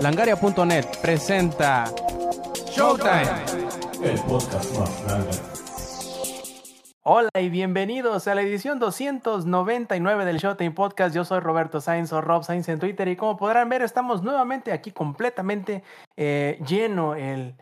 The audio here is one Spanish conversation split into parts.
Langaria.net presenta Showtime. El podcast más grande. Hola y bienvenidos a la edición 299 del Showtime Podcast. Yo soy Roberto Sainz o Rob Sainz en Twitter y como podrán ver estamos nuevamente aquí completamente eh, lleno el,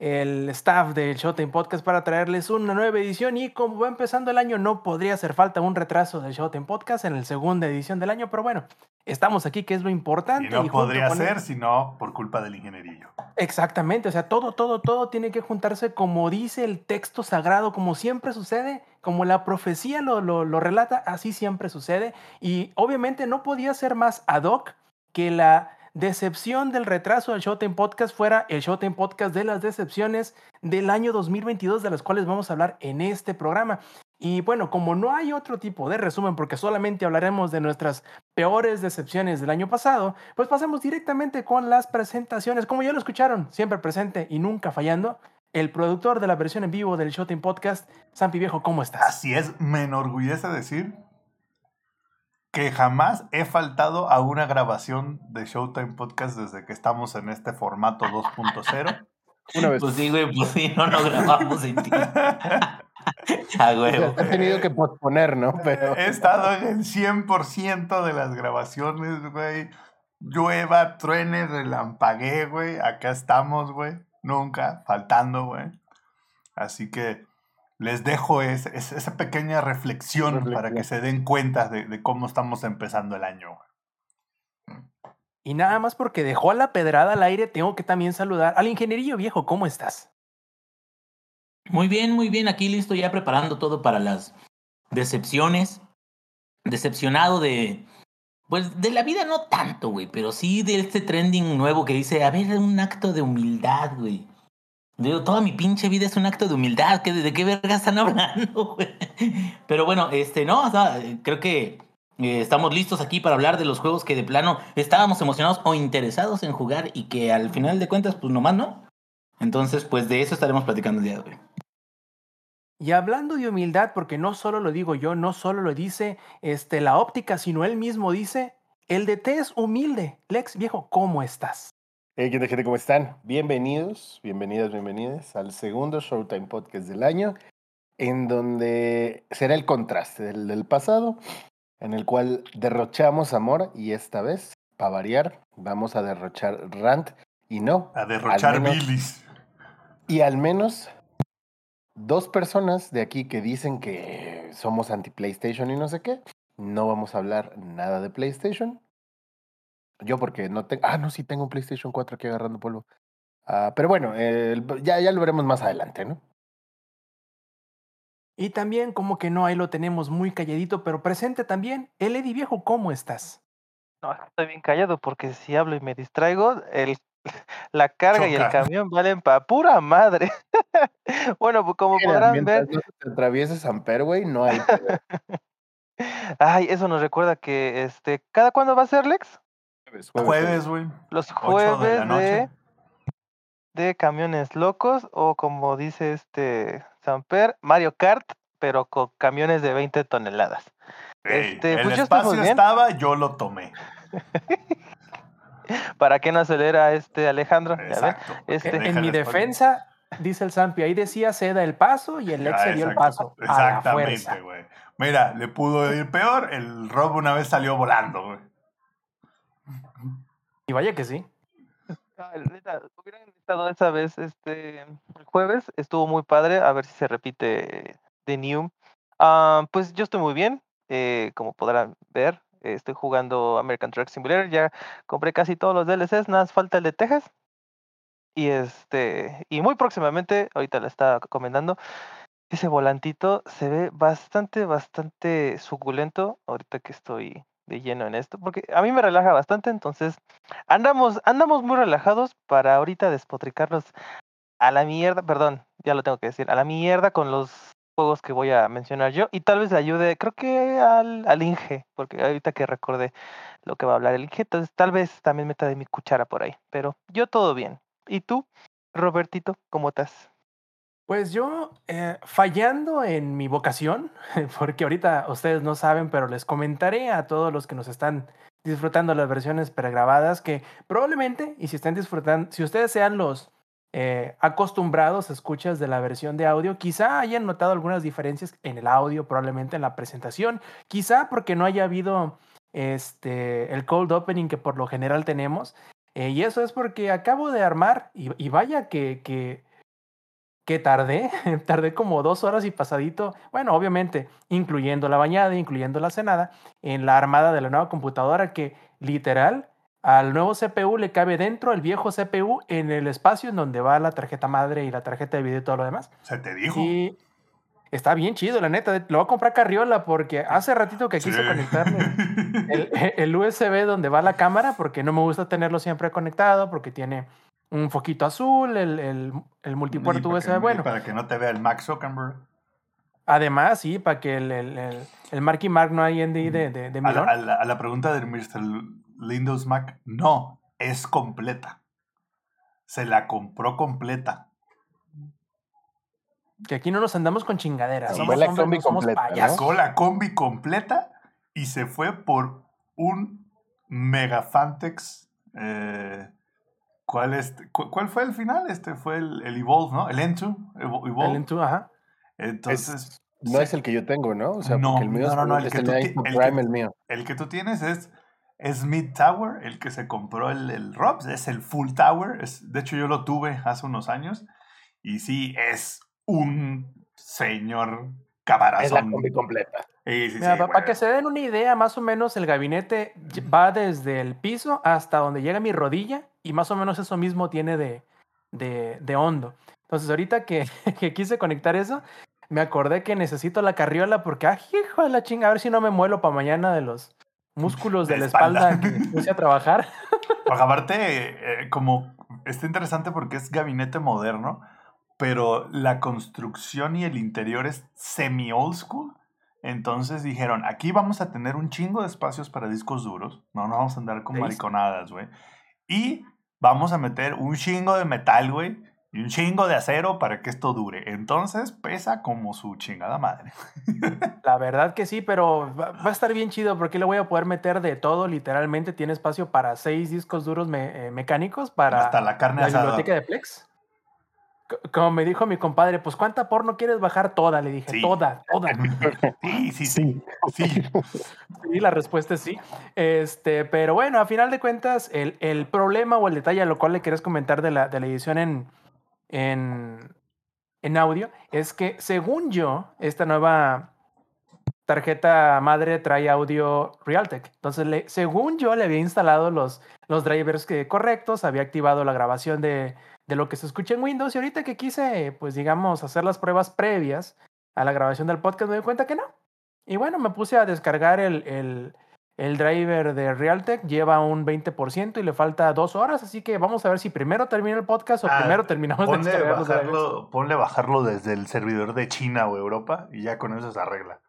el staff del Showtime Podcast para traerles una nueva edición y como va empezando el año no podría hacer falta un retraso del Showtime Podcast en la segunda edición del año, pero bueno, estamos aquí que es lo importante. Y no podría con- ser sino por culpa del ingenierillo. Exactamente, o sea, todo, todo, todo tiene que juntarse como dice el texto sagrado, como siempre sucede, como la profecía lo, lo, lo relata, así siempre sucede. Y obviamente no podía ser más ad hoc que la decepción del retraso del Showtime Podcast fuera el Showtime Podcast de las decepciones del año 2022, de las cuales vamos a hablar en este programa. Y bueno, como no hay otro tipo de resumen, porque solamente hablaremos de nuestras peores decepciones del año pasado, pues pasamos directamente con las presentaciones. Como ya lo escucharon, siempre presente y nunca fallando, el productor de la versión en vivo del Showtime Podcast, Sampi Viejo, ¿cómo estás? Así es, me enorgullece decir que jamás he faltado a una grabación de Showtime Podcast desde que estamos en este formato 2.0. Una vez. Pues sí, güey, pues sí, no nos grabamos en ti. A O sea, huevo. he tenido que posponer, ¿no? Pero He estado en el 100% de las grabaciones, güey. Llueva, truene, relampaguee, güey. Acá estamos, güey. Nunca faltando, güey. Así que les dejo es- es- esa pequeña reflexión, para que se den cuenta de, de cómo estamos empezando el año. Y nada más porque dejó la pedrada al aire, tengo que también saludar al ingenierillo viejo, ¿cómo estás? Muy bien, muy bien. Aquí listo, ya preparando todo para las decepciones. Decepcionado de. Pues de la vida no tanto, güey, pero sí de este trending nuevo que dice, a ver, un acto de humildad, güey. Digo, toda mi pinche vida es un acto de humildad. ¿qué- ¿De qué verga están hablando? Pero bueno, este, no, creo que eh, estamos listos aquí para hablar de los juegos que de plano estábamos emocionados o interesados en jugar y que al final de cuentas, pues nomás no. Entonces, pues de eso estaremos platicando el día de hoy. Y hablando de humildad, porque no solo lo digo yo, no solo lo dice este, la óptica, sino él mismo dice, el de T es humilde. Lex, viejo, ¿cómo estás? Hey, ¿qué gente? ¿Cómo están? Bienvenidos, bienvenidas, bienvenidas al segundo Showtime Podcast del año, en donde será el contraste del, del pasado, en el cual derrochamos amor y esta vez, para variar, vamos a derrochar rant y no, A derrochar menos- bilis. y al menos dos personas de aquí que dicen que somos anti-PlayStation y no sé qué, no vamos a hablar nada de PlayStation. Yo porque no tengo... Ah, no, sí tengo un PlayStation 4 aquí agarrando polvo. Ah, pero bueno, ya, ya lo veremos más adelante, ¿no? Y también, como que no, ahí lo tenemos muy calladito, pero presente también, el Eddie viejo, ¿cómo estás? No, estoy bien callado porque si hablo y me distraigo, el, la carga y el camión valen para pura madre. bueno, pues como Mira, podrán ver, no te atraviese Samper, güey, no hay... ay, eso nos recuerda que este, ¿cada cuándo va a ser Lex? Jueves, Jueves, güey. Los 8 de jueves de, de camiones locos o como dice este Samper, Mario Kart, pero con camiones de 20 toneladas. Ey, Este, el pues espacio bien. estaba, yo lo tomé. ¿Para qué no acelera este Alejandro? Ya ven. Exacto. Este, en mi defensa, dice el Zampi, ahí decía ceda el paso y el Lex Ah, se dio el paso. Exactamente, güey. Mira, le pudo ir peor. El Rob una vez salió volando, güey. Y vaya que sí. Ah, hubieran estado esa vez este el jueves, estuvo muy padre, a ver si se repite de New. Ah, pues yo estoy muy bien, eh, como podrán ver, eh, estoy jugando American Truck Simulator, ya compré casi todos los DLCs, nada más falta el de Texas. Y este, y muy próximamente, ahorita le estaba comentando, ese volantito se ve bastante, bastante suculento, ahorita que estoy de lleno en esto, porque a mí me relaja bastante, entonces andamos, andamos muy relajados para ahorita despotricarlos a la mierda, perdón, ya lo tengo que decir, a la mierda con los juegos que voy a mencionar yo y tal vez le ayude, creo que al, al Inge, porque ahorita que recordé lo que va a hablar el Inge, entonces tal vez también meta de mi cuchara por ahí, pero yo todo bien. ¿Y tú, Robertito, cómo estás? Pues yo, eh, fallando en mi vocación, porque ahorita ustedes no saben, pero les comentaré a todos los que nos están disfrutando las versiones pregrabadas que probablemente, y si están disfrutando, si ustedes sean los eh, acostumbrados a escuchas de la versión de audio, quizá hayan notado algunas diferencias en el audio, probablemente en la presentación, quizá porque no haya habido este, el cold opening que por lo general tenemos. Eh, y eso es porque acabo de armar, y, y vaya que, que, que tardé, tardé como dos horas y pasadito, bueno, obviamente, incluyendo la bañada, incluyendo la cenada, en la armada de la nueva computadora que literal al nuevo CPU le cabe dentro el viejo CPU en el espacio en donde va la tarjeta madre y la tarjeta de video y todo lo demás. Se te dijo. Y está bien chido, la neta. Lo voy a comprar Carriola porque hace ratito que quise Sí. conectarle el, el USB donde va la cámara porque no me gusta tenerlo siempre conectado porque tiene un foquito azul, el, el, el Y multipuerto para que- USB. y Bueno, Para que no te vea el Max Zuckerberg. además, sí, para que el, el, el, el Marky Mark no hay de, de, de, de A la, Milón. a la- a la pregunta de Mr. Windows Mac, no, es completa. Se la compró completa. Que aquí no nos andamos con chingaderas. Sí, Somos la hombres, combi no somos completa, payasos. Sacó la combi completa y se fue por un Mega Fantex. eh, ¿cuál, es, cu- ¿Cuál fue el final? Este fue el, el Evolve, ¿no? El N2. Evo- Evolve. El Intu, ajá. Entonces, No sí, es el que yo tengo, ¿no? O sea, No, el mío no, no, no, es el que ti- Instant el que- el mío. el que tú tienes es, es Mid Tower, el que se compró el, el Robs, es el Full Tower. Es, de hecho, yo lo tuve hace unos años. Y sí, es un señor cabarazón. Es la combi completa. Sí, sí, Mira, sí, para que se den una idea, más o menos el gabinete va desde el piso hasta donde llega mi rodilla y más o menos eso mismo tiene de, de, de hondo. Entonces, ahorita que, que quise conectar eso, me acordé que necesito la carriola porque, ah, hijo de la chinga, a ver si no me muelo para mañana de los músculos de, De la espalda, espalda. que puse a trabajar. Aparte, eh, como está interesante porque es gabinete moderno, pero la construcción y el interior es semi old school. Entonces dijeron, aquí vamos a tener un chingo de espacios para discos duros. No nos vamos a andar con mariconadas, güey. Y vamos a meter un chingo de metal, güey. Y un chingo de acero para que esto dure. Entonces pesa como su chingada madre. La verdad que sí, pero va, va a estar bien chido porque le voy a poder meter de todo, literalmente tiene espacio para seis discos duros me- eh, mecánicos para Hasta la carne la asada. biblioteca de Plex. Co- Como me dijo mi compadre, pues ¿cuánta porno quieres bajar? Toda, le dije, Sí. toda, toda. Sí, sí, sí. sí. Sí, la respuesta es sí. Este, pero bueno, a final de cuentas, el, el problema o el detalle a lo cual le quieres comentar de la, de la edición en, en, en audio es que, según yo, esta nueva tarjeta madre trae audio Realtek. Entonces, le- según yo, le había instalado los, los drivers que, correctos, había activado la grabación de, de lo que se escucha en Windows y ahorita que quise, pues digamos, hacer las pruebas previas a la grabación del podcast, me di cuenta que no. Y bueno, me puse a descargar el, el, el driver de Realtek, lleva un 20% y le falta dos horas, así que vamos a ver si primero termina el podcast o Ah, primero terminamos de Ponle descargar los bajarlo, ponle bajarlo desde el servidor de China o Europa y ya con eso se arregla.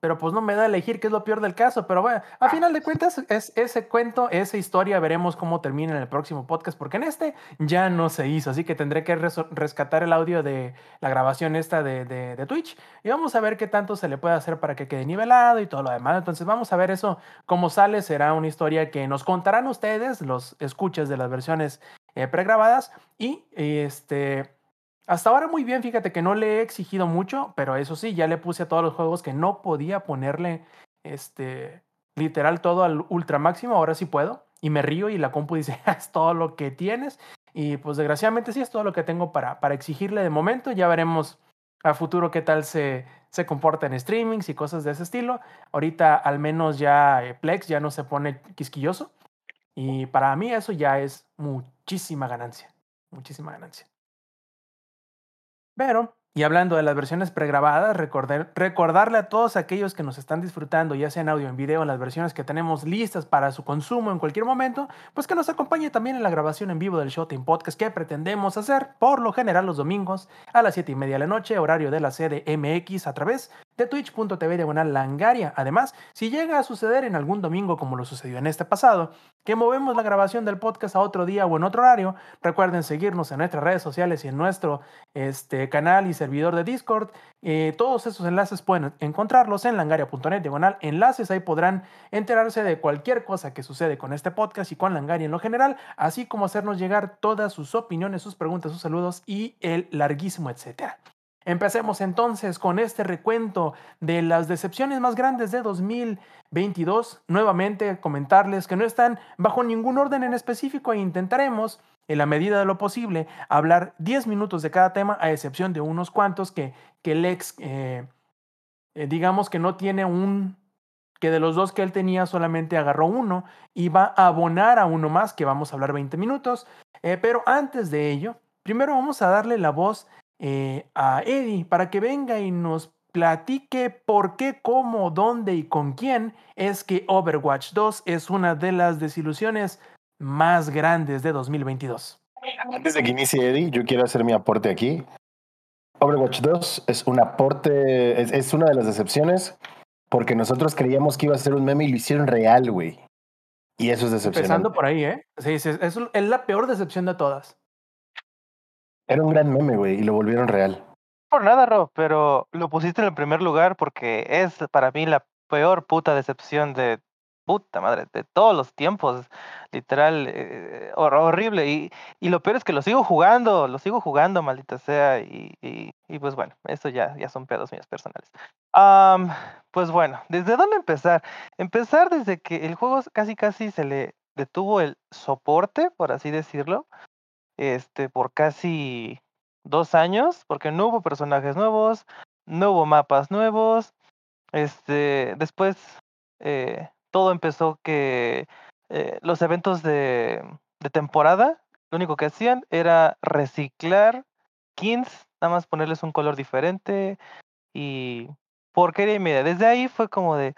Pero pues no me da a elegir, que es lo peor del caso. Pero bueno, a final de cuentas, es ese cuento, esa historia, veremos cómo termina en el próximo podcast, porque en este ya no se hizo. Así que tendré que rescatar el audio de la grabación esta de, de, de Twitch y vamos a ver qué tanto se le puede hacer para que quede nivelado y todo lo demás. Entonces vamos a ver eso, cómo sale. Será una historia que nos contarán ustedes, los escuchas de las versiones eh, pregrabadas. Y este. Hasta ahora muy bien, fíjate que no le he exigido mucho, pero eso sí, ya le puse a todos los juegos que no podía ponerle este literal todo al ultra máximo, ahora sí puedo. Y me río y la compu dice, es todo lo que tienes. Y pues desgraciadamente sí es todo lo que tengo para, para exigirle de momento. Ya veremos a futuro qué tal se, se comporta en streamings y cosas de ese estilo. Ahorita al menos ya eh, Plex ya no se pone quisquilloso. Y para mí eso ya es muchísima ganancia. Muchísima ganancia. Pero, y hablando de las versiones pregrabadas, recordar, recordarle a todos aquellos que nos están disfrutando, ya sea en audio en video, en las versiones que tenemos listas para su consumo en cualquier momento, pues que nos acompañe también en la grabación en vivo del Showtime Podcast que pretendemos hacer por lo general los domingos a las 7 y media de la noche, horario de la sede MX, a través de twitch.tv diagonal langaria. Además, si llega a suceder en algún domingo como lo sucedió en este pasado, que movemos la grabación del podcast a otro día o en otro horario, recuerden seguirnos en nuestras redes sociales y en nuestro este, canal y servidor de Discord. Eh, todos esos enlaces pueden encontrarlos en langaria.net diagonal enlaces. Ahí podrán enterarse de cualquier cosa que sucede con este podcast y con Langaria en lo general, así como hacernos llegar todas sus opiniones, sus preguntas, sus saludos y el larguísimo etcétera. Empecemos entonces con este recuento de las decepciones más grandes de 2022. Nuevamente comentarles que no están bajo ningún orden en específico e intentaremos, en la medida de lo posible, hablar 10 minutos de cada tema, a excepción de unos cuantos que, que Lex, eh, eh, digamos que no tiene un, que de los dos que él tenía solamente agarró uno y va a abonar a uno más, que vamos a hablar 20 minutos. Eh, pero antes de ello, primero vamos a darle la voz eh, a Eddie para que venga y nos platique por qué, cómo, dónde y con quién es que Overwatch 2 es una de las desilusiones más grandes de 2022. Antes de que inicie Eddie, yo quiero hacer mi aporte aquí. Overwatch 2 es un aporte, es, es una de las decepciones porque nosotros creíamos que iba a ser un meme y lo hicieron real, güey. Y eso es decepcionante. Empezando por ahí, ¿eh? Sí, sí, es, es la peor decepción de todas. Era un gran meme, güey, y lo volvieron real. Por nada, Rob, pero lo pusiste en el primer lugar porque es para mí la peor puta decepción de puta madre, de todos los tiempos, literal, eh, hor- horrible. Y, y lo peor es que lo sigo jugando, lo sigo jugando, maldita sea. Y, y, y pues bueno, eso ya, ya son pedos míos personales. Am, pues bueno, ¿desde dónde empezar? Empezar desde que el juego casi casi se le detuvo el soporte, por así decirlo, este, por casi dos años, porque no hubo personajes nuevos, no hubo mapas nuevos. Este, después eh, todo empezó que eh, los eventos de, de temporada, lo único que hacían era reciclar skins, nada más ponerles un color diferente y porquería y media. Desde ahí fue como de,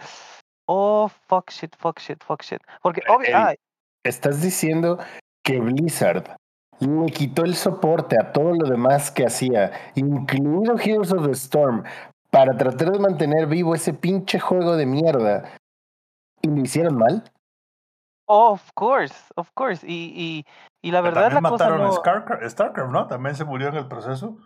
oh, fuck shit, fuck shit, fuck shit. Porque, obvi- Ey, ah, Estás diciendo que Blizzard le quitó el soporte a todo lo demás que hacía, incluido Heroes of the Storm, para tratar de mantener vivo ese pinche juego de mierda. ¿Y lo hicieron mal? of course, of course. Y, y, y la verdad También la cosa mataron a no... Starcraft, Starcraft, ¿no? También se murió en el proceso.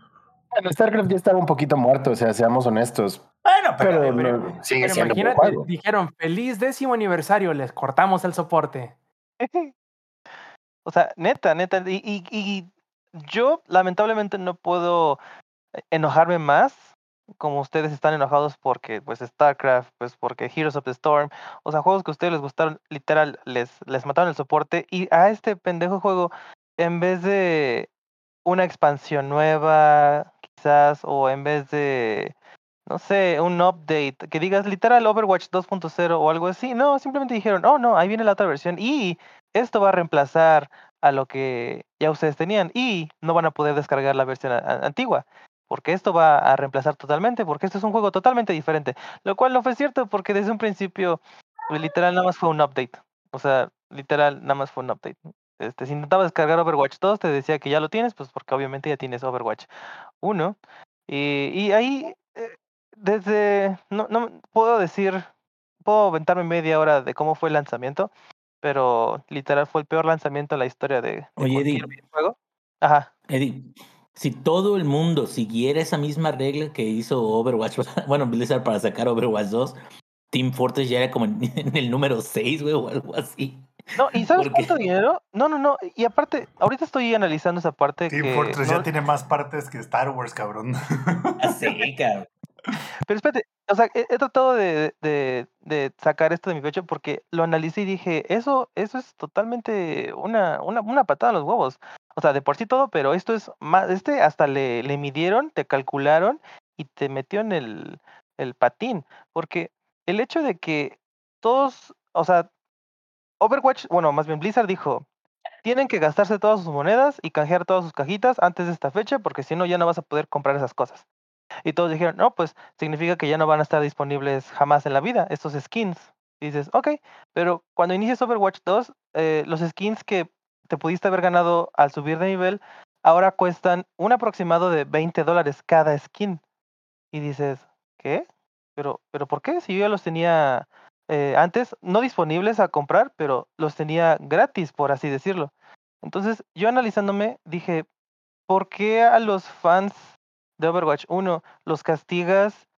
Bueno, StarCraft ya estaba un poquito muerto, o sea, seamos honestos. Bueno, pero, Pero, pero- no, sigue Pero siendo un buen imagínate, juego. dijeron, feliz décimo aniversario, les cortamos el soporte. O sea, neta, neta. Y, y, y yo lamentablemente no puedo eh, enojarme más como ustedes están enojados porque pues StarCraft, pues porque Heroes of the Storm, o sea, juegos que a ustedes les gustaron, literal, les, les mataron el soporte y a este pendejo juego, en vez de una expansión nueva, quizás, o en vez de, no sé, un update, que digas literal Overwatch 2.0 o algo así, no, simplemente dijeron, oh no, ahí viene la otra versión y esto va a reemplazar a lo que ya ustedes tenían y no van a poder descargar la versión antigua. Porque esto va a reemplazar totalmente, porque esto es un juego totalmente diferente. Lo cual no fue cierto, porque desde un principio, pues, literal, nada más fue un update. O sea, literal, nada más fue un update. Este, si intentaba descargar Overwatch 2, te decía que ya lo tienes, pues porque obviamente ya tienes Overwatch 1. Y, y ahí, eh, desde, no, no puedo decir, puedo aventarme media hora de cómo fue el lanzamiento, pero literal fue el peor lanzamiento en la historia de, de Oye, cualquier Eddie. videojuego. Ajá. Eddie, si todo el mundo siguiera esa misma regla que hizo Overwatch, bueno, Blizzard para sacar Overwatch 2, Team Fortress ya era como en, en el número 6, güey, o algo así. No, ¿y sabes ¿Por cuánto dinero? No, no, no. Y aparte, ahorita estoy analizando esa parte Team que. Fortress no- ya tiene más partes que Star Wars, cabrón. Así, cabrón. Pero espérate, o sea, he, tratado de, de, de sacar esto de mi pecho porque lo analicé y dije, eso, eso es totalmente una, una, una patada a los huevos. O sea, de por sí todo, pero esto es más, este hasta le, le midieron, te calcularon y te metió en el, el patín. Porque el hecho de que todos, o sea, Overwatch, bueno, más bien Blizzard dijo, tienen que gastarse todas sus monedas y canjear todas sus cajitas antes de esta fecha porque si no ya no vas a poder comprar esas cosas. Y todos dijeron, no, pues significa que ya no van a estar disponibles jamás en la vida estos skins. Y dices, ok, pero cuando inicies Overwatch 2, eh, los skins que te pudiste haber ganado al subir de nivel, ahora cuestan un aproximado de 20 dólares cada skin. Y dices, ¿qué? pero, pero ¿por qué? Si yo ya los tenía eh, antes, no disponibles a comprar, pero los tenía gratis, por así decirlo. Entonces, yo analizándome, dije, ¿por qué a los fans de Overwatch 1 los castigas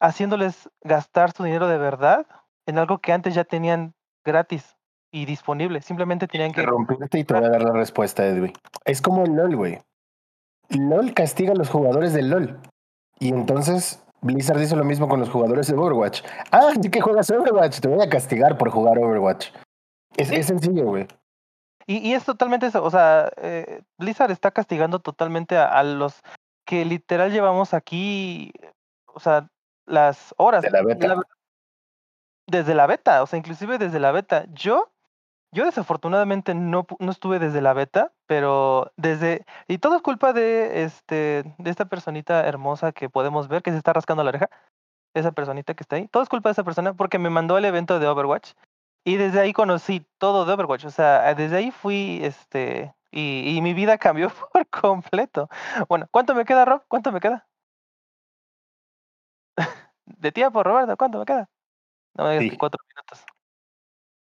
haciéndoles gastar su dinero de verdad en algo que antes ya tenían gratis y disponible? Simplemente tenían que... Romperte y te voy a dar la respuesta, Edwin. Es como el LOL, güey. LOL castiga a los jugadores del LOL. Y entonces Blizzard hizo lo mismo con los jugadores de Overwatch. Ah, sí que juegas Overwatch, te voy a castigar por jugar Overwatch. Es, Sí. es sencillo, güey. Y, y es totalmente eso, o sea, eh, Blizzard está castigando totalmente a, a los que literal llevamos aquí, o sea, las horas. De la beta. desde la beta, o sea, inclusive desde la beta. Yo, yo desafortunadamente no, no estuve desde la beta, pero desde, y todo es culpa de este, de esta personita hermosa que podemos ver que se está rascando la oreja, esa personita que está ahí, todo es culpa de esa persona porque me mandó el evento de Overwatch y desde ahí conocí todo de Overwatch, o sea, desde ahí fui, este, y, y mi vida cambió por completo. Bueno, ¿cuánto me queda, Rob? ¿Cuánto me queda? De tiempo, Roberto, ¿cuánto me queda? No me digas que cuatro minutos.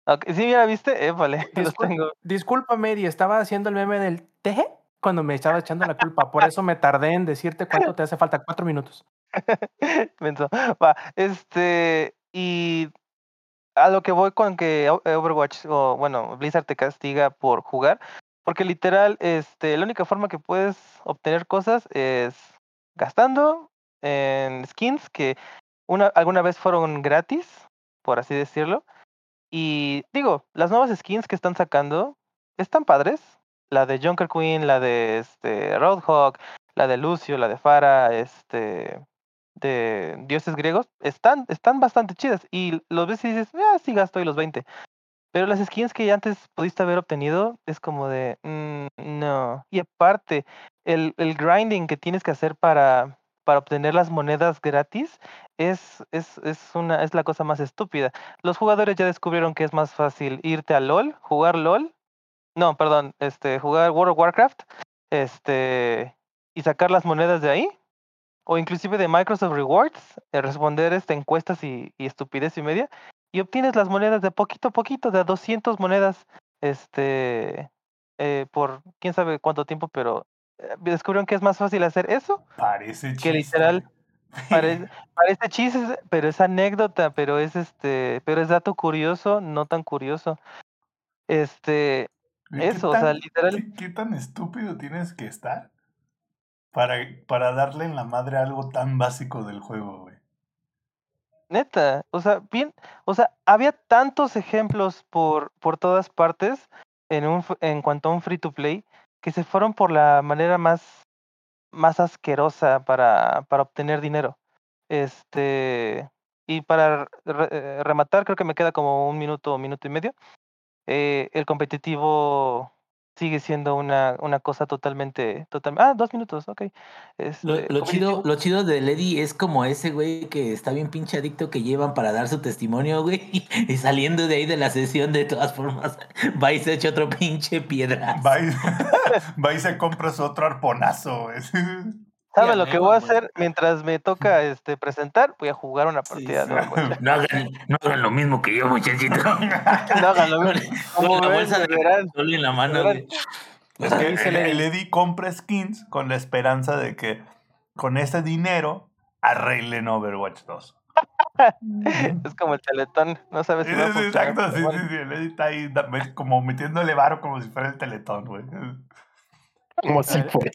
Ok, Sí, ya viste, épale, Discul- tengo. Discúlpame, Eddie, estaba haciendo el meme del teje cuando me estaba echando la culpa. Por eso me tardé en decirte cuánto te hace falta. Cuatro minutos. Menso. Va, este, y a lo que voy con que Overwatch, o bueno, Blizzard te castiga por jugar, porque literal, este, la única forma que puedes obtener cosas es gastando en skins que una, alguna vez fueron gratis, por así decirlo. Y digo, las nuevas skins que están sacando están padres. La de Junker Queen, la de este Roadhog, la de Lucio, la de Farah, este de dioses griegos, están, están bastante chidas. Y los ves y dices, ah, sí gasto y los 20. Pero las skins que antes pudiste haber obtenido es como de, "Mm, no. Y aparte, el, el grinding que tienes que hacer para, para obtener las monedas gratis es, es, es, una, es la cosa más estúpida. Los jugadores ya descubrieron que es más fácil irte a LOL, jugar LOL. No, perdón, este, jugar World of Warcraft, este, y sacar las monedas de ahí. O inclusive de Microsoft Rewards, eh, responder este, encuestas y estupidez y media. Y obtienes las monedas de poquito a poquito, de a 200 monedas, este, eh, por quién sabe cuánto tiempo, pero eh, descubrieron que es más fácil hacer eso Parece Que chiste. literal Parece, parece chiste, pero es anécdota, pero es este, pero es dato curioso, no tan curioso. Este, Güey, ¿qué eso, o sea, literal. ¿qué, qué tan estúpido tienes que estar para, para darle en la madre algo tan básico del juego, güey? Neta, o sea, bien, o sea, había tantos ejemplos por, por todas partes en un en cuanto a un free to play que se fueron por la manera más, más asquerosa para, para obtener dinero. Este, y para eh, rematar, creo que me queda como un minuto o minuto y medio. eh, el competitivo sigue siendo una, una cosa totalmente, total, ah, dos minutos, ok. Este, Lo, lo chido, lo chido de Lady es como ese güey que está bien pinche adicto que llevan para dar su testimonio, güey. Y saliendo de ahí de la sesión, de todas formas, va y se echa otro pinche piedra. Va y, va y se compras otro arponazo, güey. ¿Saben a lo que voy a hacer mientras me toca este presentar? Voy a jugar una Sí, partida sí. de Overwatch. No hagan, no hagan lo mismo que yo, muchachito. No hagan lo mismo. Como la bolsa de verán, en la mano. Es que dice el, el Eddie compra skins con la esperanza de que con ese dinero arreglen Overwatch 2. Es como el teletón, no sabes si va a Sí, Exacto, sí, sí, sí, el Eddie está ahí como metiéndole varo como si fuera el teletón, güey. Como si fuera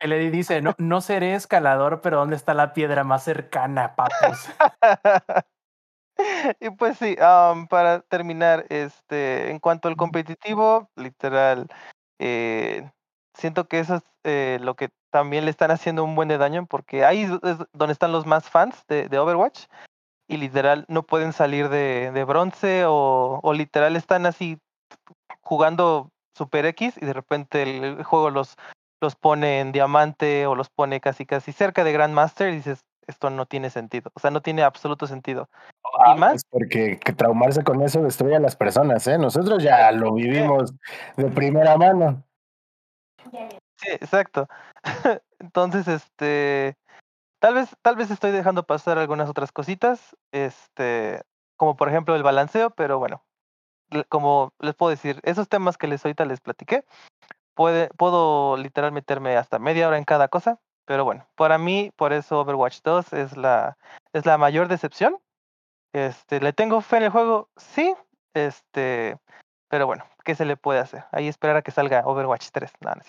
el Eddie dice, no, no seré escalador, pero ¿dónde está la piedra más cercana, papus? y pues sí, para terminar, este, en cuanto al competitivo, literal, eh, siento que eso es eh, lo que también le están haciendo un buen de daño, porque ahí es es donde están los más fans de, de Overwatch, y literal no pueden salir de, de bronce, o, o literal están así jugando Super X, y de repente el, juego los, los pone en diamante, o los pone casi casi cerca de Grandmaster, y dices, esto no tiene sentido, o sea, no tiene absoluto sentido. Y más, Es porque que traumarse con eso destruye a las personas, ¿eh? Nosotros ya lo vivimos de primera mano. Sí, exacto. Entonces, este, Tal vez, tal vez estoy dejando pasar algunas otras cositas, este, como por ejemplo el balanceo, pero bueno, como les puedo decir, esos temas que les ahorita les platiqué, puedo literal meterme hasta media hora en cada cosa, pero bueno, para mí, por eso Overwatch 2 es la, es la mayor decepción. Este, ¿le tengo fe en el juego? Sí, este, pero bueno, ¿qué se le puede hacer? Ahí esperar a que salga Overwatch 3, no, no.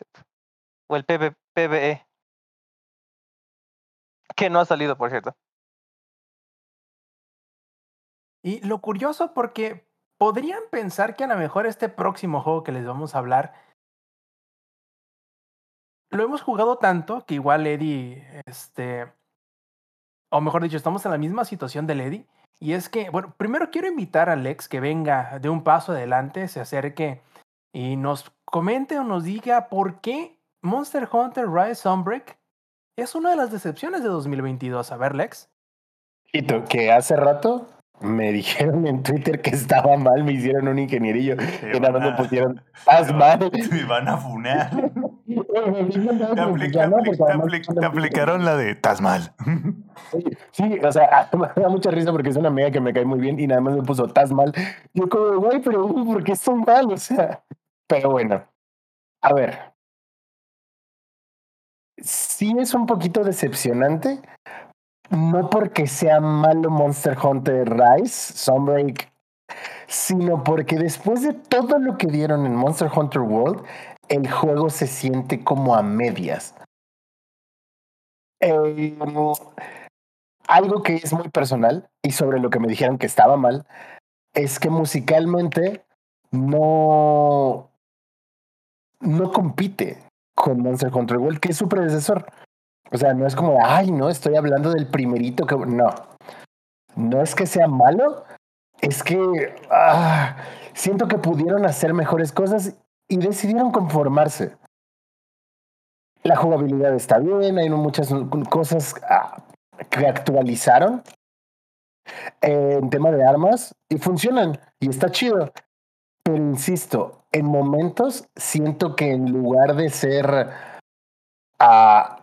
O el PB PvE, que no ha salido, por cierto. Y lo curioso porque podrían pensar que a lo mejor este próximo juego que les vamos a hablar lo hemos jugado tanto que igual Eddie, este, o mejor dicho, estamos en la misma situación del Eddie. Y es que, bueno, primero quiero invitar a Alex que venga de un paso adelante, se acerque y nos comente o nos diga por qué Monster Hunter Rise Sunbreak es una de las decepciones de 2022. A ver, Lex. Hito, que hace rato me dijeron en Twitter que estaba mal, me hicieron un ingenierillo que nada más me pusieron, estás te mal. Te van a funar. Te Te, apli- te apli- te apli- te aplicaron la de estás mal. Sí, o sea, me da mucha risa porque es una amiga que me cae muy bien y nada más me puso, estás mal. Yo como, güey, pero ¿por qué estoy mal? O sea, pero bueno, a ver. Sí es un poquito decepcionante, no porque sea malo Monster Hunter Rise, Sunbreak, sino porque después de todo lo que dieron en Monster Hunter World, el juego se siente como a medias. Eh, algo que es muy personal y sobre lo que me dijeron que estaba mal es que musicalmente no no compite con Monster Hunter World, que es su predecesor. O sea, no es como, ay, no, estoy hablando del primerito que no. No es que sea malo, es que ah, siento que pudieron hacer mejores cosas y decidieron conformarse. La jugabilidad está bien, hay muchas cosas ah, que actualizaron eh, en tema de armas y funcionan y está chido. Pero insisto, en momentos siento que en lugar de ser ah,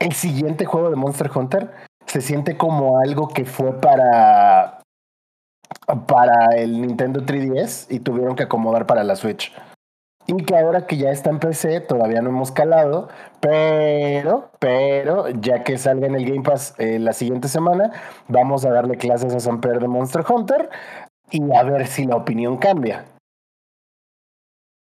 el siguiente juego de Monster Hunter, se siente como algo que fue para para el Nintendo 3DS y tuvieron que acomodar para la Switch. Y que ahora que ya está en PC, todavía no hemos calado, pero, pero, ya que salga en el Game Pass eh, la siguiente semana, vamos a darle clases a Samper de Monster Hunter y a ver si la opinión cambia.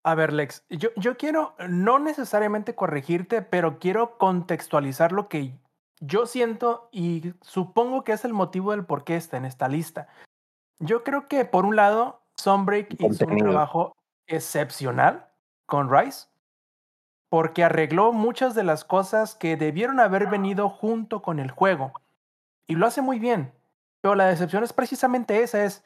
A ver, Lex, yo, yo quiero no necesariamente corregirte, pero quiero contextualizar lo que yo siento y supongo que es el motivo del por qué está en esta lista. Yo creo que, por un lado, Sunbreak hizo un trabajo excepcional con Rise, porque arregló muchas de las cosas que debieron haber venido junto con el juego. Y lo hace muy bien. Pero la decepción es precisamente esa, es,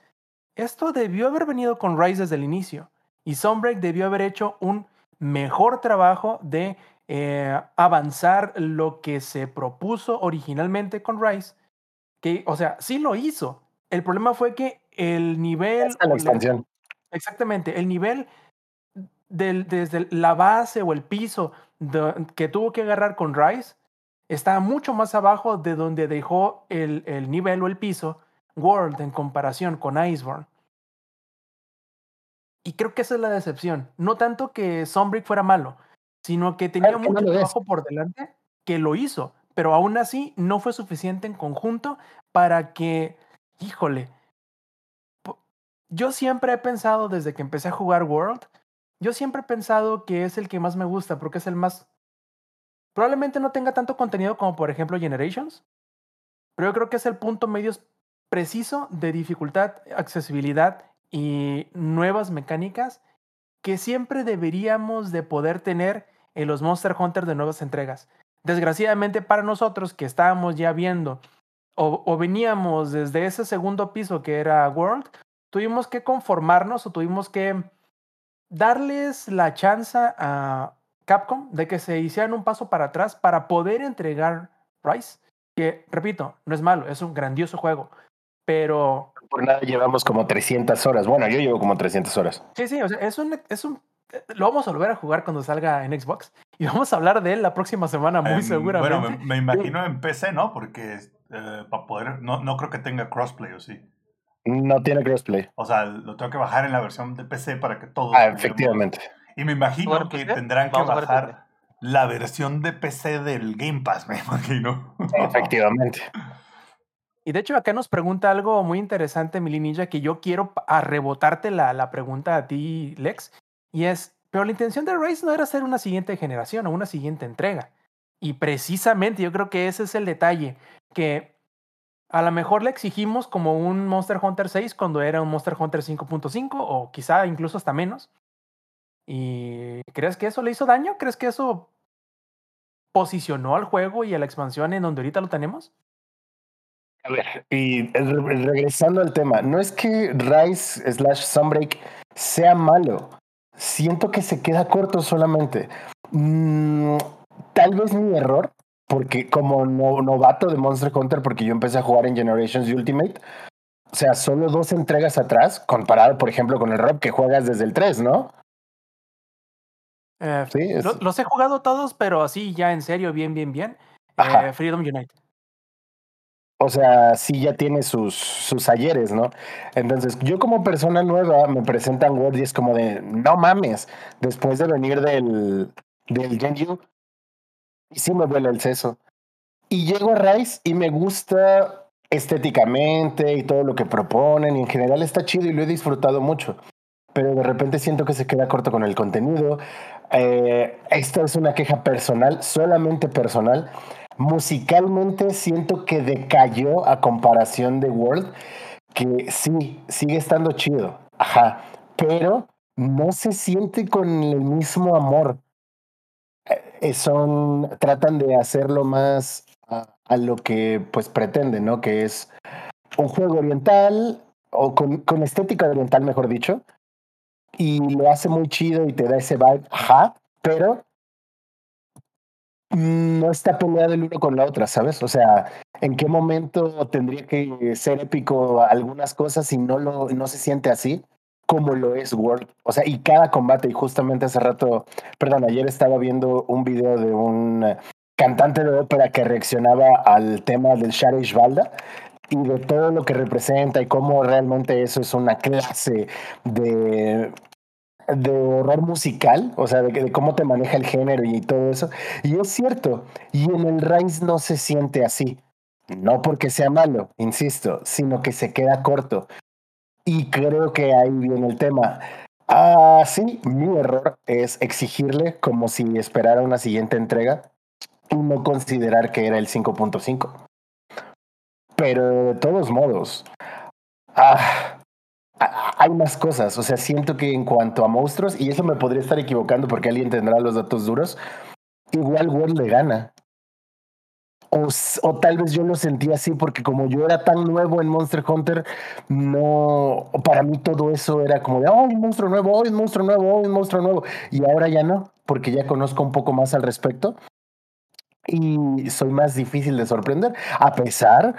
esto debió haber venido con Rise desde el inicio. Y Sunbreak debió haber hecho un mejor trabajo de eh, avanzar lo que se propuso originalmente con Rise. Que, o sea, sí lo hizo. El problema fue que el nivel... Hasta la expansión. Exactamente, el nivel del, desde la base o el piso de- que tuvo que agarrar con Rice está mucho más abajo de donde dejó el, el nivel o el piso World en comparación con Iceborne. Y creo que esa es la decepción. No tanto que Sunbreak fuera malo, sino que tenía no mucho es. trabajo por delante que lo hizo, pero aún así no fue suficiente en conjunto para que, híjole, yo siempre he pensado desde que empecé a jugar World, yo siempre he pensado que es el que más me gusta porque es el más... Probablemente no tenga tanto contenido como por ejemplo Generations, pero yo creo que es el punto medio preciso de dificultad, accesibilidad y nuevas mecánicas que siempre deberíamos de poder tener en los Monster Hunter de nuevas entregas. Desgraciadamente para nosotros que estábamos ya viendo o, veníamos desde ese segundo piso que era World, tuvimos que conformarnos o tuvimos que darles la chance a Capcom de que se hicieran un paso para atrás para poder entregar Rise, que repito, no es malo, es un grandioso juego, pero Por nada llevamos como 300 horas. Bueno, yo llevo como 300 horas. Sí, sí, o sea, es un, es un, lo vamos a volver a jugar cuando salga en Xbox, Y vamos a hablar de él la próxima semana, muy Em, seguramente. Bueno, me, me imagino en PC, ¿no? Porque eh, para poder. No, no creo que tenga crossplay, ¿o sí? No tiene crossplay. O sea, lo tengo que bajar en la versión de PC para que todos. Ah, efectivamente. Y me imagino Bueno, que tendrán que vamos bajar la versión de PC del Game Pass, me imagino. Efectivamente. Y de hecho acá nos pregunta algo muy interesante, Mili Ninja, que yo quiero a rebotarte la, la pregunta a ti, Lex. Y es, pero la intención de Race no era hacer una siguiente generación o una siguiente entrega. Y precisamente yo creo que ese es el detalle, que a lo mejor le exigimos como un Monster Hunter 6 cuando era un Monster Hunter 5.5 o quizá incluso hasta menos. ¿Y crees que eso le hizo daño? ¿Crees que eso posicionó al juego y a la expansión en donde ahorita lo tenemos? A ver, y re- regresando al tema, no es que Rise slash Sunbreak sea malo. Siento que se queda corto solamente. Mm, tal vez mi error, porque como no- novato de Monster Hunter, porque yo empecé a jugar en Generations Ultimate, o sea, solo dos entregas atrás, comparado, por ejemplo, con el Rob que juegas desde el 3, ¿no? Eh, Sí, es- los he jugado todos, pero así ya en serio, bien, bien, bien. Eh, Freedom Unite. O sea, sí ya tiene sus, sus ayeres, ¿no? Entonces, yo como persona nueva me presentan Word y es como de, no mames, después de venir del, del Gen U, y sí me duele el seso. Y llego a Rise y me gusta estéticamente y todo lo que proponen y en general está chido y lo he disfrutado mucho. Pero de repente siento que se queda corto con el contenido. Eh, esta es una queja personal, solamente personal. Musicalmente siento que decayó a comparación de World, que sí, sigue estando chido, ajá, pero no se siente con el mismo amor. Eh, son, tratan de hacerlo más a, a lo que pues pretenden, ¿no? Que es un juego oriental, o con, con estética oriental, mejor dicho, y lo hace muy chido y te da ese vibe, ajá, pero no está peleado el uno con la otra, ¿sabes? O sea, ¿en qué momento tendría que ser épico algunas cosas si no, lo, no se siente así? como lo es World. O sea, y cada combate, y justamente hace rato, perdón, ayer estaba viendo un video de un cantante de ópera que reaccionaba al tema del Sharish Balda y de todo lo que representa y cómo realmente eso es una clase de de horror musical, o sea, de, de, cómo te maneja el género y todo eso. Y es cierto, y en el Rise no se siente así. No porque sea malo, insisto, sino que se queda corto. Y creo que ahí viene el tema. Ah, sí, mi error es exigirle como si esperara una siguiente entrega y no considerar que era el 5.5. Pero de todos modos, ah, hay más cosas. O sea, siento que en cuanto a monstruos, y eso me podría estar equivocando porque alguien tendrá los datos duros, igual World le gana. O, o, tal vez yo lo sentí así porque como yo era tan nuevo en Monster Hunter, no, para mí todo eso era como de, oh, un monstruo nuevo, oh, un monstruo nuevo, oh, un monstruo nuevo. Y ahora ya no, porque ya conozco un poco más al respecto. Y soy más difícil de sorprender, a pesar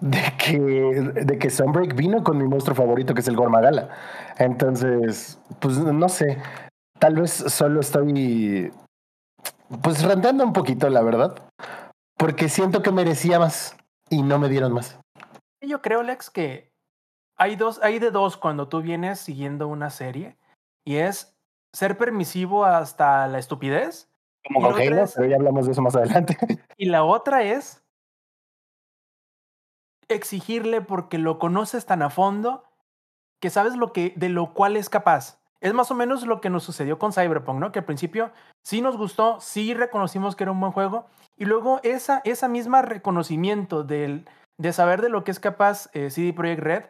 de que, de que Sunbreak vino con mi monstruo favorito, que es el Gormagala. Entonces, pues no sé, tal vez solo estoy, pues rentando un poquito, la verdad porque siento que merecía más y no me dieron más. Yo creo, Lex, que hay dos, hay de dos cuando tú vienes siguiendo una serie y es ser permisivo hasta la estupidez. Como con Halo, es, pero ya hablamos de eso más adelante. Y la otra es exigirle porque lo conoces tan a fondo que sabes lo que, de lo cual es capaz. Es más o menos lo que nos sucedió con Cyberpunk, ¿no? Que al principio sí nos gustó, sí reconocimos que era un buen juego, y luego esa, esa misma reconocimiento del, de saber de lo que es capaz eh, CD Projekt Red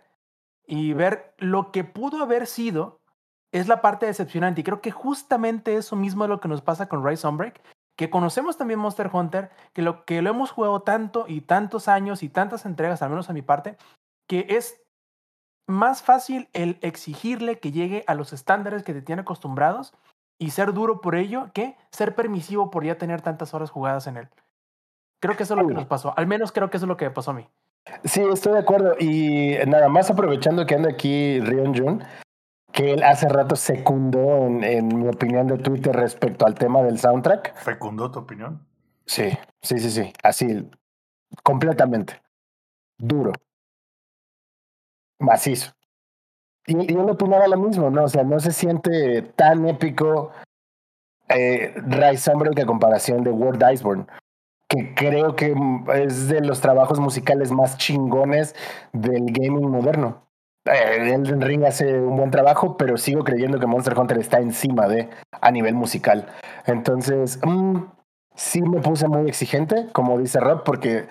y ver lo que pudo haber sido es la parte decepcionante. Y creo que justamente eso mismo es lo que nos pasa con Rise Sunbreak, que conocemos también Monster Hunter, que lo, que lo hemos jugado tanto y tantos años y tantas entregas, al menos a mi parte, que es más fácil el exigirle que llegue a los estándares que te tiene acostumbrados y ser duro por ello que ser permisivo por ya tener tantas horas jugadas en él. Creo que eso es lo que nos pasó. Al menos creo que eso es lo que pasó a mí. Sí, estoy de acuerdo. Y nada más aprovechando que anda aquí Rion Jun, que él hace rato secundó en, en mi opinión de Twitter respecto al tema del soundtrack. ¿Fecundó tu opinión? Sí, sí, sí, sí. Así, completamente. Duro. Macizo. Y, y él opinaba lo mismo, ¿no? O sea, no se siente tan épico eh, Rise Sunbreak a comparación de World Iceborne, que creo que es de los trabajos musicales más chingones del gaming moderno. Eh, Elden Ring hace un buen trabajo, pero sigo creyendo que Monster Hunter está encima de a nivel musical. Entonces, mm, sí me puse muy exigente, como dice Rob, porque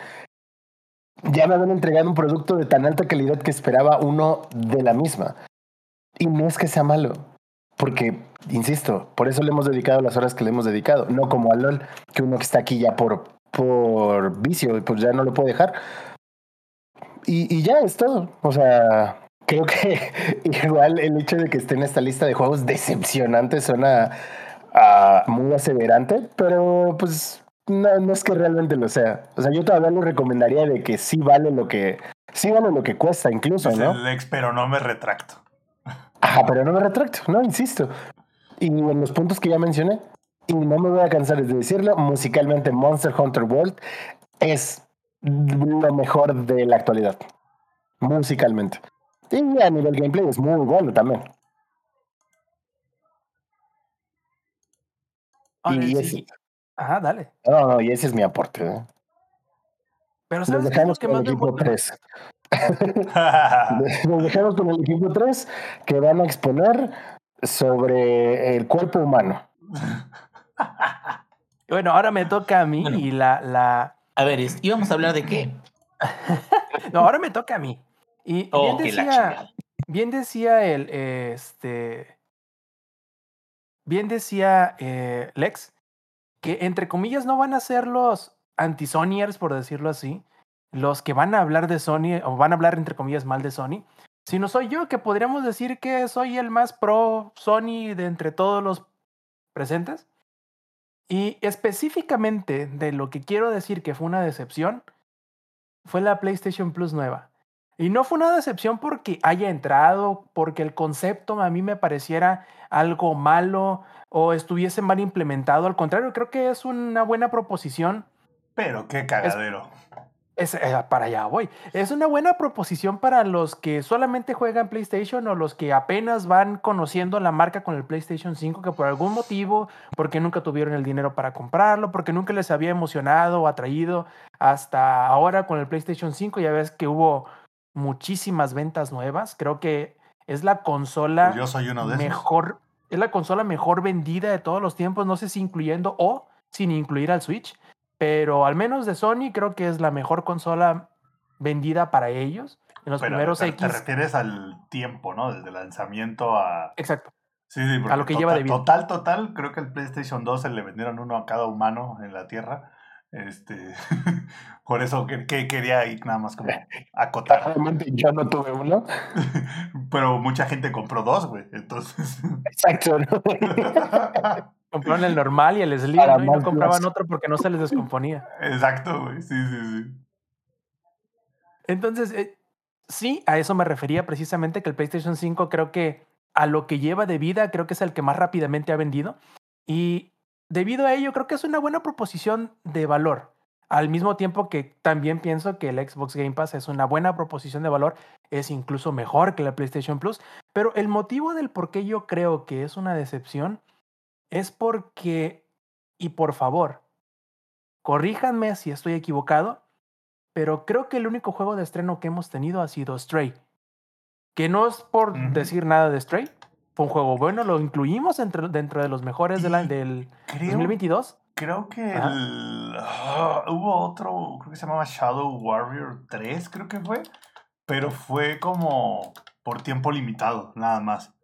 ya me habían entregado un producto de tan alta calidad que esperaba uno de la misma. Y no es que sea malo, porque, insisto, por eso le hemos dedicado las horas que le hemos dedicado, no como a LOL, que uno que está aquí ya por, por vicio, pues ya no lo puede dejar. Y, y ya es todo. O sea, creo que igual el hecho de que esté en esta lista de juegos decepcionantes suena muy aseverante, pero pues no, no es que realmente lo sea. O sea, yo todavía lo recomendaría de que sí vale lo que, sí vale lo que cuesta incluso, Dice ¿no? el ex, pero no me retracto. Ajá, pero no me retracto, no, insisto. Y en los puntos que ya mencioné, y no me voy a cansar de decirlo, musicalmente Monster Hunter World es lo mejor de la actualidad. Musicalmente. Y a nivel gameplay es muy bueno también. Ahora, Y sí. ese, Ajá, dale. no, no, y ese es mi aporte. ¿eh? Pero Los ¿sabes dejamos que con el equipo gusta? 3. Nos dejamos con el equipo 3 que van a exponer sobre el cuerpo humano. Bueno, ahora me toca a mí Bueno. y la, la... A ver, es- íbamos a hablar de qué. No, ahora me toca a mí. Y Oh, bien decía, bien decía el, eh, este, bien decía eh, Lex, que entre comillas no van a ser los anti-Sonyers, por decirlo así, los que van a hablar de Sony, o van a hablar entre comillas mal de Sony, sino soy yo que podríamos decir que soy el más pro Sony de entre todos los presentes. Y específicamente de lo que quiero decir que fue una decepción, fue la PlayStation Plus nueva. Y no fue una decepción porque haya entrado, porque el concepto a mí me pareciera algo malo o estuviese mal implementado. Al contrario, creo que es una buena proposición. pero qué cagadero. Es, eh, para allá voy. Es una buena proposición para los que solamente juegan PlayStation o los que apenas van conociendo la marca con el PlayStation 5, que por algún motivo, porque nunca tuvieron el dinero para comprarlo, porque nunca les había emocionado o atraído hasta ahora con el PlayStation 5. Ya ves que hubo muchísimas ventas nuevas. Creo que es la consola Pues yo soy uno de esos. mejor, es la consola mejor vendida de todos los tiempos, no sé si incluyendo o sin incluir al Switch, pero al menos de Sony creo que es la mejor consola vendida para ellos. En los Pero primeros te, X. te refieres al tiempo, ¿no? Desde el lanzamiento a... Exacto. Sí, sí, porque lo que lleva de vida. Total, total, creo que el PlayStation 2 se le vendieron uno a cada humano en la Tierra. Este, por eso que, que quería ir nada más como acotar. Yo no tuve uno. Pero mucha gente compró dos, güey. Entonces. Exacto. ¿no? Compraron el normal y el Slim, ¿no? Y no compraban otro porque no se les descomponía. Exacto, güey. Sí, sí, sí. Entonces, eh, sí, a eso me refería precisamente que el PlayStation 5 creo que a lo que lleva de vida, creo que es el que más rápidamente ha vendido. Y debido a ello, creo que es una buena proposición de valor. Al mismo tiempo que también pienso que el Xbox Game Pass es una buena proposición de valor, es incluso mejor que la PlayStation Plus. Pero el motivo del por qué yo creo que es una decepción es porque, y por favor, corríjanme si estoy equivocado, pero creo que el único juego de estreno que hemos tenido ha sido Stray. Que no es por decir nada de Stray. Fue un juego bueno, lo incluimos entre- dentro de los mejores de la- Y del Creo, 2022. creo que el, ah, hubo otro, creo que se llamaba Shadow Warrior 3, creo que fue. Pero fue como por tiempo limitado, nada más.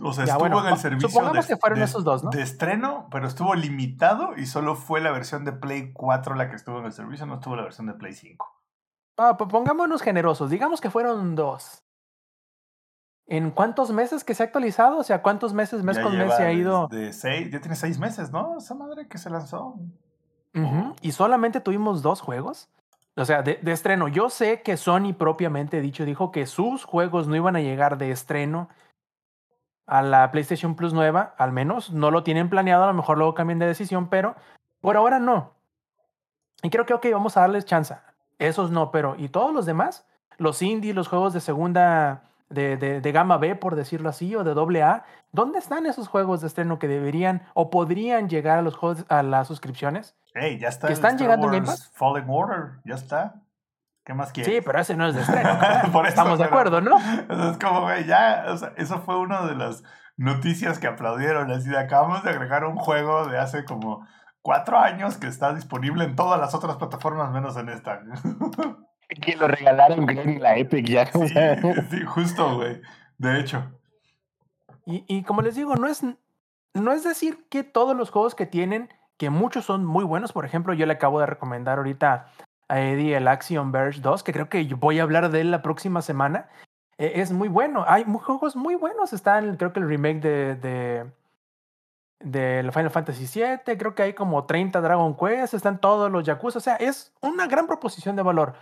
O sea, Ya, estuvo bueno, en el servicio supongamos de, que fueron de- esos dos, ¿no? de estreno, pero estuvo limitado y solo fue la versión de Play 4 la que estuvo en el servicio, no estuvo la versión de Play 5. Ah, pues pongámonos generosos. Digamos que fueron dos. ¿En cuántos meses que se ha actualizado? O sea, ¿cuántos meses, mes Ya con mes se ha ido? desde seis, ya tiene seis meses, ¿no? Esa madre que se lanzó. Y solamente tuvimos dos juegos. O sea, de, de estreno. Yo sé que Sony propiamente dicho dijo que sus juegos no iban a llegar de estreno a la PlayStation Plus nueva, al menos. No lo tienen planeado, a lo mejor luego cambien de decisión, pero por ahora no. Y creo que, ok, vamos a darles chance. Esos no, pero ¿y todos los demás? Los indies, los juegos de segunda, de, de, de gama B, por decirlo así, o de doble A. ¿Dónde están esos juegos de estreno que deberían o podrían llegar a los juegos, a las suscripciones? Hey, ya está. ¿Que están Star llegando en Game Wars Pass? Fallen Order, ya está. ¿Qué más quieres? Sí, pero ese no es de estreno. Por eso, Estamos de acuerdo, ¿no? O sea, es como, güey, ya, o sea, eso fue una de las noticias que aplaudieron. Así de acabamos de agregar un juego de hace como cuatro años que está disponible en todas las otras plataformas menos en esta. Que lo regalaron creo, en la Epic ya. Sí, justo, güey. De hecho. Y, y como les digo, no es, no es decir que todos los juegos que tienen, que muchos son muy buenos, por ejemplo, yo le acabo de recomendar ahorita a Eddie el Axiom Verge 2, que creo que voy a hablar de él la próxima semana. Eh, es muy bueno, hay juegos muy buenos, están creo que el remake de, de, del Final Fantasy VII, creo que hay como 30 Dragon Quest, están todos los Yakuza, o sea, es una gran proposición de valor,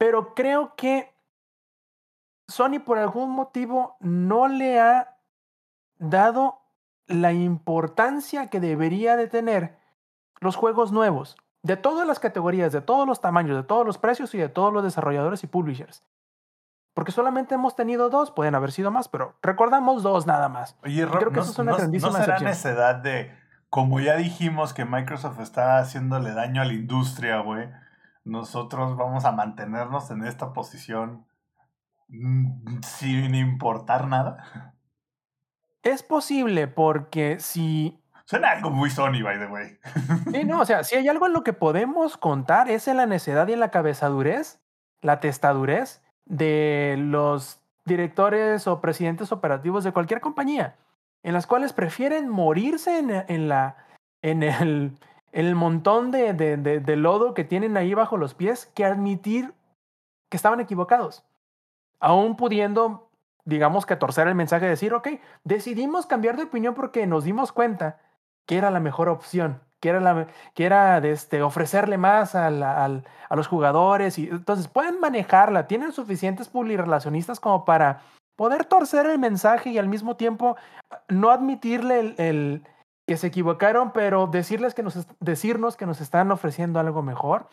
pero creo que Sony por algún motivo no le ha dado la importancia que debería de tener los juegos nuevos, de todas las categorías, de todos los tamaños, de todos los precios y de todos los desarrolladores y publishers. Porque solamente hemos tenido dos, pueden haber sido más, pero recordamos dos nada más. Oye, Rob, creo que ¿no, eso es una no- grandísima ¿no será excepción. necedad de, como ya dijimos que Microsoft está haciéndole daño a la industria, güey, nosotros vamos a mantenernos en esta posición mm, sin importar nada? Es posible porque si Suena algo muy Sony, by the way. Sí, no, o sea, si hay algo en lo que podemos contar es en la necedad y en la cabezadurez, la testadurez de los directores o presidentes operativos de cualquier compañía, en las cuales prefieren morirse en, en la, en el, el montón de, de, de- de lodo que tienen ahí bajo los pies que admitir que estaban equivocados, aún pudiendo, digamos que torcer el mensaje y decir, ok, decidimos cambiar de opinión porque nos dimos cuenta que era la mejor opción, que era, la, que era de este, ofrecerle más a los jugadores. Y, entonces pueden manejarla, tienen suficientes publirelacionistas como para poder torcer el mensaje y al mismo tiempo no admitirle el que se equivocaron, pero decirles que nos, decirnos que nos están ofreciendo algo mejor.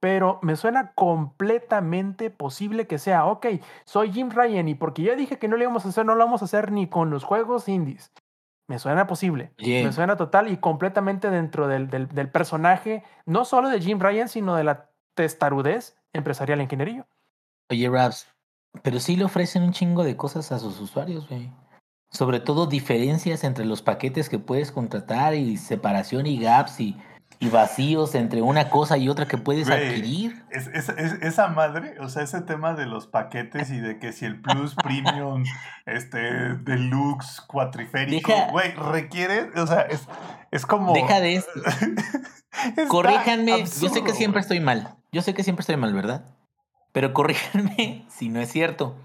Pero me suena completamente posible que sea, ok, soy Jim Ryan y porque ya dije que no lo íbamos a hacer, no lo vamos a hacer ni con los juegos indies. Me suena posible. Me suena total y completamente dentro del, del, del personaje, no solo de Jim Ryan, sino de la testarudez empresarial ingenierillo. Oye, Raps, pero sí le ofrecen un chingo de cosas a sus usuarios, güey. Sobre todo diferencias entre los paquetes que puedes contratar y separación y gaps y, y vacíos entre una cosa y otra que puedes adquirir. Es, es- es- esa madre, o sea, ese tema de los paquetes y de que si el Plus, Premium, este, Deluxe, Cuatriférico, güey, requiere, o sea, es, es como... Deja de esto. Corríjanme, yo sé que siempre estoy mal. Yo sé que siempre estoy mal, ¿verdad? Pero corríjanme si no es cierto.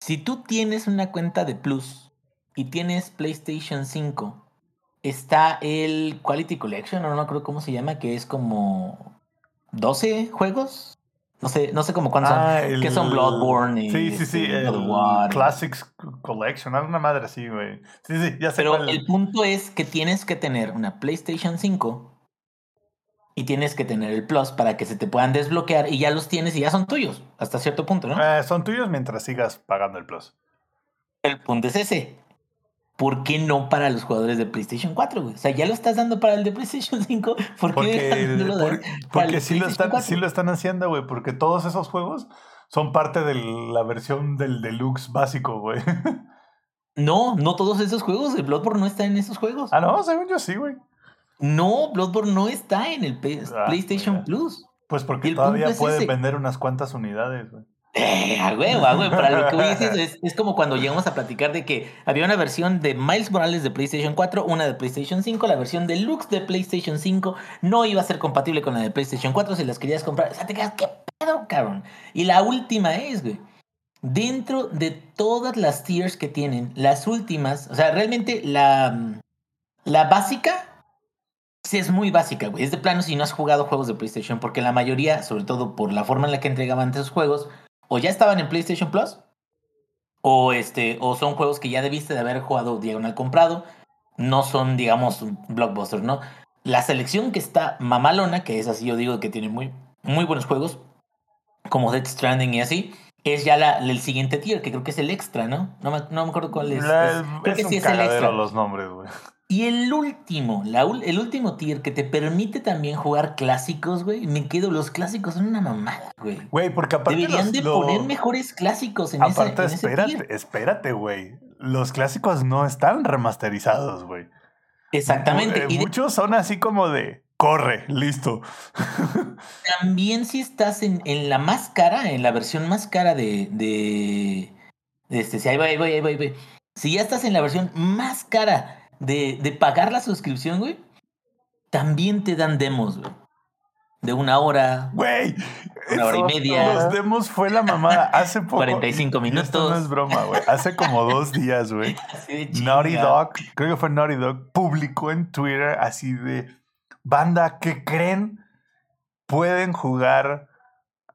Si tú tienes una cuenta de Plus y tienes PlayStation 5, está el Quality Collection, o no me acuerdo cómo se llama, que es como 12 juegos. No sé, no sé cómo cuántos Ah, son. el- Que son Bloodborne y Sí, sí, sí, este, el War Classics Collection, alguna madre así, güey. Sí, sí, ya sé Pero cuál. el punto es que tienes que tener una PlayStation 5 y tienes que tener el Plus para que se te puedan desbloquear y ya los tienes y ya son tuyos hasta cierto punto, ¿no? Eh, son tuyos mientras sigas pagando el Plus. El punto es ese. ¿Por qué no para los jugadores de PlayStation 4, güey? O sea, ya lo estás dando para el de PlayStation 5. ¿Por qué Porque, por- porque sí, lo están, 4? sí lo están haciendo, güey. Porque todos esos juegos son parte de la versión del deluxe básico, güey. No, no todos esos juegos. El Bloodborne no está en esos juegos. ah, no, según yo sí, güey. No, Bloodborne no está en el Ah, PlayStation mira. Plus. Pues porque todavía es pueden vender unas cuantas unidades, güey. Eh, a huevo, a huevo. Para lo que voy a decir es, es como cuando llegamos a platicar de que había una versión de Miles Morales de PlayStation 4, una de PlayStation 5, la versión deluxe de PlayStation 5 no iba a ser compatible con la de PlayStation 4 si las querías comprar. O sea, te quedas, ¿qué pedo, cabrón? Y la última es, güey. Dentro de todas las tiers que tienen, las últimas, o sea, realmente la, la básica sí es muy básica, güey. Es de plano si no has jugado juegos de PlayStation, porque la mayoría, sobre todo por la forma en la que entregaban esos juegos, o ya estaban en PlayStation Plus, o este, o son juegos que ya debiste de haber jugado diagonal comprado, no son, digamos, blockbusters, ¿no? La selección que está mamalona, que es así, yo digo que tiene muy, muy buenos juegos, como Dead Stranding y así, es ya la, el siguiente tier, que creo que es el extra, ¿no? No me, no me acuerdo cuál es. La- es- creo que es sí un es el extra. los nombres, güey. Y el último, la, el último tier que te permite también jugar clásicos, güey. Me quedo, los clásicos son una mamada, güey. Güey, porque aparte Deberían los- de poner mejores clásicos en ese, Aparte, ese tier. espérate, espérate, güey. Los clásicos no están remasterizados, güey. Exactamente. Eh, y de- muchos son así como de corre, listo. también si estás en, en la más cara, en la versión más cara de, de, de este, si ahí va, ahí va, ahí. Si ya estás en la versión más cara de, de pagar la suscripción, güey, también te dan demos, güey. De una hora, Güey, Una hora y media. Los demos fue la mamada hace poco. 45 y- y Esto no minutos. es broma, güey. Hace como dos días, güey. Naughty. Dog, creo que fue Naughty Dog, publicó en Twitter así de banda que creen pueden jugar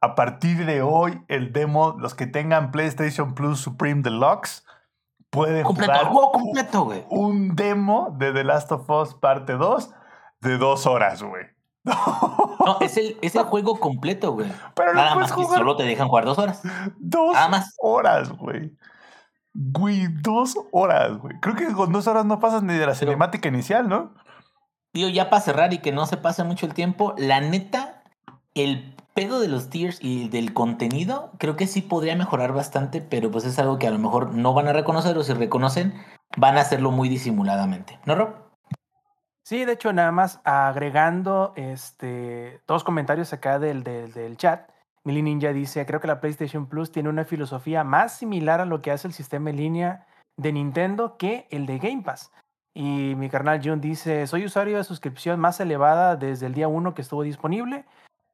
a partir de hoy el demo, los que tengan PlayStation Plus Supreme Deluxe pueden Completo, jugar el juego completo, güey. un demo de The Last of Us parte 2 de dos horas, güey. No, es el, es el juego completo, güey. Pero Nada más que solo te dejan jugar dos horas. dos Nada más. horas, güey. Güey, dos horas, güey. Creo que con dos horas no pasas ni de la Pero- cinemática inicial, ¿no? Tío, ya para cerrar y que no se pase mucho el tiempo, la neta, el pedo de los tiers y del contenido, creo que sí podría mejorar bastante, pero pues es algo que a lo mejor no van a reconocer o si reconocen, van a hacerlo muy disimuladamente. ¿No, Rob? Sí, de hecho, nada más agregando este, dos comentarios acá del, del, del chat. Mili Ninja dice, creo que la PlayStation Plus tiene una filosofía más similar a lo que hace el sistema en línea de Nintendo que el de Game Pass. Y mi carnal Jun dice, soy usuario de suscripción más elevada desde el día 1 que estuvo disponible.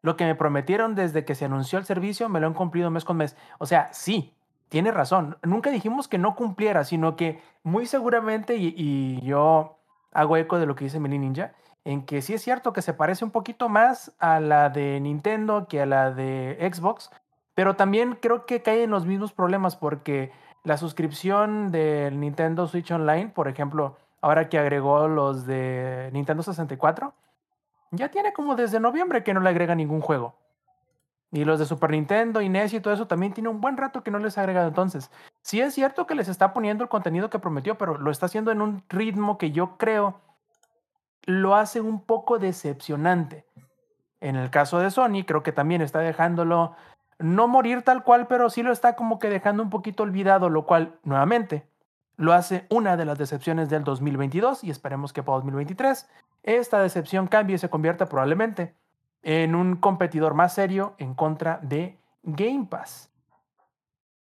Lo que me prometieron desde que se anunció el servicio me lo han cumplido mes con mes. O sea, sí, tiene razón. Nunca dijimos que no cumpliera, sino que muy seguramente, y, yo hago eco de lo que dice Mini Ninja, en que sí es cierto que se parece un poquito más a la de Nintendo que a la de Xbox, pero también creo que cae en los mismos problemas porque la suscripción del Nintendo Switch Online, por ejemplo, ahora que agregó los de Nintendo 64, ya tiene como desde noviembre que no le agrega ningún juego. Y los de Super Nintendo NES y todo eso también tiene un buen rato que no les ha agregado. Entonces, sí es cierto que les está poniendo el contenido que prometió, pero lo está haciendo en un ritmo que yo creo lo hace un poco decepcionante. En el caso de Sony, creo que también está dejándolo no morir tal cual, pero sí lo está como que dejando un poquito olvidado, lo cual, nuevamente, lo hace una de las decepciones del 2022 y esperemos que para 2023 esta decepción cambie y se convierta probablemente en un competidor más serio en contra de Game Pass.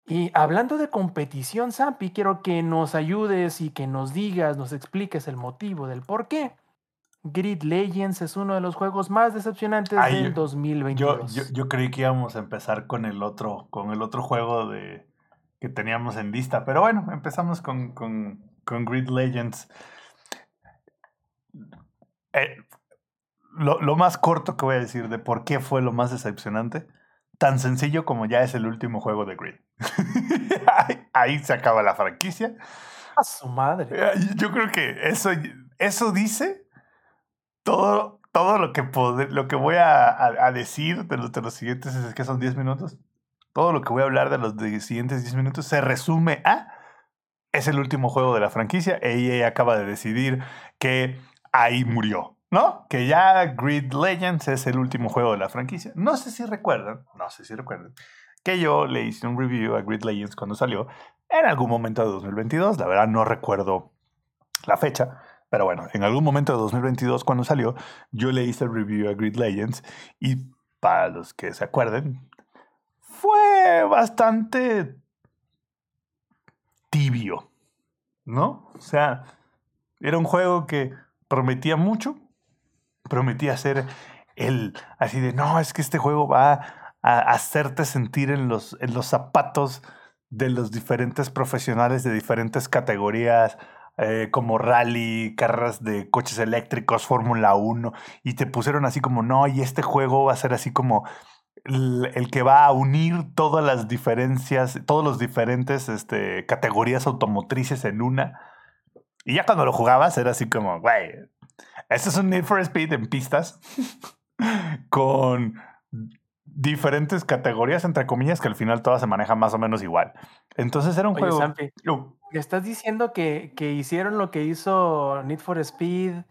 Y hablando de competición, Zampi, quiero que nos ayudes y que nos digas, nos expliques el motivo del por qué. Grid Legends es uno de los juegos más decepcionantes Ay, del yo- 2022. Yo, yo, yo creí que íbamos a empezar con el otro, con el otro juego de que teníamos en lista. Pero bueno, empezamos con, con, con Grid Legends. Eh, lo, lo más corto que voy a decir de por qué fue lo más decepcionante, tan sencillo como ya es el último juego de Grid. ahí, ahí se acaba la franquicia. A su madre. Eh, Yo creo que eso, eso dice todo, todo lo que pod- lo que voy a, a- a decir de los, de los siguientes, es que son 10 minutos. Todo lo que voy a hablar de los siguientes 10 minutos se resume a es el último juego de la franquicia. EA acaba de decidir que ahí murió, ¿no? Que ya Grid Legends es el último juego de la franquicia. No sé si recuerdan, no sé si recuerdan, que yo le hice un review a Grid Legends cuando salió en algún momento de 2022. La verdad no recuerdo la fecha, pero bueno, en algún momento de 2022 cuando salió, yo le hice el review a Grid Legends y para los que se acuerden, fue bastante tibio, ¿no? O sea, era un juego que prometía mucho, prometía ser el así de, no, es que este juego va a hacerte sentir en los, en los zapatos de los diferentes profesionales de diferentes categorías, eh, como rally, carreras de coches eléctricos, Fórmula 1, y te pusieron así como, no, y este juego va a ser así como el, que va a unir todas las diferencias, todos los diferentes este, categorías automotrices en una. Y ya cuando lo jugabas era así como, güey, este es un Need for Speed en pistas con diferentes categorías, entre comillas, que al final todas se manejan más o menos igual. Entonces era un Oye, juego... Sampi, Uh, ¿me estás diciendo que, que hicieron lo que hizo Need for Speed?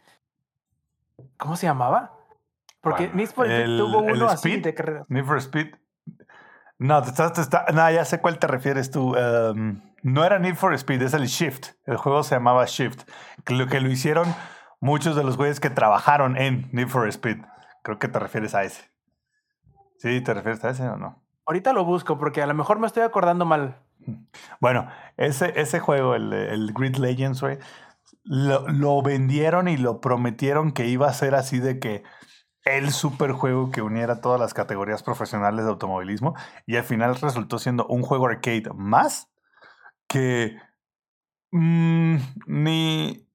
¿Cómo se llamaba? Porque. Need for Speed ¿El- tuvo uno así Speed? de carreras. Need for Speed. No, te estás, te está- no, ya sé cuál te refieres tú. Um, no era Need for Speed, es el Shift. El juego se llamaba Shift. Que lo que lo hicieron muchos de los güeyes que trabajaron en Need for Speed. Creo que te refieres a ese. ¿Sí? ¿Te refieres a ese o no? Ahorita lo busco porque a lo mejor me estoy acordando mal. Bueno, ese, ese juego, el, el Grid Legends, güey, lo, lo vendieron y lo prometieron que iba a ser así de que el super juego que uniera todas las categorías profesionales de automovilismo y al final resultó siendo un juego arcade más que mm, ni,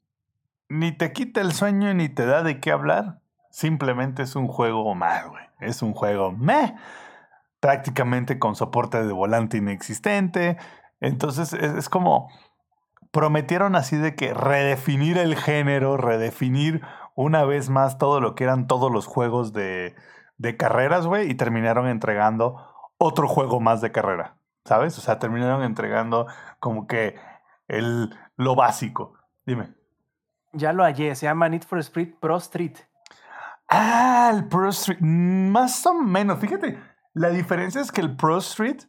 ni te quita el sueño ni te da de qué hablar. Simplemente es un juego más, güey. Es un juego meh prácticamente con soporte de volante inexistente. Entonces es, es como prometieron así de que redefinir el género, redefinir una vez más todo lo que eran todos los juegos de, de carreras, güey, y terminaron entregando otro juego más de carrera, ¿sabes? O sea, terminaron entregando como que el, lo básico. Dime. Ya lo hallé, se llama Need for Speed Pro Street. Ah, el Pro Street. Más o menos. Fíjate, la diferencia es que el Pro Street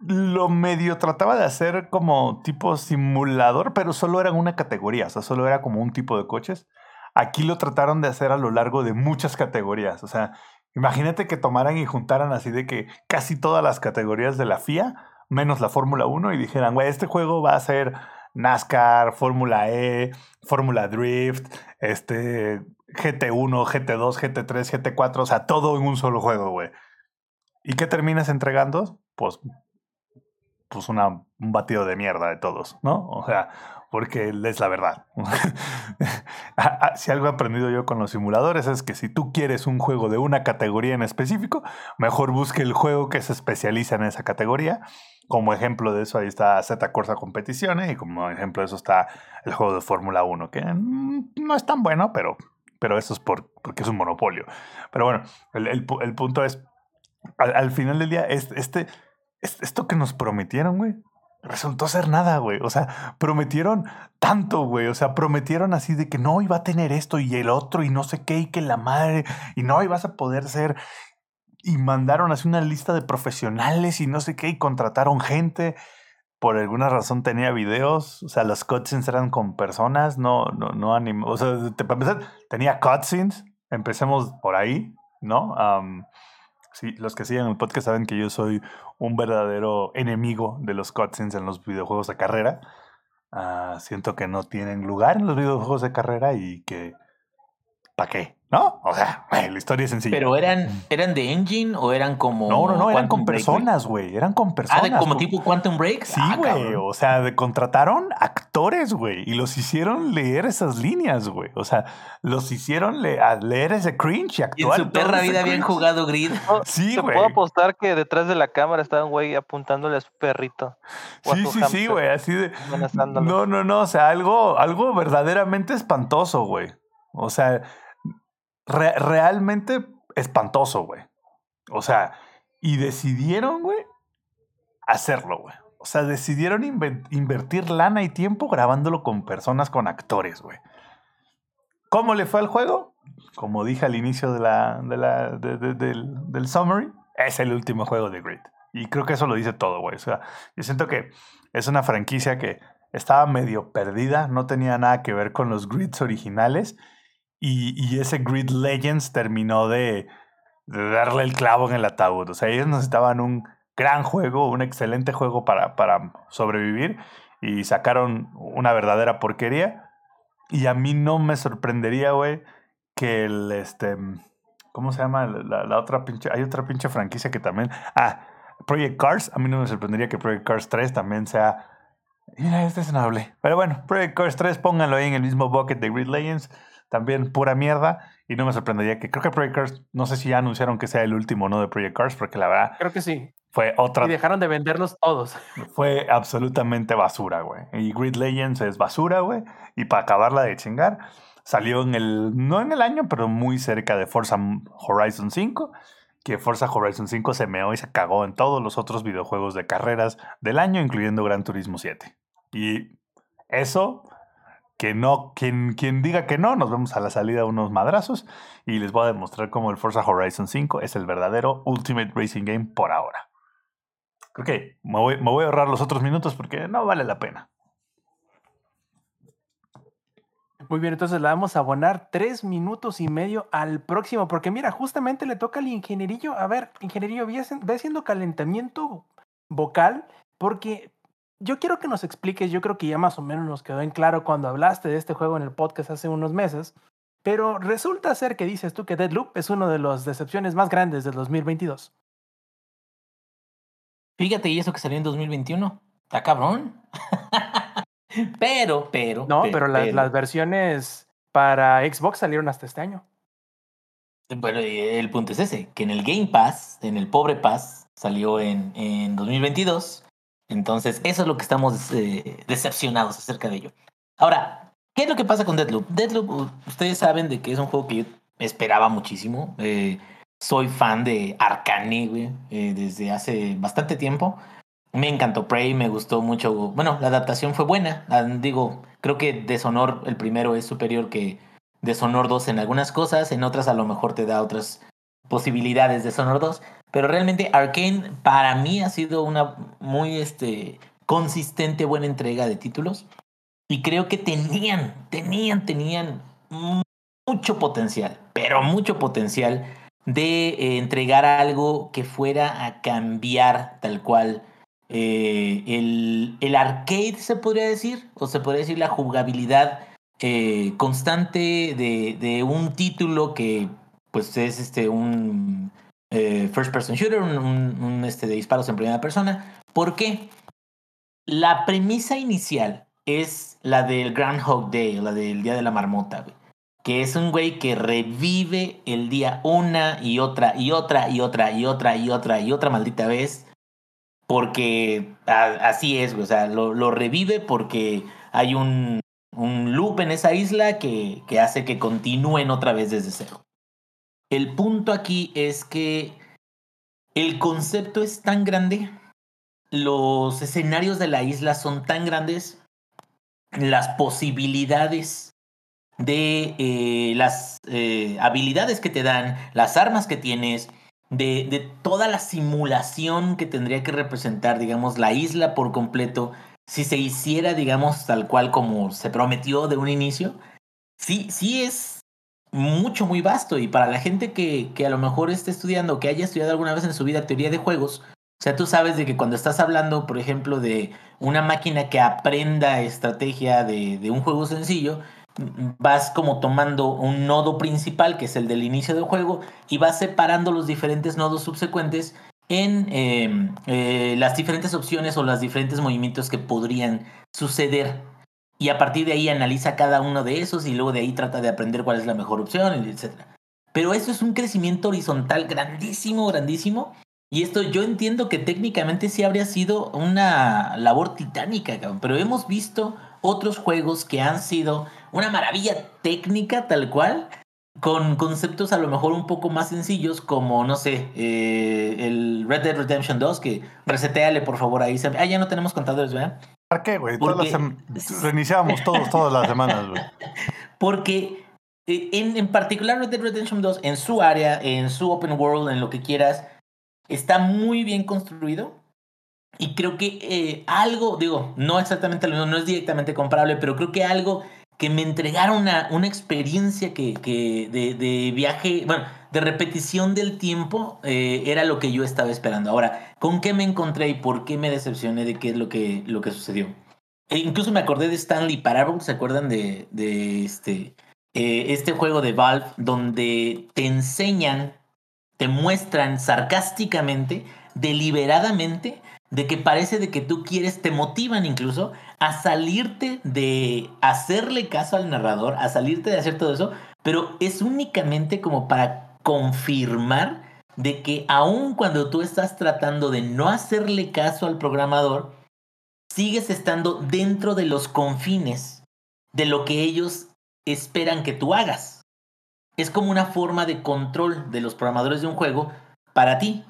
lo medio trataba de hacer como tipo simulador, pero solo era una categoría, o sea, solo era como un tipo de coches. Aquí lo trataron de hacer a lo largo de muchas categorías, o sea, imagínate que tomaran y juntaran así de que casi todas las categorías de la FIA, menos la Fórmula 1, y dijeran, güey, este juego va a ser NASCAR, Fórmula E, Fórmula Drift, este, GT1, GT2, GT3, GT4, o sea, todo en un solo juego, güey. ¿Y qué terminas entregando? Pues, pues una, un batido de mierda de todos, ¿no? O sea, porque es la verdad. si algo he aprendido yo con los simuladores es que si tú quieres un juego de una categoría en específico, mejor busque el juego que se especializa en esa categoría. Como ejemplo de eso, ahí está Z Corsa Competiciones y como ejemplo de eso está el juego de Fórmula 1, que no es tan bueno, pero, pero eso es por, porque es un monopolio. Pero bueno, el, el, el punto es, al, al, final del día, este, este, esto que nos prometieron, güey, resultó ser nada, güey. O sea, prometieron tanto, güey. O sea, prometieron así de que no iba a tener esto y el otro y no sé qué y que la madre y no ibas a poder ser. Y mandaron así una lista de profesionales y no sé qué y contrataron gente. Por alguna razón tenía videos, o sea, los cutscenes eran con personas, no, no, no anim O sea, te, para empezar, tenía cutscenes. Empecemos por ahí, ¿no? Sí, los que siguen el podcast saben que yo soy un verdadero enemigo de los cutscenes en los videojuegos de carrera. Uh, siento que no tienen lugar en los videojuegos de carrera y que... ¿Para qué? ¿No? O sea, la historia es sencilla. ¿Pero eran, eran de engine o eran como.? No, no, no, eran con personas, güey. Eran con personas. Ah, de como tipo Quantum Break. Sí, ah, güey. o sea, de, contrataron actores, güey. Y los hicieron leer esas líneas, güey. O sea, los hicieron le a leer ese cringe y actuar. Y en su perra vida habían jugado Grid. No, Sí, te güey. puedo apostar que detrás de la cámara estaba un güey apuntándole a su perrito. Sí, su sí, sí, güey. Así de. No, no, no. O sea, algo, algo verdaderamente espantoso, güey. O sea, re- realmente espantoso, güey. O sea, y decidieron, güey, hacerlo, güey. O sea, decidieron invertir lana y tiempo grabándolo con personas, con actores, güey. ¿Cómo le fue al juego? Como dije al inicio de la, de la, de- de- del, del summary, es el último juego de Grid. Y creo que eso lo dice todo, güey. O sea, yo siento que es una franquicia que estaba medio perdida, no tenía nada que ver con los grids originales. Y, ese Grid Legends terminó de, darle el clavo en el ataúd. O sea, ellos necesitaban un gran juego, un excelente juego para, para sobrevivir. Y sacaron una verdadera porquería. Y a mí no me sorprendería, güey, que el este. ¿Cómo se llama? La, la otra pinche. Hay otra pinche franquicia que también. Ah, Project Cars. A mí no me sorprendería que Project Cars 3 también sea. Mira, este es noble. Pero bueno, Project Cars 3, pónganlo ahí en el mismo bucket de Grid Legends. También pura mierda. Y no me sorprendería que creo que Project Cars, no sé si ya anunciaron que sea el último, ¿no? De Project Cars, porque la verdad Creo que sí. fue otra Y dejaron de venderlos todos. fue absolutamente basura, güey. Y Grid Legends es basura, güey. Y para acabarla de chingar, salió en el, no en el año, pero muy cerca de Forza Horizon 5. Que Forza Horizon 5 se meó y se cagó en todos los otros videojuegos de carreras del año, incluyendo Gran Turismo 7. Y eso, que no, quien, quien diga que no, nos vemos a la salida unos madrazos. Y les voy a demostrar cómo el Forza Horizon 5 es el verdadero Ultimate Racing Game por ahora. Ok, me voy, me voy a ahorrar los otros minutos porque no vale la pena. Muy bien, entonces le vamos a abonar tres minutos y medio al próximo, porque mira, justamente le toca al ingenierillo. A ver, ingenierillo, ve haciendo calentamiento vocal, porque yo quiero que nos expliques, yo creo que ya más o menos nos quedó en claro cuando hablaste de este juego en el podcast hace unos meses, pero resulta ser que dices tú que Deadloop es una de las decepciones más grandes del 2022. Fíjate, y eso que salió en 2021. Está cabrón. pero, pero. No, pero las, las versiones para Xbox salieron hasta este año. Bueno, el punto es ese, que en el Game Pass, en el pobre Pass, salió en, en 2022. Entonces, eso es lo que estamos eh, decepcionados acerca de ello. Ahora, ¿qué es lo que pasa con Deadloop? Deadloop, ustedes saben de que es un juego que yo esperaba muchísimo. Eh, soy fan de Arcane, güey, eh, desde hace bastante tiempo. Me encantó Prey, me gustó mucho. Bueno, la adaptación fue buena. Ah, Digo, creo que Deshonor, el primero, es superior que Deshonor 2 en algunas cosas, en otras a lo mejor te da otras posibilidades de Deshonor 2. Pero realmente Arkane para mí ha sido una muy este, consistente, buena entrega de títulos. Y creo que tenían, tenían, tenían mucho potencial, pero mucho potencial de eh, entregar algo que fuera a cambiar tal cual eh, el, el arcade, se podría decir, o se podría decir la jugabilidad eh, constante de, de un título que pues es este un eh, first person shooter, un, este, de disparos en primera persona. ¿Por qué? La premisa inicial es la del Groundhog Day, la del Día de la Marmota. Que es un güey que revive el día una y otra y otra y otra y otra y otra y otra maldita vez. Porque así es, güey. O sea, lo, lo revive porque hay un, un loop en esa isla que, que hace que continúen otra vez desde cero. El punto aquí es que el concepto es tan grande, los escenarios de la isla son tan grandes, las posibilidades de eh, las eh, habilidades que te dan, las armas que tienes, de, de, toda la simulación que tendría que representar, digamos, la isla por completo, si se hiciera, digamos, tal cual como se prometió de un inicio, sí, sí es mucho, muy vasto. Y para la gente que, que a lo mejor esté estudiando, que haya estudiado alguna vez en su vida teoría de juegos, o sea, tú sabes de que cuando estás hablando, por ejemplo, de una máquina que aprenda estrategia de, de un juego sencillo, vas como tomando un nodo principal, que es el del inicio del juego, y vas separando los diferentes nodos subsecuentes en eh, eh, las diferentes opciones o los diferentes movimientos que podrían suceder. Y a partir de ahí analiza cada uno de esos y luego de ahí trata de aprender cuál es la mejor opción, etc. Pero eso es un crecimiento horizontal grandísimo, grandísimo. Y esto yo entiendo que técnicamente sí habría sido una labor titánica, pero hemos visto otros juegos que han sido una maravilla técnica tal cual, con conceptos a lo mejor un poco más sencillos, como, no sé, eh, el Red Dead Redemption 2, que reseteale por favor ahí. Ah, ya no tenemos contadores, ¿verdad? ¿Para qué, güey? Porque... Reiniciamos todos, todas las semanas, güey. Porque en, en particular Red Dead Redemption 2, en su área, en su open world, en lo que quieras, está muy bien construido. Y creo que eh, algo, digo, no exactamente lo mismo, no es directamente comparable, pero creo que algo que me entregara una, una experiencia que, que de, de, viaje, bueno, de repetición del tiempo, eh, era lo que yo estaba esperando. Ahora, ¿con qué me encontré y por qué me decepcioné de qué es lo que, lo que sucedió? E incluso me acordé de Stanley Parable, ¿se acuerdan de, de este, eh, este juego de Valve donde te enseñan, te muestran sarcásticamente, deliberadamente, de que parece de que tú quieres, te motivan incluso a salirte de hacerle caso al narrador, a salirte de hacer todo eso, pero es únicamente como para confirmar de que aun cuando tú estás tratando de no hacerle caso al programador, sigues estando dentro de los confines de lo que ellos esperan que tú hagas. Es como una forma de control de los programadores de un juego para ti.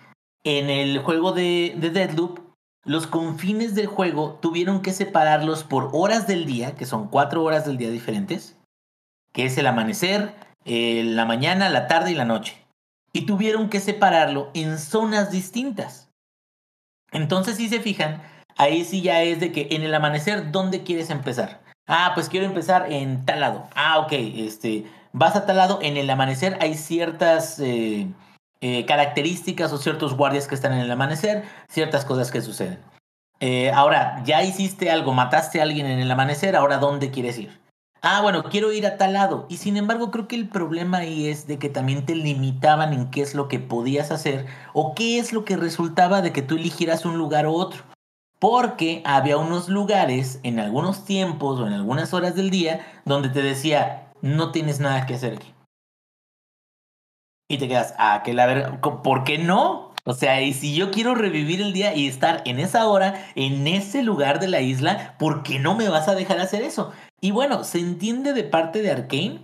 En el juego de, de Deadloop, los confines del juego tuvieron que separarlos por horas del día, que son cuatro horas del día diferentes, que es el amanecer, la mañana, la tarde y la noche. Y tuvieron que separarlo en zonas distintas. Entonces, si se fijan, ahí sí ya es de que en el amanecer, ¿dónde quieres empezar? Ah, pues quiero empezar en tal lado. Ah, ok, este, vas a tal lado, en el amanecer hay ciertas... Eh, eh, características o ciertos guardias que están en el amanecer, ciertas cosas que suceden. Eh, ahora, ya hiciste algo, mataste a alguien en el amanecer, ahora ¿dónde quieres ir? Ah, bueno, quiero ir a tal lado. Y sin embargo, creo que el problema ahí es de que también te limitaban en qué es lo que podías hacer o qué es lo que resultaba de que tú eligieras un lugar u otro. Porque había unos lugares en algunos tiempos o en algunas horas del día donde te decía, no tienes nada que hacer aquí y te quedas, ah, que la verdad, ¿por qué no? O sea, y si yo quiero revivir el día y estar en esa hora, en ese lugar de la isla, ¿por qué no me vas a dejar hacer eso? Y bueno, se entiende de parte de Arkane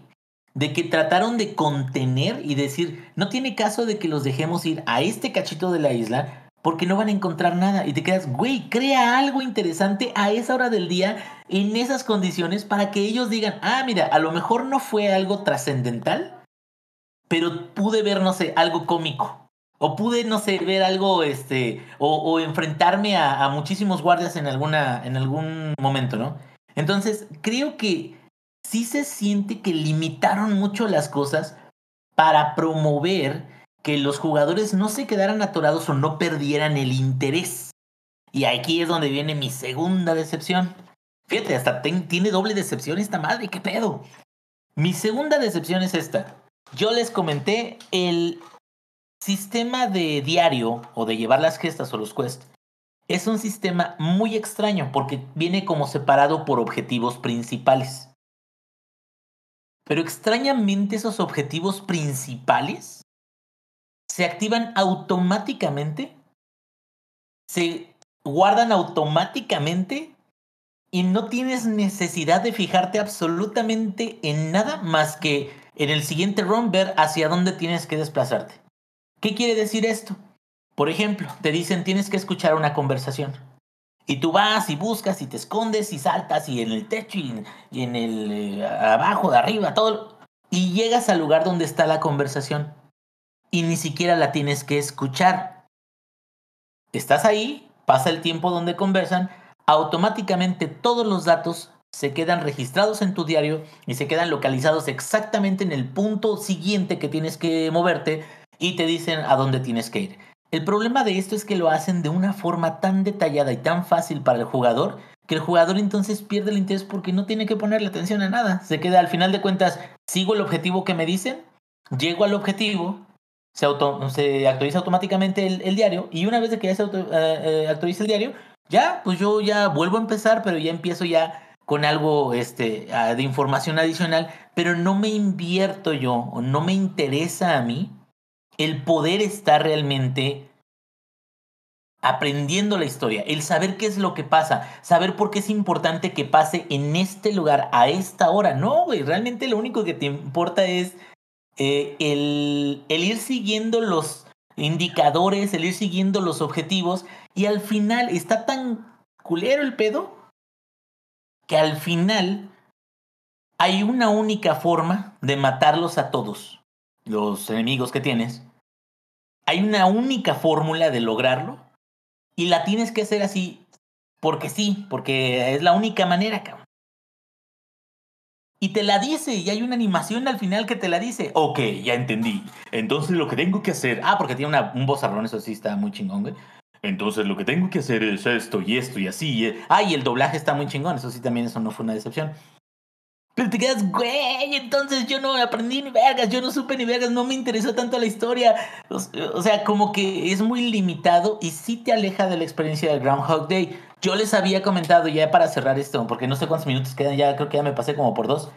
de que trataron de contener y decir, no tiene caso de que los dejemos ir a este cachito de la isla porque no van a encontrar nada. Y te quedas, güey, crea algo interesante a esa hora del día, en esas condiciones, para que ellos digan, ah, mira, a lo mejor no fue algo trascendental, pero pude ver, no sé, algo cómico. O pude, no sé, ver algo, este, o, enfrentarme a, muchísimos guardias en, alguna, en algún momento, ¿no? Entonces, creo que sí se siente que limitaron mucho las cosas para promover que los jugadores no se quedaran atorados o no perdieran el interés. Y aquí es donde viene mi segunda decepción. Fíjate, hasta tiene doble decepción esta madre, ¿qué pedo? Mi segunda decepción es esta. Yo les comenté el sistema de diario o de llevar las gestas o los quests. Es un sistema muy extraño porque viene como separado por objetivos principales. Pero extrañamente esos objetivos principales se activan automáticamente, se guardan automáticamente y no tienes necesidad de fijarte absolutamente en nada más que en el siguiente run ver hacia dónde tienes que desplazarte. ¿Qué quiere decir esto? Por ejemplo, te dicen tienes que escuchar una conversación. Y tú vas y buscas y te escondes y saltas y en el techo y, en el eh, abajo, de arriba, todo. Y llegas al lugar donde está la conversación. Y ni siquiera la tienes que escuchar. Estás ahí, pasa el tiempo donde conversan, automáticamente todos los datos se quedan registrados en tu diario y se quedan localizados exactamente en el punto siguiente que tienes que moverte y te dicen a dónde tienes que ir. El problema de esto es que lo hacen de una forma tan detallada y tan fácil para el jugador que el jugador entonces pierde el interés porque no tiene que ponerle atención a nada. Se queda al final de cuentas, sigo el objetivo que me dicen, llego al objetivo, se, se actualiza automáticamente el, diario y una vez que ya se eh, eh, actualiza el diario, ya, pues yo ya vuelvo a empezar, pero ya empiezo ya con algo este, ah, de información adicional, pero no me invierto yo o no me interesa a mí el poder estar realmente aprendiendo la historia, el saber qué es lo que pasa, saber por qué es importante que pase en este lugar a esta hora. No, güey, realmente lo único que te importa es eh, el, el ir siguiendo los indicadores, el ir siguiendo los objetivos y al final está tan culero el pedo que al final hay una única forma de matarlos a todos, los enemigos que tienes. Hay una única fórmula de lograrlo y la tienes que hacer así porque sí, porque es la única manera, cabrón. Y te la dice, y hay una animación al final que te la dice. Ok, ya entendí. Entonces lo que tengo que hacer. Ah, porque tiene una, un bozarrón, eso sí está muy chingón, güey. Entonces lo que tengo que hacer es esto y esto y así. Y... Ah, y el doblaje está muy chingón. Eso sí, también eso no fue una decepción. Pero te quedas, güey, entonces yo no aprendí ni vergas, yo no supe ni vergas, no me interesó tanto la historia. O, sea, como que es muy limitado y sí te aleja de la experiencia del Groundhog Day. Yo les había comentado ya para cerrar esto, porque no sé cuántos minutos quedan, ya creo que ya me pasé como por dos.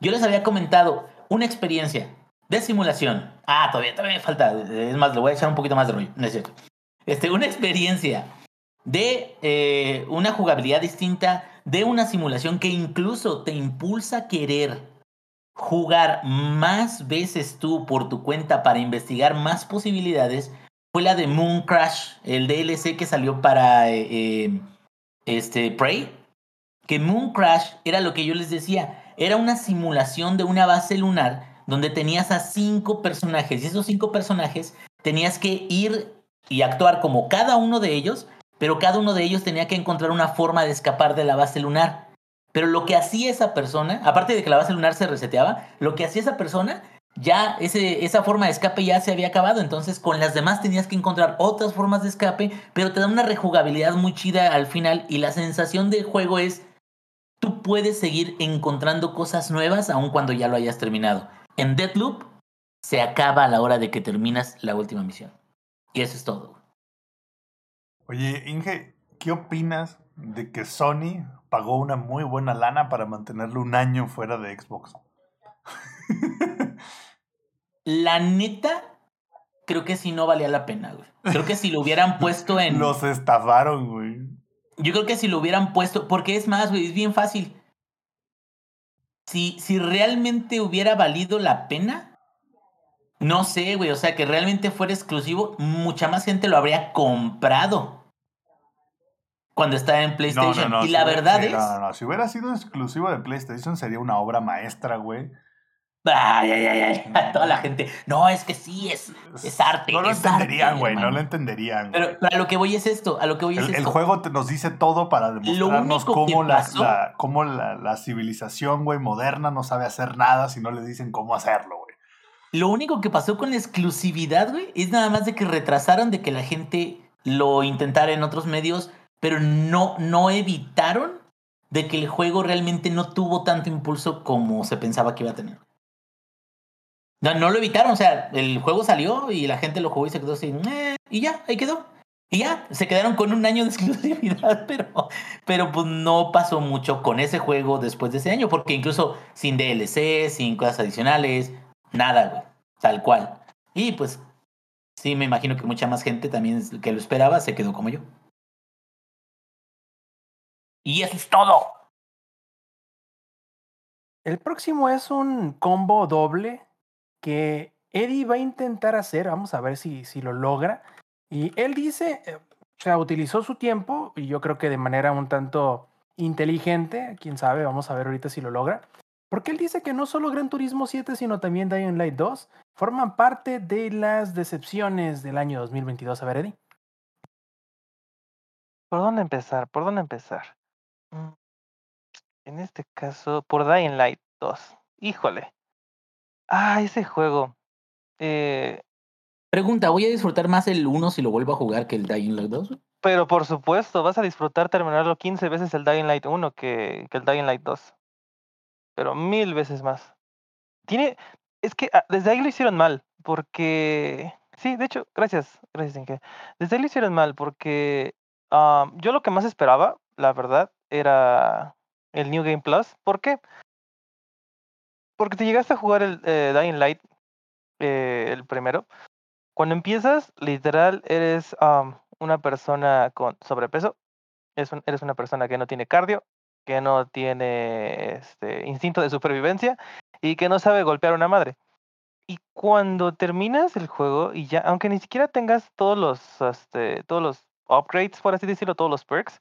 Yo les había comentado una experiencia de simulación. Ah, todavía, todavía me falta. Es más, le voy a echar un poquito más de rollo. No es cierto. Este, una experiencia de eh, una jugabilidad distinta, de una simulación que incluso te impulsa a querer jugar más veces tú por tu cuenta para investigar más posibilidades, fue la de Moon Crash, el DLC que salió para eh, eh, este, Prey. Que Moon Crash era lo que yo les decía, era una simulación de una base lunar donde tenías a cinco personajes y esos cinco personajes tenías que ir y actuar como cada uno de ellos, pero cada uno de ellos tenía que encontrar una forma de escapar de la base lunar. Pero lo que hacía esa persona, aparte de que la base lunar se reseteaba, lo que hacía esa persona, ya ese, esa forma de escape ya se había acabado. Entonces con las demás tenías que encontrar otras formas de escape, pero te da una rejugabilidad muy chida al final y la sensación del juego es, tú puedes seguir encontrando cosas nuevas aun cuando ya lo hayas terminado. En Deathloop se acaba a la hora de que terminas la última misión. Y eso es todo. Oye, Inge, ¿qué opinas de que Sony pagó una muy buena lana para mantenerlo un año fuera de Xbox? La neta, creo que sí no valía la pena, güey. Creo que si lo hubieran puesto en. Los estafaron, güey. Yo creo que si lo hubieran puesto. Porque es más, güey, es bien fácil. Si, si realmente hubiera valido la pena. No sé, güey. O sea, que realmente fuera exclusivo, mucha más gente lo habría comprado. Cuando estaba en PlayStation. No, no, no, y la verdad es. No, no, no. Si hubiera sido exclusivo de PlayStation sería una obra maestra, güey. Ay, ay, ay, ay, a toda la gente. No, es que sí, es, es arte. No lo es entenderían, güey. No lo entenderían. Pero, pero a lo que voy es esto, a lo que voy es El, el esto. juego te- nos dice todo para demostrarnos cómo, la, la- cómo la, la civilización, güey, moderna no sabe hacer nada si no le dicen cómo hacerlo, güey. Lo único que pasó con la exclusividad, güey, es nada más de que retrasaron de que la gente lo intentara en otros medios, pero no, no evitaron de que el juego realmente no tuvo tanto impulso como se pensaba que iba a tener. No, no lo evitaron, o sea, el juego salió y la gente lo jugó y se quedó así, y ya, ahí quedó. Y ya, se quedaron con un año de exclusividad, pero, pero pues no pasó mucho con ese juego después de ese año, porque incluso sin DLC, sin cosas adicionales, nada, güey, tal cual. Y pues sí, me imagino que mucha más gente también que lo esperaba se quedó como yo. Y eso es todo. El próximo es un combo doble que Eddie va a intentar hacer. Vamos a ver si, si lo logra. Y él dice, eh, o sea, utilizó su tiempo y yo creo que de manera un tanto inteligente, quién sabe, vamos a ver ahorita si lo logra. Porque él dice que no solo Gran Turismo 7, sino también Dying Light 2 forman parte de las decepciones del año 2022. A ver, Eddie. ¿Por dónde empezar? ¿Por dónde empezar? Mm, En este caso, por Dying Light 2. Híjole. Ah, ese juego. Eh, Pregunta, ¿voy a disfrutar más el 1 si lo vuelvo a jugar que el Dying Light 2? pero por supuesto, vas a disfrutar terminarlo 15 veces el Dying Light 1 que, que el Dying Light 2. Pero mil veces más. Tiene. Es que ah, desde ahí lo hicieron mal. Porque. Sí, de hecho, gracias. Gracias, Inge. Desde ahí lo hicieron mal. Porque ah, yo lo que más esperaba, la verdad, era el New Game Plus. ¿Por qué? Porque te llegaste a jugar el eh, Dying Light, eh, el primero. Cuando empiezas, literal, eres am, una persona con sobrepeso. Es eres una persona que no tiene cardio, que no tiene este, instinto de supervivencia y que no sabe golpear a una madre. Y cuando terminas el juego y ya, aunque ni siquiera tengas todos los, este, todos los upgrades, por así decirlo, todos los perks,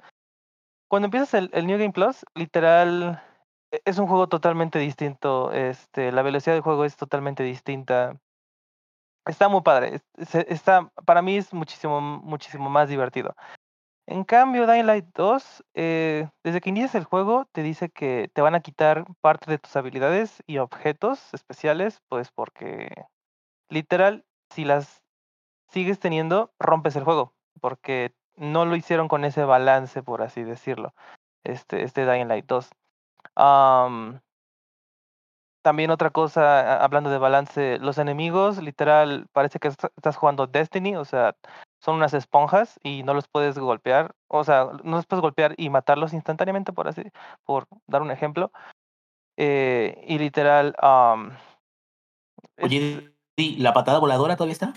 cuando empiezas el, el New Game Plus, literal, e- es un juego totalmente distinto. Este, la velocidad del juego es totalmente distinta. Está muy padre. Está, para mí es muchísimo, muchísimo más divertido. En cambio, Dying Light 2, eh, desde que inicias el juego, te dice que te van a quitar parte de tus habilidades y objetos especiales, pues porque literal, si las sigues teniendo, rompes el juego, porque no lo hicieron con ese balance, por así decirlo, este, este Dying Light 2. Am, también otra cosa, hablando de balance, los enemigos, literal, parece que est- estás jugando Destiny, o sea, son unas esponjas y no los puedes golpear, o sea, no los puedes golpear y matarlos instantáneamente, por así, por dar un ejemplo. Eh, y literal, es- Oye, ¿y ¿la patada voladora todavía está?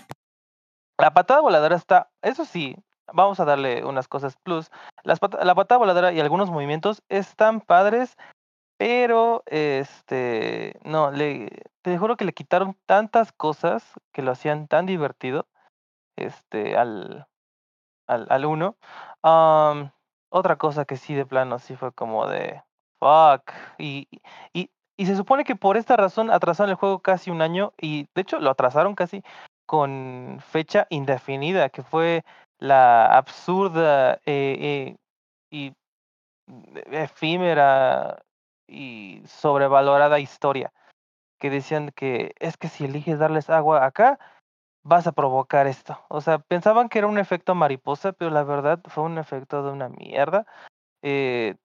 la patada voladora está, eso sí, vamos a darle unas cosas plus. Las la patada voladora y algunos movimientos están padres, pero este, no, le, te juro que le quitaron tantas cosas que lo hacían tan divertido, este, al, al, al uno. Am, otra cosa que sí de plano sí fue como de fuck. Y, y, y se supone que por esta razón atrasaron el juego casi un año y de hecho lo atrasaron casi con fecha indefinida, que fue la absurda eh, eh, y efímera y sobrevalorada historia que decían que es que si eliges darles agua acá, vas a provocar esto. O sea, pensaban que era un efecto mariposa, pero la verdad fue un efecto de una mierda. Eh,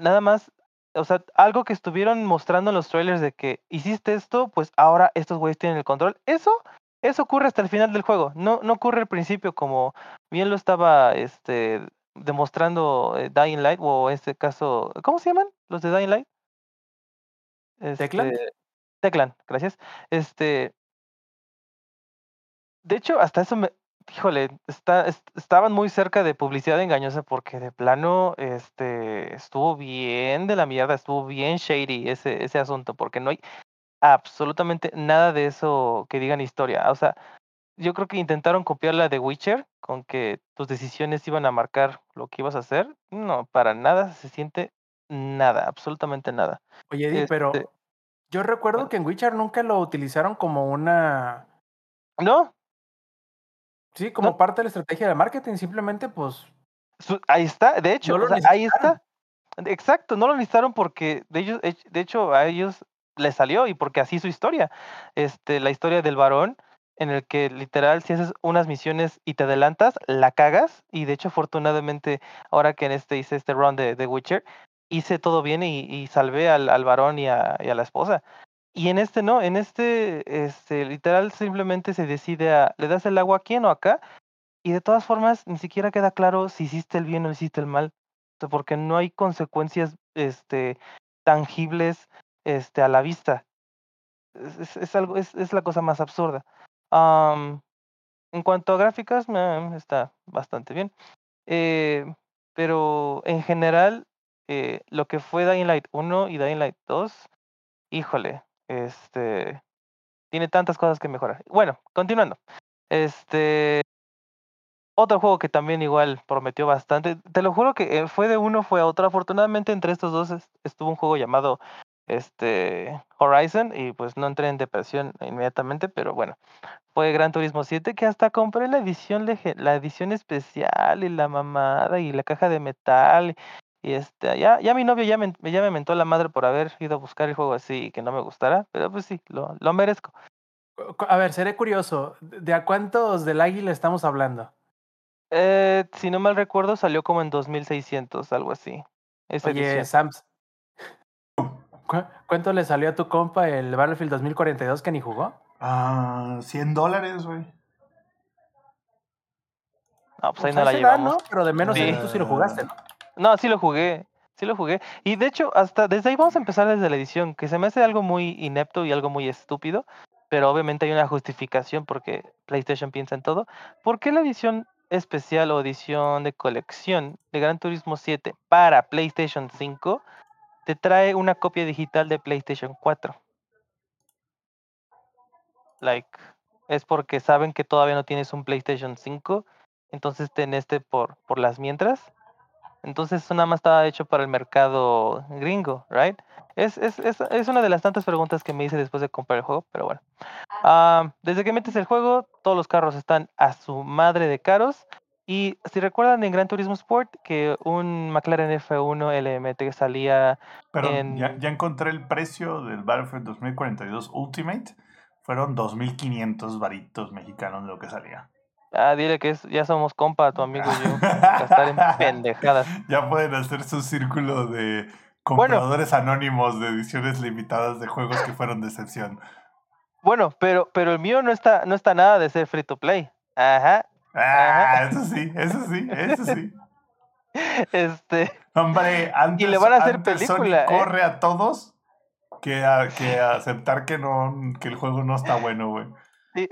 nada más, o sea, algo que estuvieron mostrando en los trailers de que hiciste esto, pues ahora estos güeyes tienen el control. Eso, eso ocurre hasta el final del juego. No, no ocurre al principio como bien lo estaba este demostrando eh, Dying Light o en este caso, ¿cómo se llaman? Los de Dying Light. Este, Teclan, gracias. Este, de hecho, hasta eso me, híjole, está, est- estaban muy cerca de publicidad engañosa porque de plano, este, estuvo bien de la mierda, estuvo bien shady ese, ese asunto, porque no hay absolutamente nada de eso que digan historia. O sea, yo creo que intentaron copiar la de Witcher, con que tus decisiones iban a marcar lo que ibas a hacer. No, para nada se siente nada, absolutamente nada. Oye, Eddie, pero Este, yo recuerdo que en Witcher nunca lo utilizaron como una. No, Sí, como No. parte de la estrategia de marketing. Simplemente, pues. Ahí está, de hecho, lo o sea, ahí está. Exacto, no lo necesitaron porque de ellos, de hecho, a ellos les salió y porque así su historia. Este, la historia del varón, en el que literal, si haces unas misiones y te adelantas, la cagas. Y de hecho, afortunadamente, ahora que en este hice este run de, de Witcher, hice todo bien y, y salvé al, al varón y a, y a la esposa. Y en este no, en este, este, literal, simplemente se decide a, ¿le das el agua aquí o acá? Y de todas formas, ni siquiera queda claro si hiciste el bien o hiciste el mal, porque no hay consecuencias este, tangibles este, a la vista. Es, es- algo, es, es la cosa más absurda. Am, en cuanto a gráficas, está bastante bien. Eh, pero en general, eh, lo que fue Dying Light 1 y Dying Light 2, híjole, este, tiene tantas cosas que mejorar. Bueno, continuando. Este, otro juego que también igual prometió bastante. Te lo juro que eh, fue de uno, fue a otro. Afortunadamente entre estos dos es- estuvo un juego llamado este Horizon y pues no entré en depresión inmediatamente, pero bueno, fue Gran Turismo 7 que hasta compré la edición la edición especial y la mamada y la caja de metal y este ya ya mi novio ya me, ya me mentó la madre por haber ido a buscar el juego así y que no me gustara, pero pues sí, lo, lo merezco. A ver, seré curioso. ¿De a cuántos del águila estamos hablando? Eh, si no mal recuerdo salió como en 2600, algo así. Esa Oye, edición. Sams. ¿cu- ¿Cuánto le salió a tu compa el Battlefield 2042 que ni jugó? Ah, 100 dólares, güey. No, pues ahí Pues no la da, llevamos. ¿no? Pero de menos Sí. tú sí lo jugaste, ¿no? No, sí lo jugué, sí lo jugué. Y de hecho, hasta desde ahí vamos a empezar desde la edición, que se me hace algo muy inepto y algo muy estúpido, pero obviamente hay una justificación porque PlayStation piensa en todo. ¿Por qué la edición especial o edición de colección de Gran Turismo 7 para PlayStation 5 te trae una copia digital de PlayStation 4? Like, es porque saben que todavía no tienes un PlayStation 5, entonces ten este por, por las mientras. Entonces eso nada más estaba hecho para el mercado gringo, ¿right? Es, es, es, es una de las tantas preguntas que me hice después de comprar el juego, pero bueno. Ah, desde que metes el juego, todos los carros están a su madre de caros. Y si recuerdan en Gran Turismo Sport que un McLaren F1 LMT salía Pero ya, en... ya encontré el precio del Battlefield 2042 Ultimate. Fueron 2.500 varitos mexicanos de lo que salía. Ah, dile que es, ya somos compa, tu amigo y yo. Gastar en pendejadas. Ya pueden hacer su círculo de compradores anónimos de ediciones limitadas de juegos que fueron decepción. Bueno, pero, pero el mío no está, no está nada de ser free to play. Ajá. Ah, eso sí, eso sí, eso sí. Este. Hombre, antes, le van a hacer antes Sony película, ¿eh? corre a todos que, a- que aceptar que no que el juego no está bueno, güey. Sí,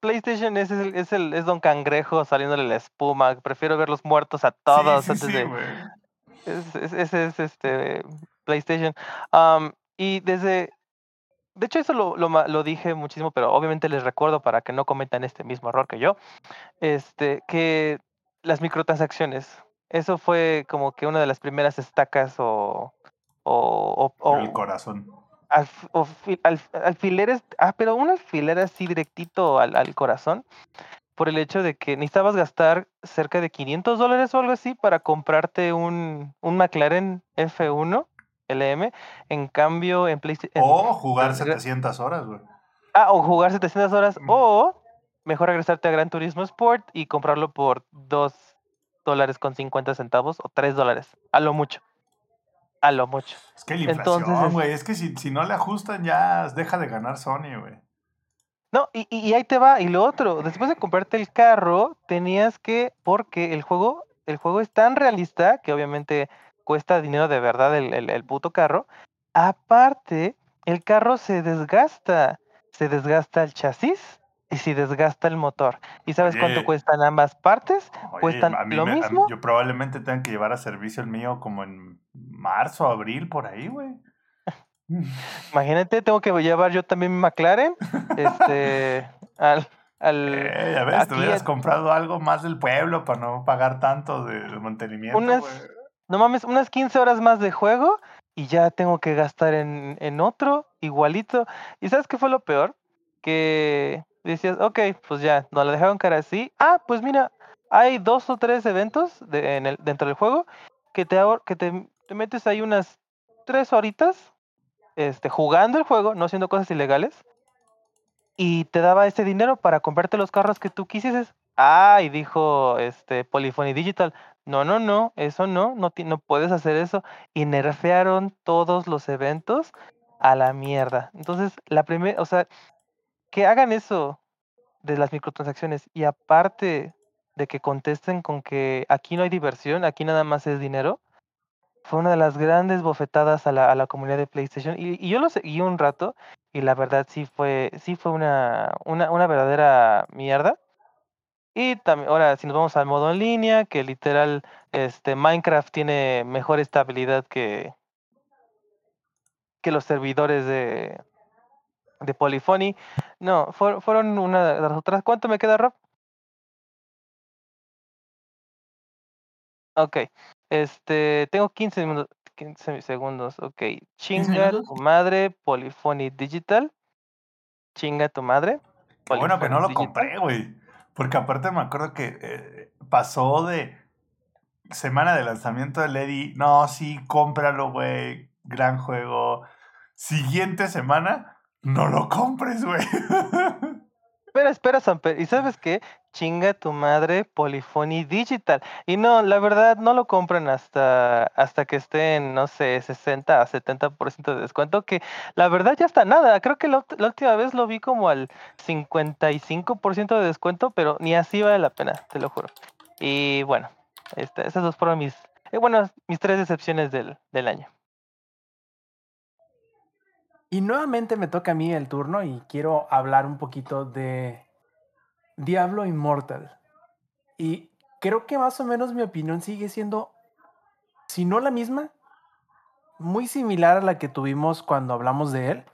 PlayStation es, el, es, el, es Don Cangrejo saliéndole la espuma. Prefiero verlos muertos a todos sí, sí, antes de. güey. es- es- Ese es este PlayStation. Am, y desde. De hecho, eso lo, lo, lo dije muchísimo, pero obviamente les recuerdo para que no cometan este mismo error que yo. Este, que las microtransacciones. Eso fue como que una de las primeras estacas o. o, o- En el o corazón. Alf- alf- alfileres. Ah, pero un alfiler así directito al, al corazón. Por el hecho de que necesitabas gastar cerca de 500 dólares o algo así para comprarte un, un McLaren F1 LM. En cambio, en PlayStation. O jugar en- 700 horas, güy. Ah, o jugar 700 horas. Mm. O mejor regresarte a Gran Turismo Sport y comprarlo por 2 dólares con 50 centavos o 3 dólares. A lo mucho. A lo mucho. Es que la inflación, güey. Es que si, si no le ajustan ya deja de ganar Sony, güey. No, y, y- ahí te va. Y lo otro, después de comprarte el carro, tenías que, porque el juego, el juego es tan realista que obviamente cuesta dinero de verdad el, el- el puto carro. Aparte, el carro se desgasta. Se desgasta el chasis y se desgasta el motor. ¿Y sabes cuánto cuestan ambas partes? Oye, Cuestan a mí lo me- a mí- mismo. yo probablemente tenga que llevar a servicio el mío como en marzo, abril, por ahí, güey. Imagínate, tengo que llevar yo también mi McLaren. este. Al. al Eh, ya ves, te hubieras comprado algo más del pueblo para no pagar tanto de, de mantenimiento, Unas- no mames, unas 15 horas más de juego y ya tengo que gastar en, en otro igualito. ¿Y sabes qué fue lo peor? Que decías, ok, pues ya, nos la dejaron cara así. Ah, pues mira, hay dos o tres eventos de- en el, dentro del juego que te, que te, te metes ahí unas tres horitas este, jugando el juego, no haciendo cosas ilegales. Y te daba ese dinero para comprarte los carros que tú quisieses. Ah, y dijo este Polyphony Digital, no, no, no, eso no, no, no puedes hacer eso. Y nerfearon todos los eventos a la mierda. Entonces, la primera, o sea, que hagan eso de las microtransacciones y aparte de que contesten con que aquí no hay diversión, aquí nada más es dinero, fue una de las grandes bofetadas a la, a la comunidad de PlayStation. Y, yo lo seguí un rato y la verdad sí fue, sí fue una, una, una verdadera mierda. Y también, ahora, si nos vamos al modo en línea, que literal, este, Minecraft tiene mejor estabilidad que, que los servidores de, de Polyphony. No, fuer- fueron una de las otras. ¿Cuánto me queda, Rob? Ok. Este, tengo 15 minutos, 15 segundos. Ok. Chinga tu madre, Polyphony Digital. Chinga tu madre. Qué bueno que no lo Digital. compré, güey. Porque aparte me acuerdo que eh, pasó de semana de lanzamiento del Eddie. No, sí, cómpralo, güey. Gran juego. Siguiente semana, no lo compres, güey. Espera, espera, Samper. ¿Y sabes qué? Chinga tu madre, Polyphony Digital. Y no, la verdad, no lo compren hasta, hasta que esté en, no sé, 60 a 70% de descuento, que la verdad ya está nada. Creo que la, última vez lo vi como al 55% de descuento, pero ni así vale la pena, te lo juro. Y bueno, este, esas dos fueron mis, eh, bueno, mis tres decepciones del, del año. Y nuevamente me toca a mí el turno y quiero hablar un poquito de Diablo Immortal. Y creo que más o menos mi opinión sigue siendo, si no la misma, muy similar a la que tuvimos cuando hablamos de él.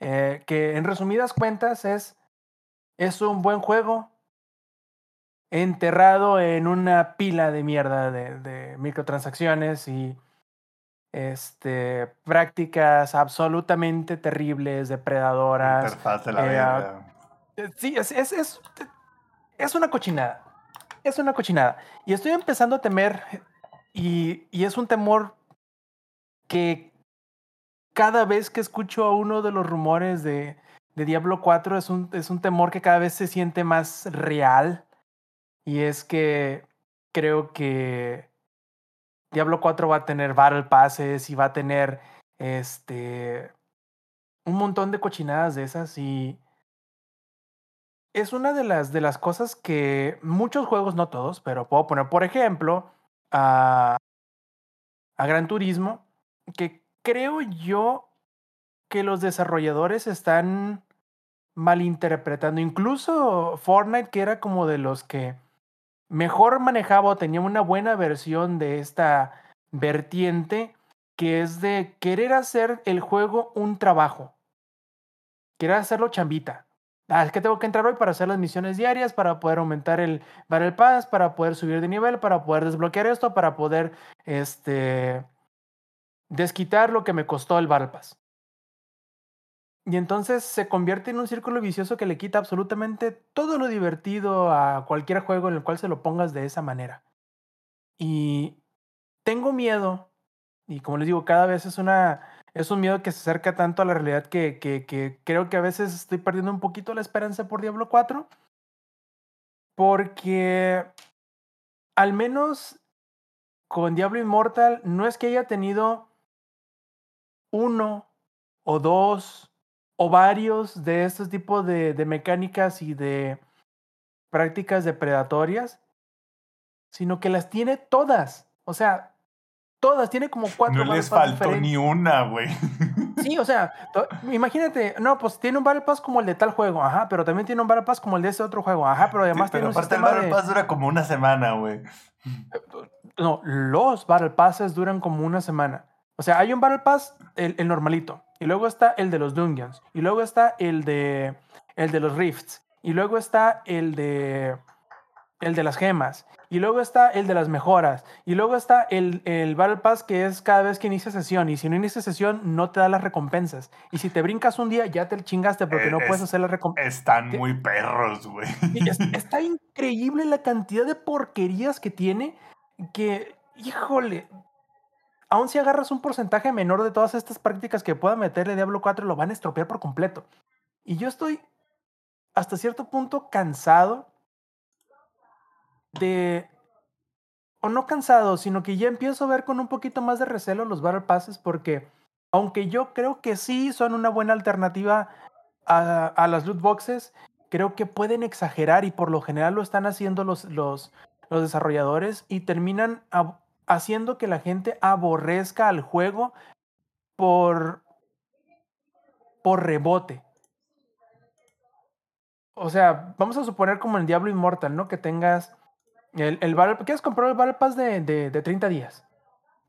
Eh, que en resumidas cuentas es, es un buen juego enterrado en una pila de mierda de, de microtransacciones y este, prácticas absolutamente terribles, depredadoras. Interfaz de la eh, verga. Eh, Sí, es, es, es, es una cochinada. Es una cochinada. Y estoy empezando a temer, y, y es un temor que cada vez que escucho a uno de los rumores de, de Diablo 4 es un, es un temor que cada vez se siente más real. Y es que creo que Diablo 4 va a tener Battle Passes y va a tener este un montón de cochinadas de esas y es una de las de las cosas que muchos juegos, no todos, pero puedo poner, por ejemplo, a, a Gran Turismo, que creo yo que los desarrolladores están malinterpretando. Incluso Fortnite, que era como de los que mejor manejaba o tenía una buena versión de esta vertiente, que es de querer hacer el juego un trabajo. Querer hacerlo chambita. Ah, es que tengo que entrar hoy para hacer las misiones diarias, para poder aumentar el Battle Pass, para poder subir de nivel, para poder desbloquear esto, para poder este, desquitar lo que me costó el Battle Pass. Y entonces se convierte en un círculo vicioso que le quita absolutamente todo lo divertido a cualquier juego en el cual se lo pongas de esa manera. Y tengo miedo, y como les digo, cada vez es una es un miedo que se acerca tanto a la realidad que, que, que creo que a veces estoy perdiendo un poquito la esperanza por Diablo 4. Porque al menos con Diablo Immortal no es que haya tenido uno o dos o varios de estos tipos de, de mecánicas y de prácticas depredatorias, sino que las tiene todas. O sea, Todas, tiene como cuatro. No les faltó ni una, güey. Sí, o sea, imagínate, no, pues tiene un Battle Pass como el de tal juego, ajá, pero también tiene un Battle Pass como el de ese otro juego, ajá, pero además tiene un aparte el Battle Pass dura como una semana, güey. No, los Battle Passes duran como una semana. O sea, hay un Battle Pass, el, el normalito, y luego está el de los Dungeons, y luego está el de, el de los Rifts, y luego está el de, el de las gemas, y luego está el de las mejoras. Y luego está el, el Battle Pass que es cada vez que inicia sesión. Y si no inicia sesión, no te da las recompensas. Y si te brincas un día, ya te chingaste porque no puedes hacer las recompensas. Están muy perros, güey. está increíble la cantidad de porquerías que tiene. Que, híjole, aún si agarras un porcentaje menor de todas estas prácticas que pueda meterle Diablo 4, lo van a estropear por completo. Y yo estoy hasta cierto punto cansado de, o no cansado, sino que ya empiezo a ver con un poquito más de recelo los Battle Passes porque aunque yo creo que sí son una buena alternativa a, a las loot boxes, creo que pueden exagerar y por lo general lo están haciendo los, los, los desarrolladores y terminan haciendo que la gente aborrezca al juego por, por rebote. O sea, vamos a suponer como en Diablo Immortal, ¿no? Que tengas el, el ¿Quieres comprar el Battle de, de, de 30 días?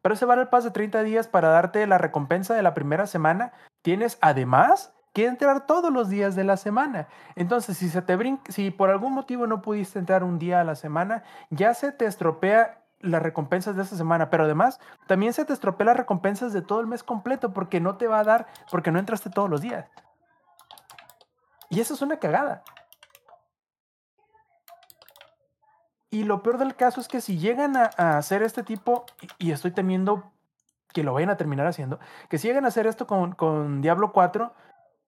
Pero ese Battle de 30 días para darte la recompensa de la primera semana, tienes además que entrar todos los días de la semana. Entonces, si se te brinca, si por algún motivo no pudiste entrar un día a la semana, ya se te estropea las recompensas de esa semana, pero además también se te estropea las recompensas de todo el mes completo porque no te va a dar, porque no entraste todos los días. Y eso es una cagada. Y lo peor del caso es que si llegan a, hacer este tipo, y, estoy temiendo que lo vayan a terminar haciendo, que si llegan a hacer esto con, con Diablo 4,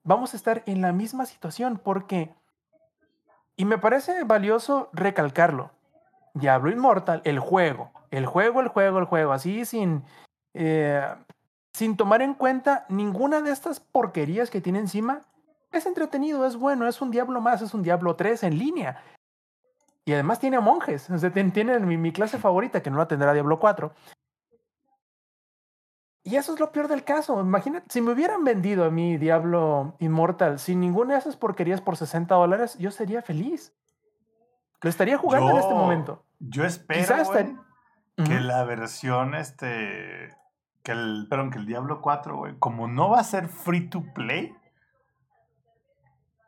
vamos a estar en la misma situación porque, y me parece valioso recalcarlo, Diablo Immortal, el juego, el juego, el juego, el juego, así sin, eh, sin tomar en cuenta ninguna de estas porquerías que tiene encima, es entretenido, es bueno, es un Diablo más, es un Diablo 3 en línea. Y además tiene monjes. O tiene mi, clase favorita, que no la tendrá Diablo 4. Y eso es lo peor del caso. Imagínate, si me hubieran vendido a mí Diablo Immortal sin ninguna de esas porquerías por 60 dólares, yo sería feliz. Lo estaría jugando en este momento. Yo espero que la versión, este, que el, perdón, que el Diablo 4, güey, como no va a ser free to play,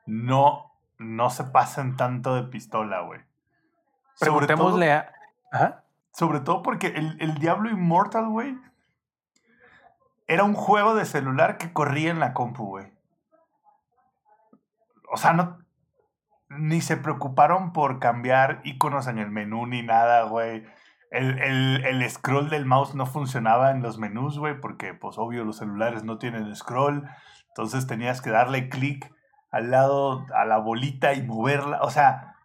no, no se pasen tanto de pistola, güey. Preguntémosle a. Sobre todo porque el, el Diablo Immortal, güey, era un juego de celular que corría en la compu, güey. O sea, no. Ni se preocuparon por cambiar iconos en el menú ni nada, güey. El, el, el, scroll del mouse no funcionaba en los menús, güey, porque, pues, obvio, los celulares no tienen scroll. Entonces tenías que darle clic al lado, a la bolita y moverla. O sea,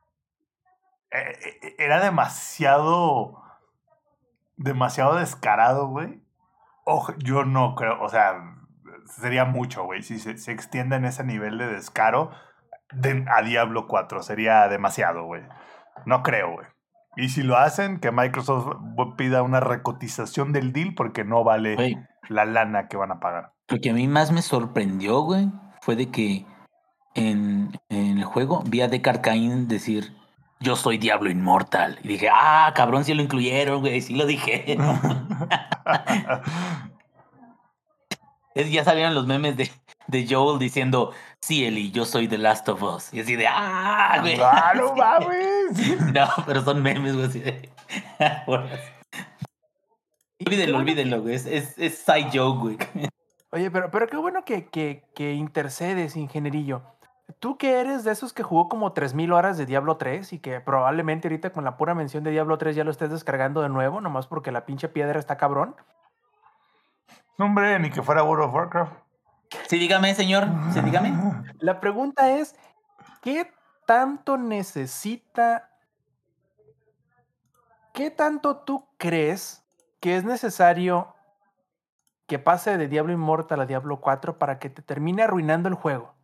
eh, eh, era demasiado demasiado descarado, güey. Yo no creo, o sea, sería mucho, güey. Si se, se extiende en ese nivel de descaro de- a Diablo 4, sería demasiado, güey. No creo, güey. Y si lo hacen, que Microsoft pida una recotización del deal porque no vale la lana que van a pagar. lo que a mí más me sorprendió, güey, fue de que en, en el juego vi a Deckard Cain decir, yo soy Diablo Inmortal. Y dije, ah, cabrón, sí lo incluyeron, güey, sí lo dije. Es- ya salieron los memes de, de Joel diciendo, sí, Eli, yo soy The Last of Us. Y así de, ah, güey. ¡Ah, no mames! No, pero son memes, güey, así de... olvídenlo, olvídenlo, güey. Es, es, es side joke, güey. Oye, pero, pero qué bueno que, que, que intercedes, ingenierillo. Tú que eres de esos que jugó como 3000 horas de Diablo 3 y que probablemente ahorita con la pura mención de Diablo 3 ya lo estés descargando de nuevo, nomás porque la pinche piedra está cabrón. No, hombre, ni que fuera World of Warcraft. Sí, dígame, señor. Sí, dígame. La pregunta es, ¿qué tanto necesita, qué tanto tú crees que es necesario que pase de Diablo Immortal a Diablo 4 para que te termine arruinando el juego?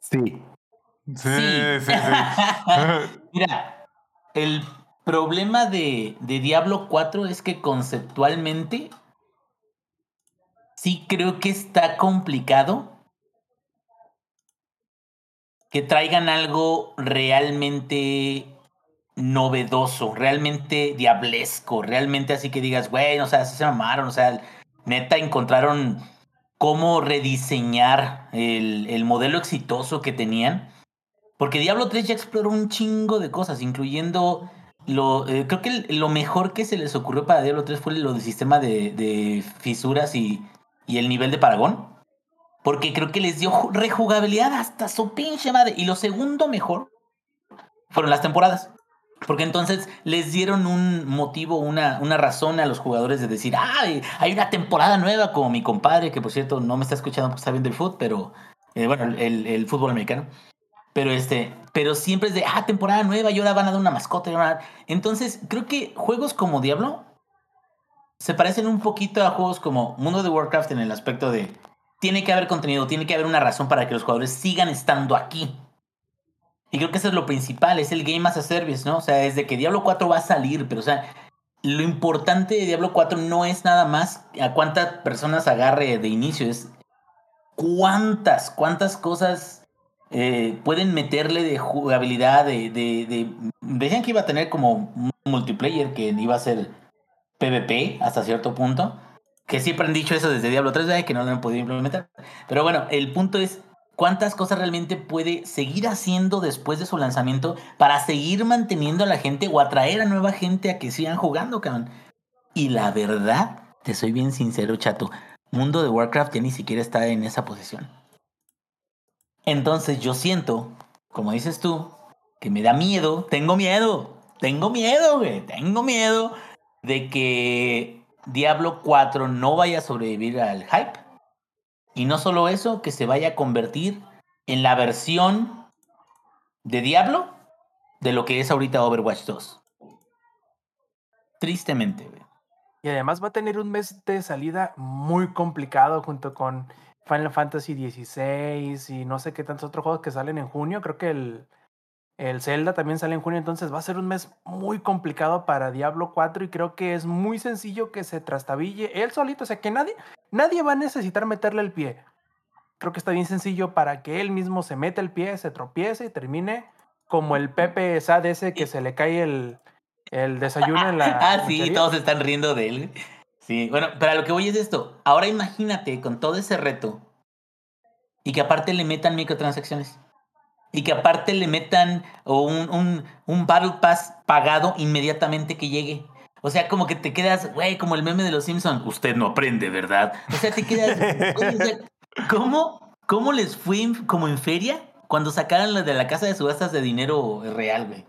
Sí. Sí, Sí. sí, sí. Mira, el problema de, de Diablo 4 es que conceptualmente sí creo que está complicado que traigan algo realmente novedoso, realmente diablesco, realmente así que digas, güey, o sea, se mamaron, o sea, neta encontraron cómo rediseñar el, el modelo exitoso que tenían. Porque Diablo 3 ya exploró un chingo de cosas, incluyendo lo. eh, creo que lo mejor que se les ocurrió para Diablo 3 fue lo del sistema de, de fisuras y, y el nivel de Paragón. Porque creo que les dio ju- rejugabilidad hasta su pinche madre. Y lo segundo mejor fueron las temporadas. Porque entonces les dieron un motivo, una, una razón a los jugadores de decir, ah, hay una temporada nueva, como mi compadre, que por cierto no me está escuchando porque está viendo el fútbol, pero eh, bueno, el, el fútbol americano. Pero este, pero siempre es de, ah, temporada nueva y ahora van a dar una mascota. Entonces, creo que juegos como Diablo se parecen un poquito a juegos como Mundo de Warcraft en el aspecto de, tiene que haber contenido, tiene que haber una razón para que los jugadores sigan estando aquí. Y creo que eso es lo principal, es el Game as a Service, ¿no? O sea, es de que Diablo 4 va a salir, pero o sea, lo importante de Diablo 4 no es nada más a cuántas personas agarre de inicio, es cuántas, cuántas cosas eh, pueden meterle de jugabilidad, de, de, de... Que iba a tener como un multiplayer que iba a ser PvP hasta cierto punto. Que siempre han dicho eso desde Diablo 3, ¿verdad? que no lo han podido implementar. Pero bueno, el punto es cuántas cosas realmente puede seguir haciendo después de su lanzamiento para seguir manteniendo a la gente o atraer a nueva gente a que sigan jugando, cabrón. Y la verdad, te soy bien sincero, chato, Mundo de Warcraft ya ni siquiera está en esa posición. Entonces yo siento, como dices tú, que me da miedo, tengo miedo, tengo miedo, güey, tengo miedo de que Diablo 4 no vaya a sobrevivir al hype. Y no solo eso, que se vaya a convertir en la versión de Diablo de lo que es ahorita Overwatch 2. Tristemente, güey. Y además va a tener un mes de salida muy complicado junto con Final Fantasy XVI y no sé qué tantos otros juegos que salen en junio. Creo que el, el Zelda también sale en junio, entonces va a ser un mes muy complicado para Diablo 4 y creo que es muy sencillo que se trastabille él solito, o sea que nadie, nadie va a necesitar meterle el pie. Creo que está bien sencillo para que él mismo se meta el pie, se tropiece y termine como el Pepe Sad ese que se le cae el, el desayuno en la... ah, sí, cucharilla. todos están riendo de él. Sí, bueno, pero a lo que voy es esto. Ahora imagínate con todo ese reto y que aparte le metan microtransacciones. Y que aparte le metan un, un, un Battle Pass pagado inmediatamente que llegue. O sea, como que te quedas, güey, como el meme de los Simpsons. Usted no aprende, ¿verdad? O sea, te quedas, ¿cómo, ¿cómo les fue como en feria cuando sacaron la de la casa de subastas de dinero real, güey?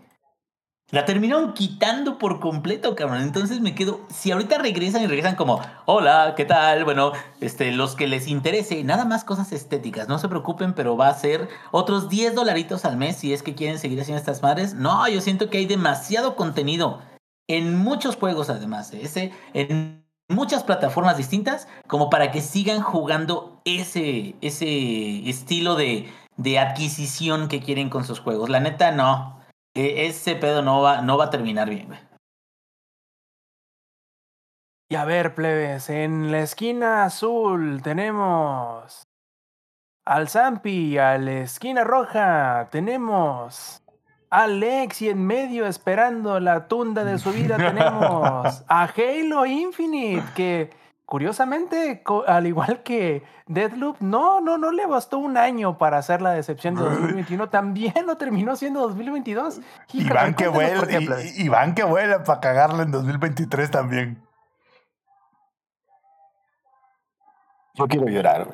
La terminaron quitando por completo, cabrón. Entonces me quedo. Si ahorita regresan y regresan como, hola, ¿qué tal? Bueno, este, los que les interese, nada más cosas estéticas, no se preocupen, pero va a ser otros 10 dolaritos al mes si es que quieren seguir haciendo estas madres. No, yo siento que hay demasiado contenido en muchos juegos, además, ese, en muchas plataformas distintas, como para que sigan jugando ese, ese estilo de, de adquisición que quieren con sus juegos. La neta, no ese pedo no va, no va a terminar bien, güey. Y a ver, plebes, en la esquina azul tenemos al Zampi, a la esquina roja tenemos al Lex y en medio esperando la tunda de su vida tenemos a Halo Infinite que curiosamente, al igual que Deadloop, no, no, no le bastó un año para hacer la decepción de 2021, también lo terminó siendo 2022. Iván que vuela, Iván que vuela para cagarle en 2023 también. Yo quiero llorar,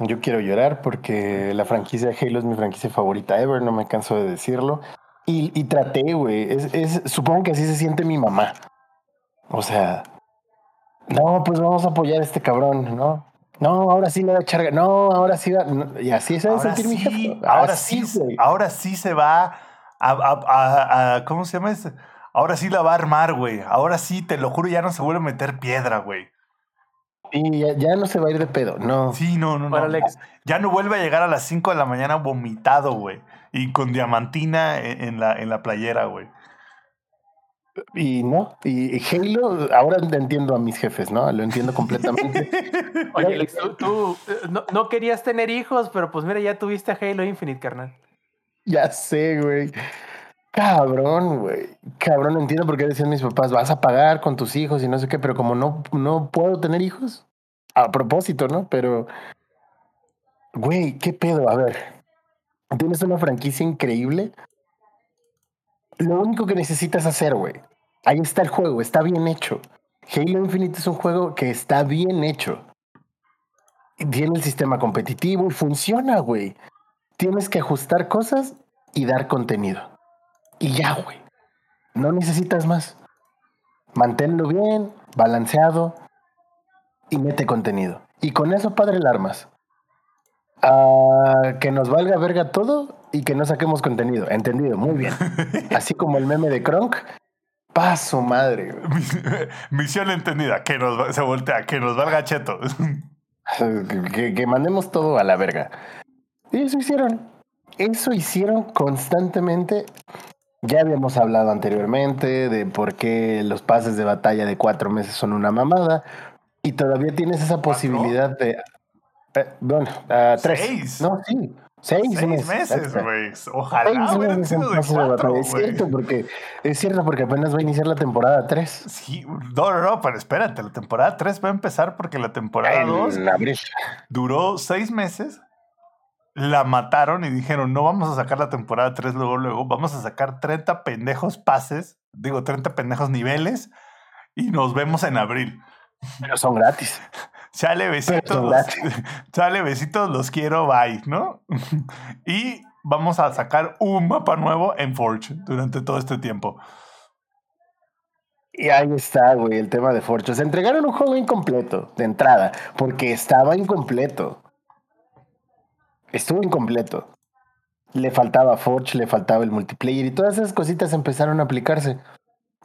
Yo quiero llorar porque la franquicia de Halo es mi franquicia favorita ever, no me canso de decirlo. Y, y traté, güey. es, supongo que así se siente mi mamá. O sea, no, pues vamos a apoyar a este cabrón, ¿no? No, ahora sí le va a echar. No, ahora sí va. y así se va a sentir mi jefe. Ahora sí, ahora sí se va a, ¿Cómo se llama eso? Ahora sí la va a armar, güey. Ahora sí, te lo juro, ya no se vuelve a meter piedra, güey. Y ya, no se va a ir de pedo, no. Sí, no, no, no. Ya no vuelve a llegar a las 5 de la mañana vomitado, güey. Y con diamantina en la, en la playera, güey. Y no, y Halo, ahora entiendo a mis jefes, ¿no? Lo entiendo completamente. Oye, Alex, tú, eh, no, querías tener hijos, pero pues mira, ya tuviste a Halo Infinite, carnal. Ya sé, güey. Cabrón, güey. Cabrón, entiendo por qué decían mis papás, vas a pagar con tus hijos y no sé qué, pero como no, no puedo tener hijos, a propósito, ¿no? Pero, güey, ¿qué pedo? A ver, tienes una franquicia increíble lo único que necesitas hacer, güey. Ahí está el juego, está bien hecho. Halo Infinite es un juego que está bien hecho. Tiene el sistema competitivo y funciona, güey. Tienes que ajustar cosas y dar contenido. Y ya, güey. No necesitas más. Manténlo bien, balanceado y mete contenido. Y con eso, padre, el armas. Que nos valga verga todo y que no saquemos contenido. Entendido, muy bien. Así como el meme de Kronk. Paso madre. Misión entendida, que nos se voltea, que nos valga cheto. que, que mandemos todo a la verga. Y eso hicieron. Eso hicieron constantemente. Ya habíamos hablado anteriormente de por qué los pases de batalla de cuatro meses son una mamada. Y todavía tienes esa posibilidad de. Eh, bueno, uh, tres. ¿Seis? No, sí. Seis, meses, güey. Ojalá hubieran sido de cuatro, Es cierto, porque, es cierto, porque apenas va a iniciar la temporada 3. Sí, no, no, no, pero espérate, la temporada 3 va a empezar porque la temporada 2 duró seis meses, la mataron y dijeron, no vamos a sacar la temporada 3 luego, luego, vamos a sacar 30 pendejos pases, digo, 30 pendejos niveles y nos vemos en abril. Pero son gratis. Sale besitos. Sale besitos, los quiero, bye, ¿no? y vamos a sacar un mapa nuevo en Forge durante todo este tiempo. Y ahí está, güey, el tema de Forge. Se entregaron un juego incompleto de entrada, porque estaba incompleto. Estuvo incompleto. Le faltaba Forge, le faltaba el multiplayer y todas esas cositas empezaron a aplicarse.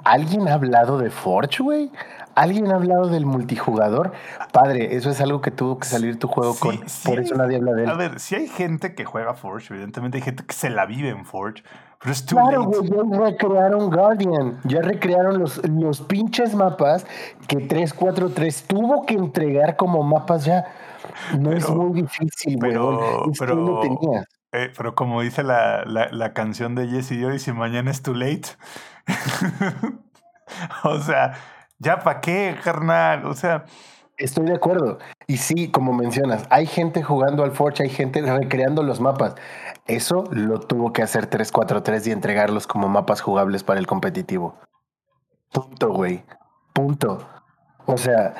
¿Alguien ha hablado de Forge, güey? ¿Alguien ha hablado del multijugador? Padre, eso es algo que tuvo que salir tu juego con. por eso nadie habla de él. A ver, si hay gente que juega Forge, evidentemente hay gente que se la vive en Forge. Pero es claro, güey, ya recrearon Guardian. Ya recrearon los, los pinches mapas que 343 tuvo que entregar como mapas ya. No es muy difícil, pero, pero, eh, pero como dice la, la, la canción de Jesse Joyce, si mañana es too late. o sea, ya para qué, carnal. O sea. Estoy de acuerdo. Y sí, como mencionas, hay gente jugando al Forge, hay gente recreando los mapas. Eso lo tuvo que hacer 343 y entregarlos como mapas jugables para el competitivo. Punto, güey. Punto. O sea,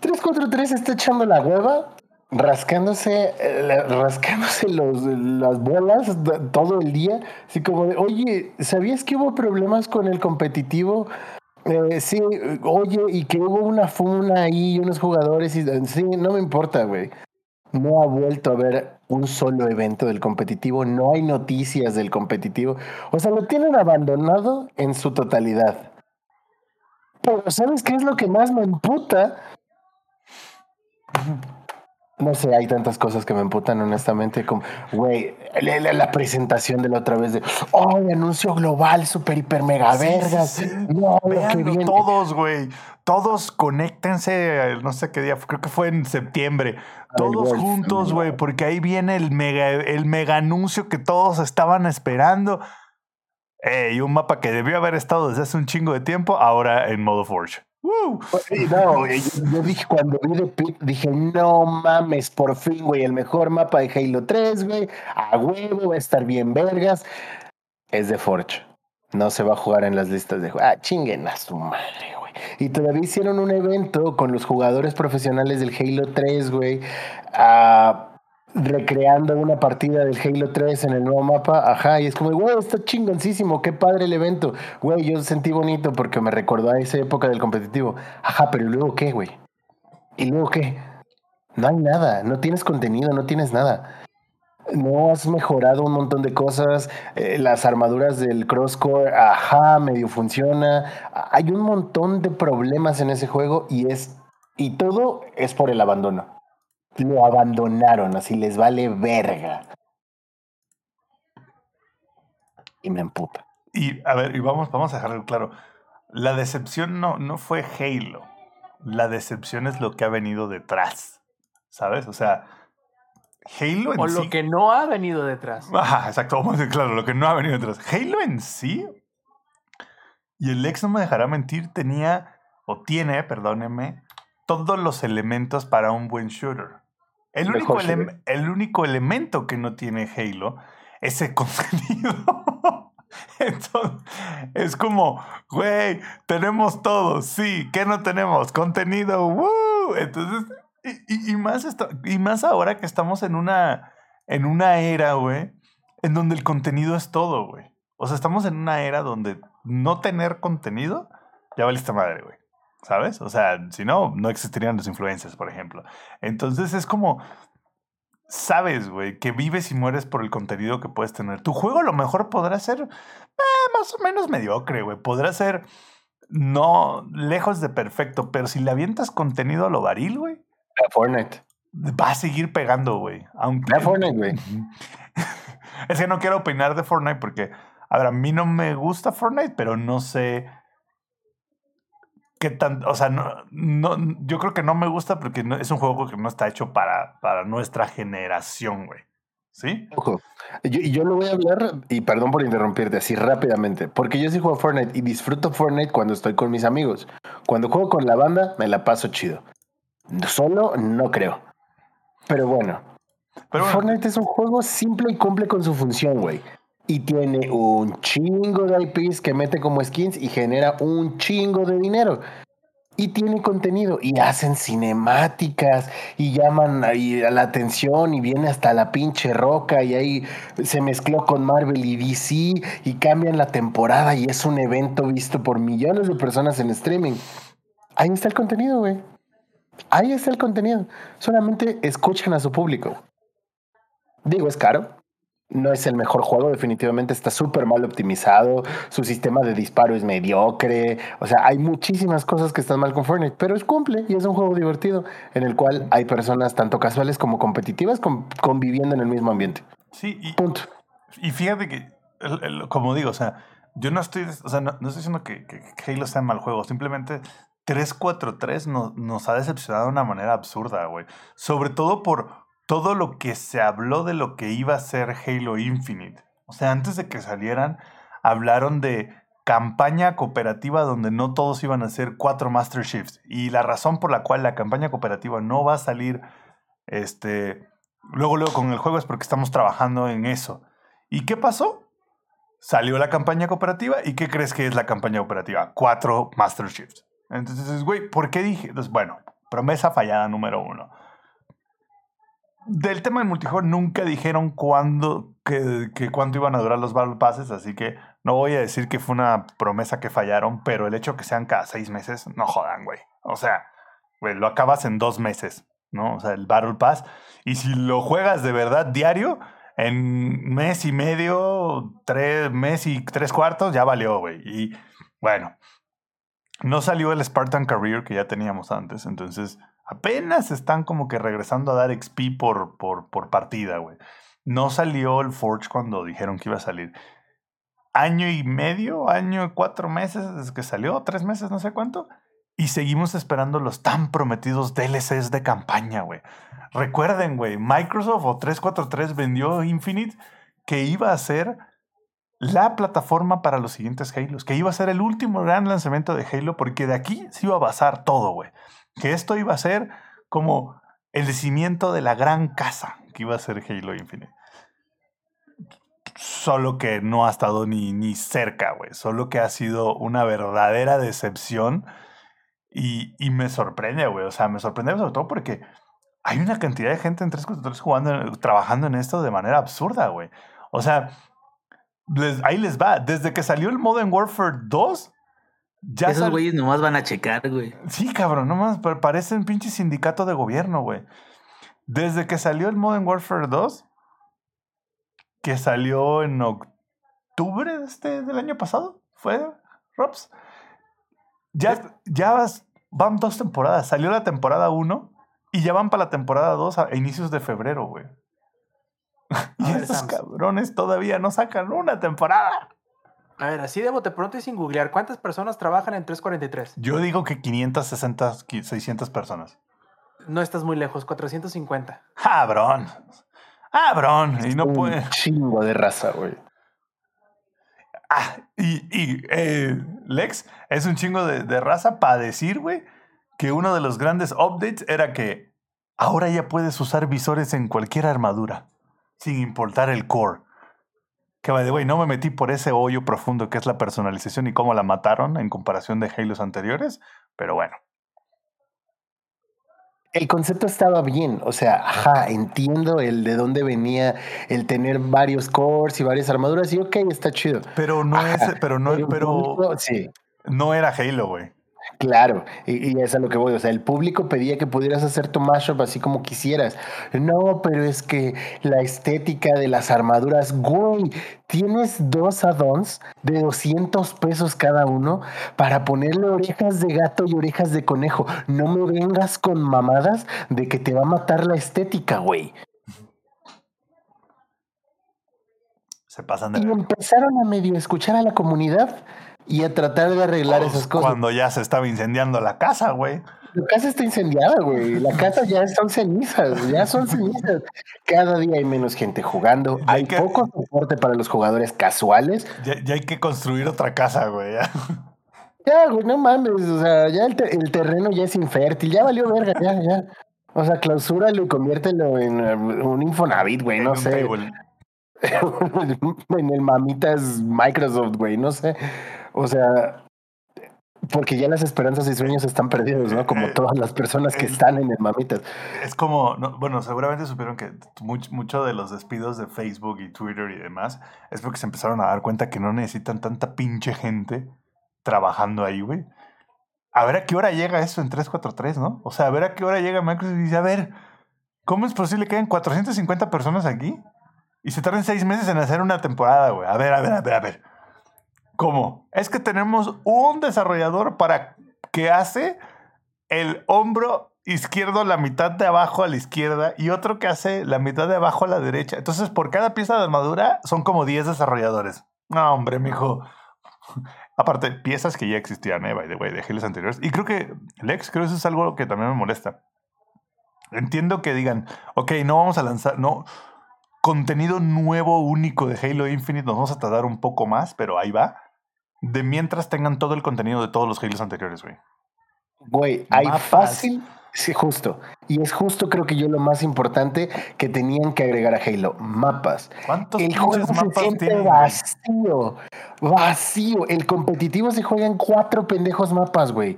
343 está echando la hueva rascándose, eh, rascándose los, las bolas todo el día. Así como de, oye, ¿sabías que hubo problemas con el competitivo? Eh, sí, oye, y que hubo una funa ahí y unos jugadores. Y, sí, no me importa, güey. No ha vuelto a haber un solo evento del competitivo, no hay noticias del competitivo. O sea, lo tienen abandonado en su totalidad. Pero ¿sabes qué es lo que más me emputa? No sé, hay tantas cosas que me emputan honestamente, como, güey, la, la- la presentación de la otra vez de, oh, anuncio global, super, hiper, mega Sí, vergas. sí. No, lo que Véanlo viene. todos, güey. Todos conéctense, no sé qué día, creo que fue en septiembre. Todos juntos, güey, porque ahí viene el mega, el mega anuncio que todos estaban esperando. Y un mapa que debió haber estado desde hace un chingo de tiempo, ahora en modo Forge. ¡Woo! Y No, yo, dije cuando vi The Pit, dije, no mames, por fin, güey, el mejor mapa de Halo 3, güey, a huevo, va a estar bien vergas. Es de Forge. No se va a jugar en las listas de. Ah, chinguen a su madre, güey. Y todavía hicieron un evento con los jugadores profesionales del Halo 3, güey. ah, recreando una partida del Halo 3 en el nuevo mapa. Ajá, y es como, güey, está chingoncísimo, qué padre el evento. Güey, yo sentí bonito porque me recordó a esa época del competitivo. Ajá, pero ¿y luego qué, güey? ¿Y luego qué? No hay nada, no tienes contenido, no tienes nada. No has mejorado un montón de cosas. eh, las armaduras del crosscore, ajá, medio funciona. Hay un montón de problemas en ese juego y es. Y todo es por el abandono. Lo abandonaron, así les vale verga. Y me emputa. Y a ver, y vamos, vamos a dejarlo claro. La decepción no, no fue Halo. La decepción es lo que ha venido detrás. ¿Sabes? O sea, Halo en O sí. lo que no ha venido detrás. Ajá, exacto, vamos a decir claro, lo que no ha venido detrás. Halo en sí, y el ex no me dejará mentir, tenía, o tiene, perdónenme, todos los elementos para un buen shooter. El único, el único elemento que no tiene Halo es el contenido. Entonces, es como, güey, tenemos todo, sí, ¿qué no tenemos? Contenido, ¡woo! Entonces, y, y- y más, esto- y más ahora que estamos en una, en una era, güey, en donde el contenido es todo, güey. O sea, estamos en una era donde no tener contenido, ya valiste madre, güey. ¿Sabes? O sea, si no, no existirían los influencers, por ejemplo. Entonces es como, sabes, güey, que vives y mueres por el contenido que puedes tener. Tu juego a lo mejor podrá ser eh, más o menos mediocre, güey. Podrá ser no lejos de perfecto, pero si le avientas contenido a lo varil, güey, A Fortnite. va a seguir pegando, güey. Aunque... A Fortnite, güey. es que no quiero opinar de Fortnite porque, a ver, a mí no me gusta Fortnite, pero no sé qué tan, o sea, no, no, yo creo que no me gusta porque no- es un juego que no está hecho para, para nuestra generación, güey. ¿Sí? Ojo, yo, yo lo voy a hablar, y perdón por interrumpirte así rápidamente, porque yo sí juego Fortnite y disfruto Fortnite cuando estoy con mis amigos. Cuando juego con la banda, me la paso chido. Solo, no creo. Pero bueno, Pero bueno, Fortnite es un juego simple y cumple con su función, güey. Y tiene un chingo de IPs que mete como skins y genera un chingo de dinero. Y tiene contenido y hacen cinemáticas y llaman a la atención y viene hasta la pinche roca y ahí se mezcló con Marvel y DC y cambian la temporada y es un evento visto por millones de personas en streaming. Ahí está el contenido, güey. Ahí está el contenido. Solamente escuchan a su público. Digo, es caro. No es el mejor juego, definitivamente está súper mal optimizado. Su sistema de disparo es mediocre. O sea, hay muchísimas cosas que están mal con Fortnite, pero es cumple y es un juego divertido en el cual hay personas tanto casuales como competitivas con- conviviendo en el mismo ambiente. sí, y, Punto. y fíjate que, como digo, o sea, yo no estoy, o sea, no, no estoy diciendo que, que Halo sea mal juego, simplemente 343 nos, nos ha decepcionado de una manera absurda, güey. Sobre todo por todo lo que se habló de lo que iba a ser Halo Infinite. O sea, antes de que salieran, hablaron de campaña cooperativa donde no todos iban a ser cuatro Master Chiefs. Y la razón por la cual la campaña cooperativa no va a salir este, luego, luego con el juego es porque estamos trabajando en eso. ¿Y qué pasó? Salió la campaña cooperativa y ¿qué crees que es la campaña cooperativa? Cuatro Master Chiefs. Entonces, güey, ¿por qué dije? Entonces, bueno, promesa fallada número uno. Del tema del multijugador nunca dijeron cuándo, que, que cuánto iban a durar los Battle Passes, así que no voy a decir que fue una promesa que fallaron, pero el hecho que sean cada seis meses, no jodan, güey. O sea, güey, lo acabas en dos meses, ¿no? O sea, el Battle Pass. Y si lo juegas de verdad diario, en mes y medio, tres mes y tres cuartos, ya valió, güey. Y bueno, no salió el Spartan Career que ya teníamos antes, entonces apenas están como que regresando a dar XP por, por, por partida, güey. No salió el Forge cuando dijeron que iba a salir. Año y medio, año y cuatro meses desde que salió, tres meses, no sé cuánto. Y seguimos esperando los tan prometidos DLCs de campaña, güey. Recuerden, güey, Microsoft o 343 vendió Infinite que iba a ser la plataforma para los siguientes Halos, que iba a ser el último gran lanzamiento de Halo, porque de aquí se iba a basar todo, güey. Que esto iba a ser como el cimiento de la gran casa que iba a ser Halo Infinite. Solo que no ha estado ni, ni cerca, güey. Solo que ha sido una verdadera decepción. Y, y me sorprende, güey. O sea, me sorprende sobre todo porque hay una cantidad de gente en 343 jugando, trabajando en esto de manera absurda, güey. O sea, ahí les va. Desde que salió el Modern Warfare 2, ya Esos güeyes nomás van a checar, güey. Sí, cabrón, nomás parecen pinche sindicato de gobierno, güey. Desde que salió el Modern Warfare 2, que salió en octubre de este, del año pasado, ¿fue, Robs? Ya, ya van dos temporadas. Salió la temporada 1 y ya van para la temporada 2 a inicios de febrero, güey. y estos cabrones todavía no sacan una temporada. A ver, así de bote pronto y sin googlear, ¿cuántas personas trabajan en 343? Yo digo que 560, 600 personas. No estás muy lejos, 450. ¡Cabrón! ¡Cabrón! Y no un puede. chingo de raza, güey. Ah, y, y eh, Lex es un chingo de, de raza para decir, güey, que uno de los grandes updates era que ahora ya puedes usar visores en cualquier armadura sin importar el core. Que by the way, no me metí por ese hoyo profundo que es la personalización y cómo la mataron en comparación de Halos anteriores, pero bueno. El concepto estaba bien, o sea, ajá, entiendo el de dónde venía el tener varios cores y varias armaduras y ok, está chido. Pero no es, pero no, pero, sí. no era Halo, güey. Claro, y, y, es a lo que voy. O sea, el público pedía que pudieras hacer tu mashup así como quisieras. No, pero es que la estética de las armaduras, güey, tienes dos addons de 200 pesos cada uno para ponerle orejas de gato y orejas de conejo. No me vengas con mamadas de que te va a matar la estética, güey. Se pasan de. Y empezaron a medio escuchar a la comunidad y a tratar de arreglar pues, esas cosas. Cuando ya se estaba incendiando la casa, güey. La casa está incendiada, güey. La casa ya son cenizas, ya son cenizas. Cada día hay menos gente jugando. hay poco soporte para los jugadores casuales. Ya, hay que construir otra casa, güey. Ya. güey, no mames. O sea, ya el, terreno ya es infértil. Ya valió verga, ya, ya. O sea, clausúralo y conviértelo en un Infonavit, güey. No sé. en el mamitas Microsoft, güey. No sé. O sea, porque ya las esperanzas y sueños están perdidos, ¿no? Como eh, todas las personas que están en el mamitas. Es como, bueno, seguramente supieron que mucho, de los despidos de Facebook y Twitter y demás es porque se empezaron a dar cuenta que no necesitan tanta pinche gente trabajando ahí, güey. A ver a qué hora llega eso en 343, ¿no? O sea, a ver a qué hora llega Microsoft y dice, a ver, ¿cómo es posible que hayan 450 personas aquí? Y se tarden seis meses en hacer una temporada, güey. A ver, a ver, a ver, a ver. ¿Cómo? Es que tenemos un desarrollador para que hace el hombro izquierdo la mitad de abajo a la izquierda y otro que hace la mitad de abajo a la derecha. Entonces, por cada pieza de armadura son como 10 desarrolladores. No, hombre, mijo. Aparte, piezas que ya existían, eh, by the way, de Halo anteriores. Y creo que, Lex, creo que eso es algo que también me molesta. Entiendo que digan, ok, no vamos a lanzar, no, contenido nuevo, único de Halo Infinite, nos vamos a tardar un poco más, pero ahí va de mientras tengan todo el contenido de todos los Halos anteriores, güey. Güey, hay fácil, sí, justo. Y es justo, creo que yo lo más importante que tenían que agregar a Halo, mapas. ¿Cuántos el juego mapas se siente vacío, vacío. El competitivo se juega en cuatro pendejos mapas, güey.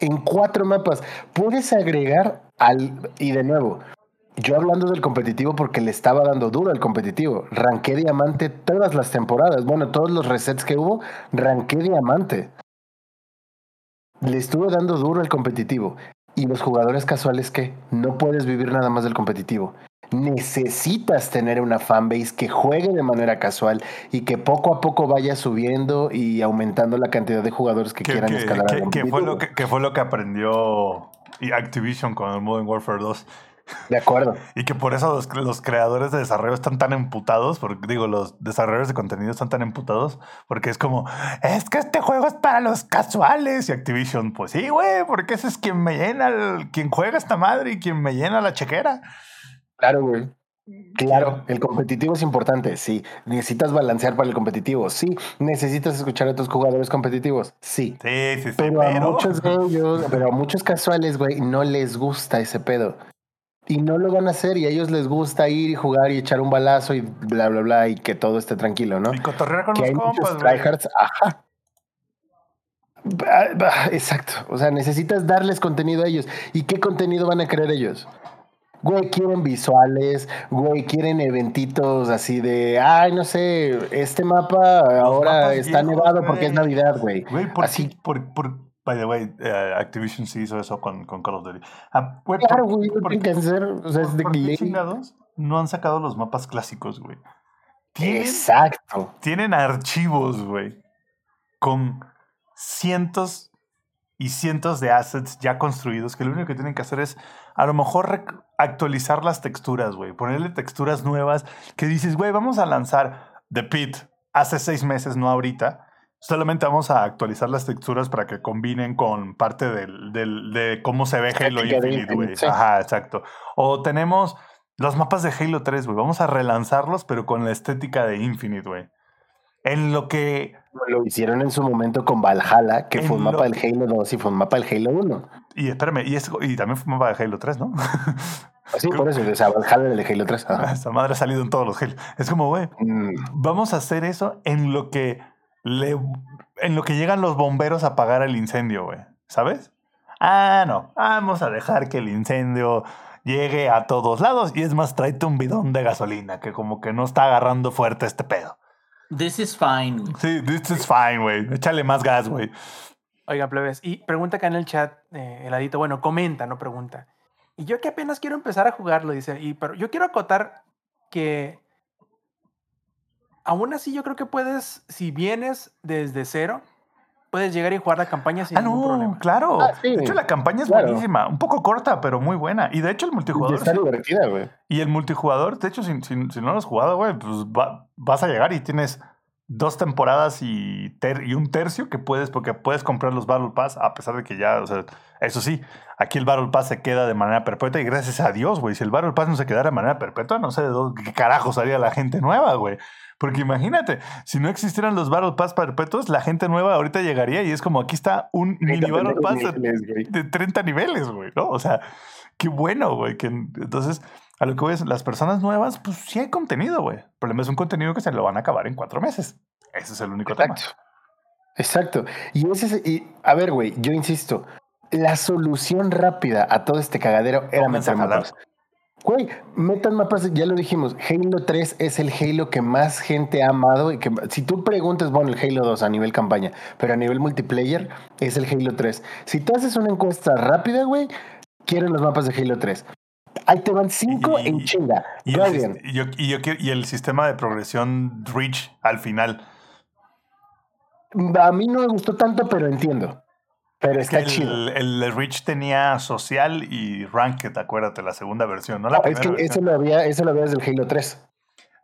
En cuatro mapas. Puedes agregar al, y de nuevo, Yo hablando del competitivo porque le estaba dando duro al competitivo. Ranqué diamante todas las temporadas. Bueno, todos los resets que hubo, ranqué diamante. Le estuve dando duro al competitivo. Y los jugadores casuales que no puedes vivir nada más del competitivo. Necesitas tener una fanbase que juegue de manera casual y que poco a poco vaya subiendo y aumentando la cantidad de jugadores que, Que, quieran que- escalar. al que- que fue lo que, que fue lo que aprendió y Activision con el Modern Warfare 2. De acuerdo. Y que por eso los, los creadores de desarrollo están tan emputados, porque digo, los desarrolladores de contenido están tan emputados, porque es como, es que este juego es para los casuales. Y Activision, pues sí, güey, porque ese es quien me llena, el- quien juega esta madre y quien me llena la chequera. Claro, güey. Claro, el competitivo es importante, sí. Necesitas balancear para el competitivo, sí. Necesitas escuchar a tus jugadores competitivos, sí. Sí, sí, sí. Pero, a muchos ellos, pero a muchos casuales, güey, no les gusta ese pedo. Y no lo van a hacer y a ellos les gusta ir y jugar y echar un balazo y bla, bla, bla y que todo esté tranquilo, ¿no? Y cotorrear con que los hay compas, muchos güey. tryhards, ajá. Exacto. O sea, necesitas darles contenido a ellos. ¿Y qué contenido van a querer ellos? Güey, quieren visuales, güey, quieren eventitos así de, ay, no sé, este mapa ahora está nevado porque es. Navidad, güey. Güey, ¿por Así? Por, por, by the way, eh, Activision sí hizo eso con, con Call of Duty. Ah, güey, claro, ¿por- güey, por- tienen que hacer, o sea, es de ¿Por qué chingados no han sacado los mapas clásicos, güey? Tienen, Exacto. tienen archivos, güey, con cientos y cientos de assets ya construidos que lo único que tienen que hacer es a lo mejor actualizar las texturas, güey, ponerle texturas nuevas que dices, güey, vamos a lanzar The Pit hace seis meses, no ahorita. Solamente vamos a actualizar las texturas para que combinen con parte del, del- de cómo se ve Halo Infinite, güey. Sí. Ajá, exacto. O tenemos los mapas de Halo 3, güey. Vamos a relanzarlos, pero con la estética de Infinite, güey. En lo que Lo hicieron en su momento con Valhalla, que fue un mapa lo- del Halo 2 y fue un mapa del Halo 1. Y espérame, y, es- y también fue mapa de Halo 3, ¿no? Sí, por eso, o sea, Valhalla era el de Halo 3. Ajá. Esta madre ha salido en todos los Halo. Es como, güey, Mm, vamos a hacer eso en lo que le, en lo que llegan los bomberos a apagar el incendio, güey. ¿Sabes? Ah, no. Vamos a dejar que el incendio llegue a todos lados. Y es más, tráete un bidón de gasolina, que como que no está agarrando fuerte este pedo. This is fine. güey. Sí, this is fine, güey. Échale más gas, güey. Oiga, plebes. Y pregunta acá en el chat, eh, heladito. Bueno, comenta, no pregunta. Y yo que apenas quiero empezar a jugarlo, dice. Y, pero yo quiero acotar que aún así yo creo que puedes, si vienes desde cero, puedes llegar y jugar la campaña sin Ah, ningún no, problema. claro. Ah, sí. De hecho, la campaña es Claro. buenísima. Un poco corta, pero muy buena. Y de hecho, el y multijugador. está sí- divertida, güey. Y el multijugador, de hecho, si, si- si no lo has jugado, güey, pues va- vas a llegar y tienes dos temporadas y, ter- y un tercio que puedes, porque puedes comprar los Battle Pass, a pesar de que ya, o sea, eso sí, aquí el Battle Pass se queda de manera perpetua y gracias a Dios, güey, si el Battle Pass no se quedara de manera perpetua, no sé de dónde, qué carajo haría la gente nueva, güey. Porque imagínate, si no existieran los Battle Pass perpetuos, la gente nueva ahorita llegaría y es como aquí está un mini Battle Pass de Niveles, de 30 niveles, güey, ¿no? O sea, qué bueno, güey. Que, entonces, a lo que voy es, las personas nuevas, pues sí hay contenido, güey. El problema es un contenido que se lo van a acabar en cuatro meses. Ese es el único Exacto. Exacto. Y ese es, y, a ver, güey, yo insisto, la solución rápida a todo este cagadero era meter. Güey, metan mapas, ya lo dijimos, Halo 3 es el Halo que más gente ha amado y que si tú preguntas, bueno, el Halo 2 a nivel campaña, pero a nivel multiplayer es el Halo 3. Si tú haces una encuesta rápida, güey, quieren los mapas de Halo 3. Ahí te van cinco Y- en chinga. Y el, Guardian, sis- y yo- y yo quiero- y el sistema de progresión Reach al final. a mí no me gustó tanto, pero entiendo. Pero está chido. el, el Reach tenía social y ranked, acuérdate, la segunda versión, no la No, es que eso lo había, eso lo había desde el Halo 3.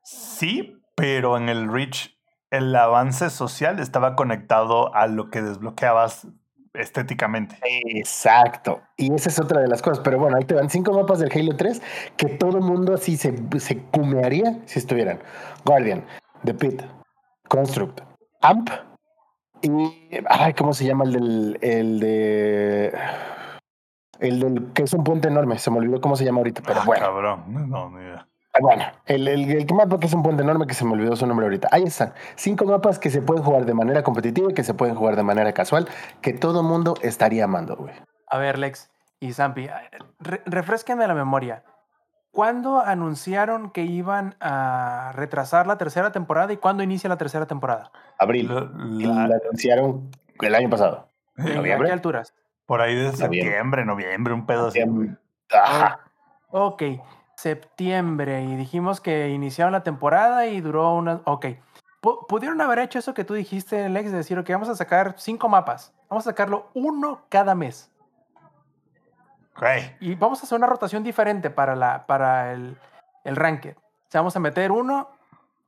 Sí, pero en el Reach el avance social estaba conectado a lo que desbloqueabas estéticamente. Exacto. Y esa es otra de las cosas. Pero bueno, ahí te van cinco mapas del Halo 3 que todo el mundo así se, se cumearía si estuvieran. Guardian, The Pit, Construct, Amp y... Ay, ¿cómo se llama el del... El de... El del que es un puente enorme. Se me olvidó cómo se llama ahorita, pero Ah, bueno. Cabrón, no, no, ni idea. Ah, Bueno, el, el, el mapa que es un puente enorme que se me olvidó su nombre ahorita. Ahí están. Cinco mapas que se pueden jugar de manera competitiva y que se pueden jugar de manera casual, que todo mundo estaría amando, güey. A ver, Lex y Zampi, re- refresquenme la memoria. ¿Cuándo anunciaron que iban a retrasar la tercera temporada y cuándo inicia la tercera temporada? Abril. La- la anunciaron el año pasado. ¿En- ¿A qué alturas? por ahí de septiembre, noviembre, un pedo así. Ajá. Ok, septiembre y dijimos que iniciaron la temporada y duró una... Ok, Pu- pudieron haber hecho eso que tú dijiste, Lex, de decir, ok, vamos a sacar cinco mapas, vamos a sacarlo uno cada mes Y vamos a hacer una rotación diferente para, la, para el, el ranked. O sea, vamos a meter uno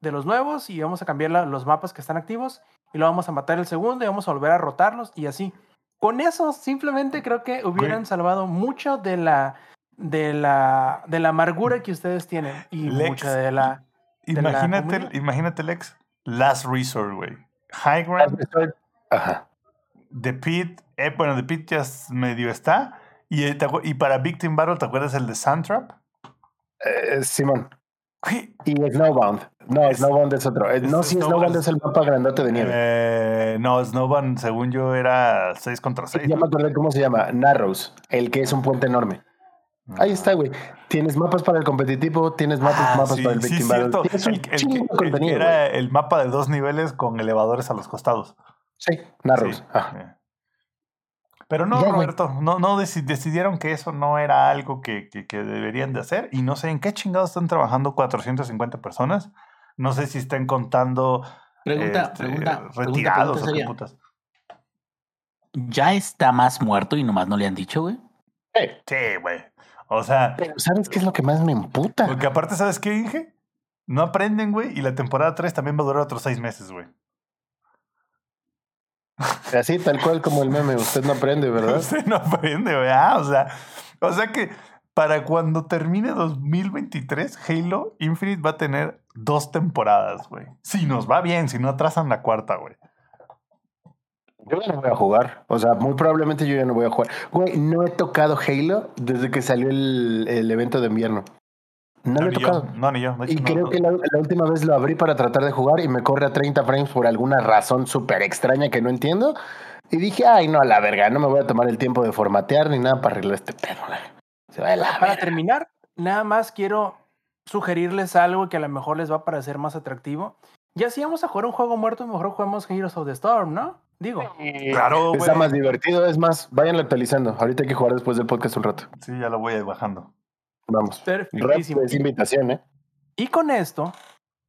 de los nuevos y vamos a cambiar la- los mapas que están activos y lo vamos a matar el segundo y vamos a volver a rotarlos y así. Con eso simplemente creo que hubieran salvado mucho de la, de la, de la amargura que ustedes tienen y Lex, mucha de la... de Imagínate, imagínate, Lex. Last Resort, güey. High Ground, Ajá. The Pit. Eh, bueno, The Pit ya medio está. Y, eh, y para Victim Battle, ¿te acuerdas el de Sandtrap? Eh, Simón. Y Snowbound. No, Es- Snowbound es otro. Eh, es no, sí, Snowbound. Snowbound es el mapa grandote de nieve. Eh, no, Snowbound, según yo, era 6 contra 6. Ya me acordé cómo se llama. Narrows. El que es un puente enorme. Ahí está, güey. Tienes mapas para el competitivo, tienes mapas, Ah, mapas sí, para el sí, Victim Battle. cierto. Tienes un El, el chingo que- de el que contenido, era el mapa de dos niveles con elevadores a los costados. Sí, Narrows. Sí, Ajá. Pero no, Ya, güey. Roberto, no, no deci- decidieron que eso no era algo que, que- que deberían de hacer y no sé en qué chingados están trabajando 450 personas. No sé si estén contando Pregunta, este, pregunta, pregunta, retirados pregunta o qué putas. ¿Ya está más muerto y nomás no le han dicho, güey? Sí, Sí, güey. O sea, pero ¿sabes qué es lo que más me emputa? porque aparte, ¿sabes qué, Inge? No aprenden, güey, y la temporada 3 también va a durar otros seis meses, güey. Así, tal cual como el meme. Usted no aprende, ¿verdad? Usted no aprende. Ah, o sea, o sea que para cuando termine 2023, Halo Infinite va a tener dos temporadas, güey. Si nos va bien, si no atrasan la cuarta, güey. Yo ya no voy a jugar. O sea, muy probablemente yo ya no voy a jugar. Güey, no he tocado Halo desde que salió el, el evento de invierno. No lo he ni yo, tocado. no, ni yo. Hecho, Y no- creo no- que la, la última vez lo abrí para tratar de jugar y me corre a 30 frames por alguna razón súper extraña que no entiendo. Y dije, ay, no, a la verga, no me voy a tomar el tiempo de formatear ni nada para arreglar este pedo. Se va de la Para verga. terminar, nada más quiero sugerirles algo que a lo mejor les va a parecer más atractivo. Ya si vamos a jugar un juego muerto, mejor juguemos Heroes of the Storm, ¿no? Digo, Claro, Está más divertido, es más, váyanlo actualizando. Ahorita hay que jugar después del podcast un rato. Sí, ya lo voy bajando. Vamos. Perfectísimo. es invitación, ¿eh? Y con esto,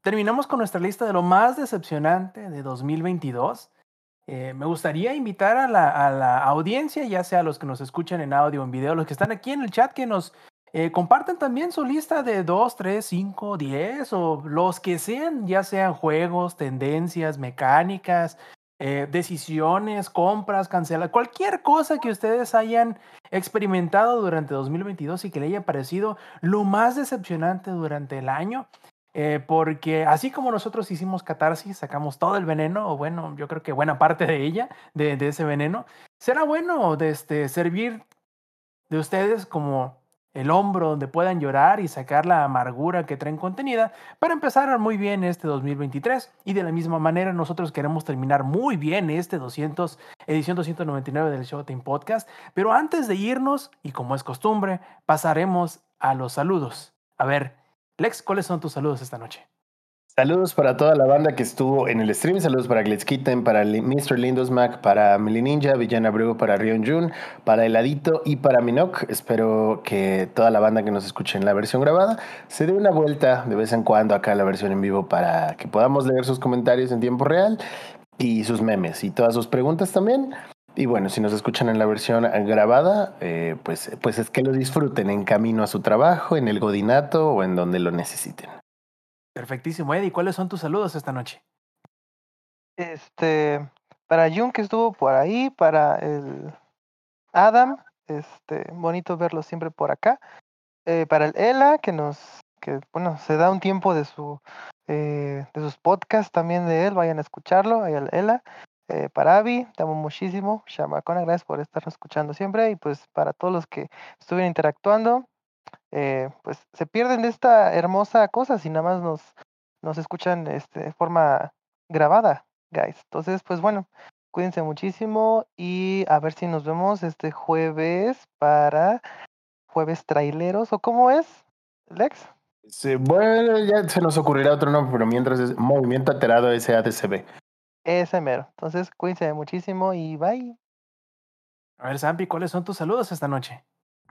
terminamos con nuestra lista de lo más decepcionante de 2022. Eh, me gustaría invitar a la, a la audiencia, ya sea los que nos escuchan en audio o en video, los que están aquí en el chat, que nos eh, compartan también su lista de 2, 3, 5, 10 o los que sean, ya sean juegos, tendencias, mecánicas, eh, decisiones, compras, canceladas, cualquier cosa que ustedes hayan experimentado durante 2022 y que le haya parecido lo más decepcionante durante el año. eh, porque así como nosotros hicimos catarsis, sacamos todo el veneno, o bueno, yo creo que buena parte de ella, de, de ese veneno, será bueno de este, servir de ustedes como el hombro donde puedan llorar y sacar la amargura que traen contenida para empezar muy bien este 2023 y de la misma manera nosotros queremos terminar muy bien este 200 edición 299 del Showtime Podcast, pero antes de irnos y como es costumbre, pasaremos a los saludos. A ver, Lex, ¿cuáles son tus saludos esta noche? Saludos para toda la banda que estuvo en el stream. Saludos para Glitzkitten, para Mr. Lindos Mac, para Mili Ninja, Villana Breu, para Rion Jun, para Heladito y para Minok. Espero que toda la banda que nos escuche en la versión grabada se dé una vuelta de vez en cuando acá a la versión en vivo para que podamos leer sus comentarios en tiempo real y sus memes y todas sus preguntas también. Y bueno, si nos escuchan en la versión grabada, eh, pues, pues es que lo disfruten en camino a su trabajo, en el godinato o en donde lo necesiten. Perfectísimo, Eddie. ¿Cuáles son tus saludos esta noche? Este, para Jun que estuvo por ahí, para el Adam, este, bonito verlo siempre por acá. Eh, para el Ela, que nos, que bueno, se da un tiempo de su, eh, de sus podcasts también de él, vayan a escucharlo, ahí al Ela. Eh, para Avi, te amo muchísimo, Shamacona, gracias por estarnos escuchando siempre. Y pues para todos los que estuvieron interactuando, eh, pues se pierden de esta hermosa cosa si nada más nos, nos escuchan este, de forma grabada, guys. Entonces, pues bueno, cuídense muchísimo y a ver si nos vemos este jueves para jueves traileros o cómo es. Lex. Sí, bueno, ya se nos ocurrirá otro nombre, pero mientras es Movimiento Alterado SADCB. Ese mero. Entonces, cuídense muchísimo y bye. A ver, Zampi, ¿cuáles son tus saludos esta noche?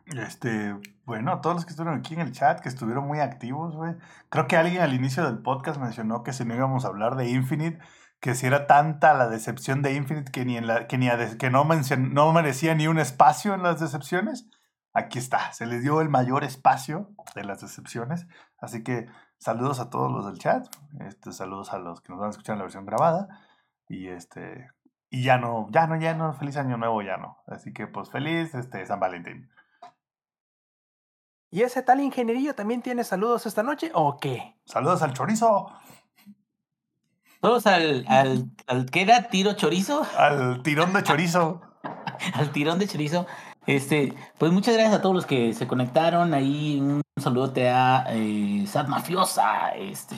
Este, bueno, a todos los que estuvieron aquí en el chat, que estuvieron muy activos, güey. Creo que alguien al inicio del podcast mencionó que si no íbamos a hablar de Infinite, que si era tanta la decepción de Infinite que ni en la, que ni a des- que no, mencion- no merecía ni un espacio en las decepciones. Aquí está, se les dio el mayor espacio de las decepciones. Así que saludos a todos los del chat, este, saludos a los que nos van a escuchar en la versión grabada. Y este, y ya no, ya no, ya no, feliz año nuevo, ya no. Así que pues feliz este San Valentín. ¿Y ese tal ingenierillo también tiene saludos esta noche o qué? Saludos al chorizo, Todos al, al, al ¿qué era? ¿Tiro chorizo? al tirón de chorizo. al tirón de chorizo. Este, pues muchas gracias a todos los que se conectaron. Ahí un saludote a eh, Sad Mafiosa, este,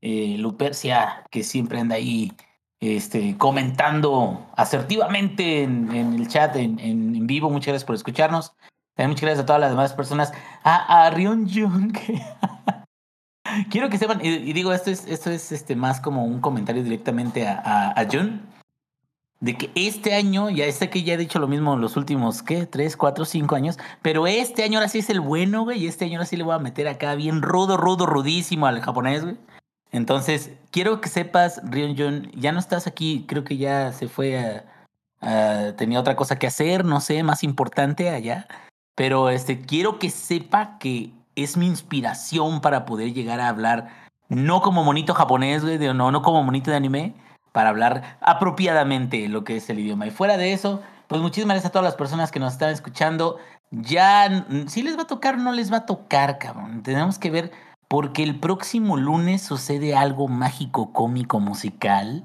eh, Lupercia, que siempre anda ahí este, comentando asertivamente en, en el chat, en, en, en vivo. Muchas gracias por escucharnos. También muchas gracias a todas las demás personas. A, a Rion Jun, quiero que sepan, y, digo, esto es, esto es este, más como un comentario directamente a, a, Jun de que este año, ya sé que ya he dicho lo mismo en los últimos, ¿qué? Tres, cuatro, cinco años, pero este año ahora sí es el bueno, güey, y este año ahora sí le voy a meter acá bien rudo, rudo, rudísimo al japonés, güey. Entonces, quiero que sepas, Rion Jun, ya no estás aquí, creo que ya se fue a- tenía otra cosa que hacer, no sé, más importante allá, pero este, quiero que sepa que es mi inspiración para poder llegar a hablar, no como monito japonés, güey, no, no como monito de anime, para hablar apropiadamente lo que es el idioma. Y fuera de eso, pues muchísimas gracias a todas las personas que nos están escuchando. Ya, mm, si les va a tocar o no les va a tocar, cabrón. Tenemos que ver, porque el próximo lunes sucede algo mágico, cómico, musical.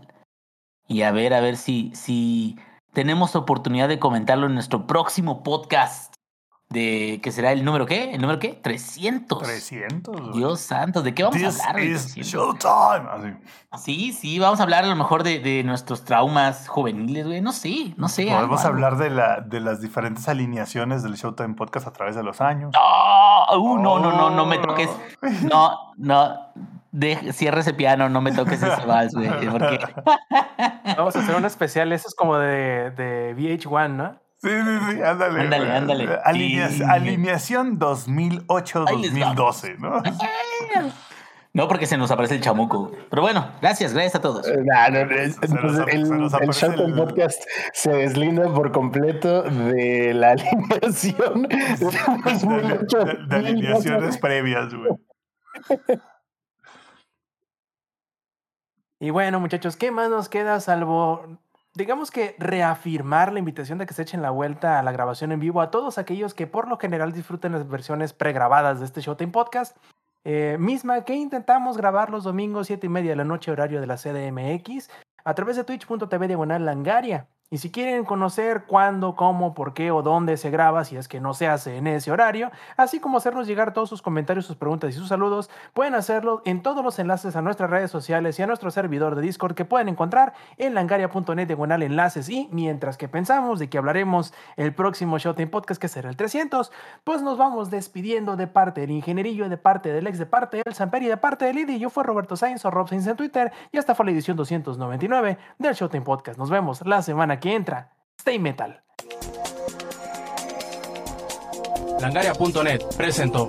Y a ver, a ver si, si tenemos oportunidad de comentarlo en nuestro próximo podcast. De que será el número qué? ¿El número qué? 300. 300. güey. Dios santo, ¿de qué vamos This a hablar? is 300. showtime. Así. Sí, sí, vamos a hablar a lo mejor de, de nuestros traumas juveniles, güey. No sé, no sé. Podemos algo. hablar de, la, de las diferentes alineaciones del Showtime Podcast a través de los años. ¡Ah! Uh, no, no, no, no me toques. No, no. De, cierra ese piano, no me toques ese vals, güey. Porque. Vamos a hacer un especial, eso es como de, de VH1, ¿no? Sí, sí, sí, ándale. Ándale, ándale. Alinea- Sí. Alineación 2008-2012, ¿no? No, porque se nos aparece el chamuco. Pero bueno, gracias, gracias a todos. Eh, nah, no, es- Se nos entonces ap- el, el Showtime el- Podcast se deslinda por completo de la alineación de De, 2008, de- de alineaciones previas, güey. Y bueno, muchachos, ¿qué más nos queda salvo, digamos que reafirmar la invitación de que se echen la vuelta a la grabación en vivo a todos aquellos que por lo general disfruten las versiones pregrabadas de este Showtime Podcast? eh, misma que intentamos grabar los domingos 7 y media de la noche horario de la CDMX a través de twitch.tv diagonal langaria. Y si quieren conocer cuándo, cómo, por qué o dónde se graba, si es que no se hace en ese horario, así como hacernos llegar todos sus comentarios, sus preguntas y sus saludos, pueden hacerlo en todos los enlaces a nuestras redes sociales y a nuestro servidor de Discord que pueden encontrar en langaria.net diagonal enlaces. Y mientras que pensamos de que hablaremos el próximo Showtime Podcast, que será el 300, pues nos vamos despidiendo de parte del ingenierillo, de parte del ex, de parte del Samper y de parte del Idi. Yo fui Roberto Sainz o Rob Sainz en Twitter y esta fue la edición 299 del Showtime Podcast. Nos vemos la semana que entra. Stay Metal. Langaria.net presentó.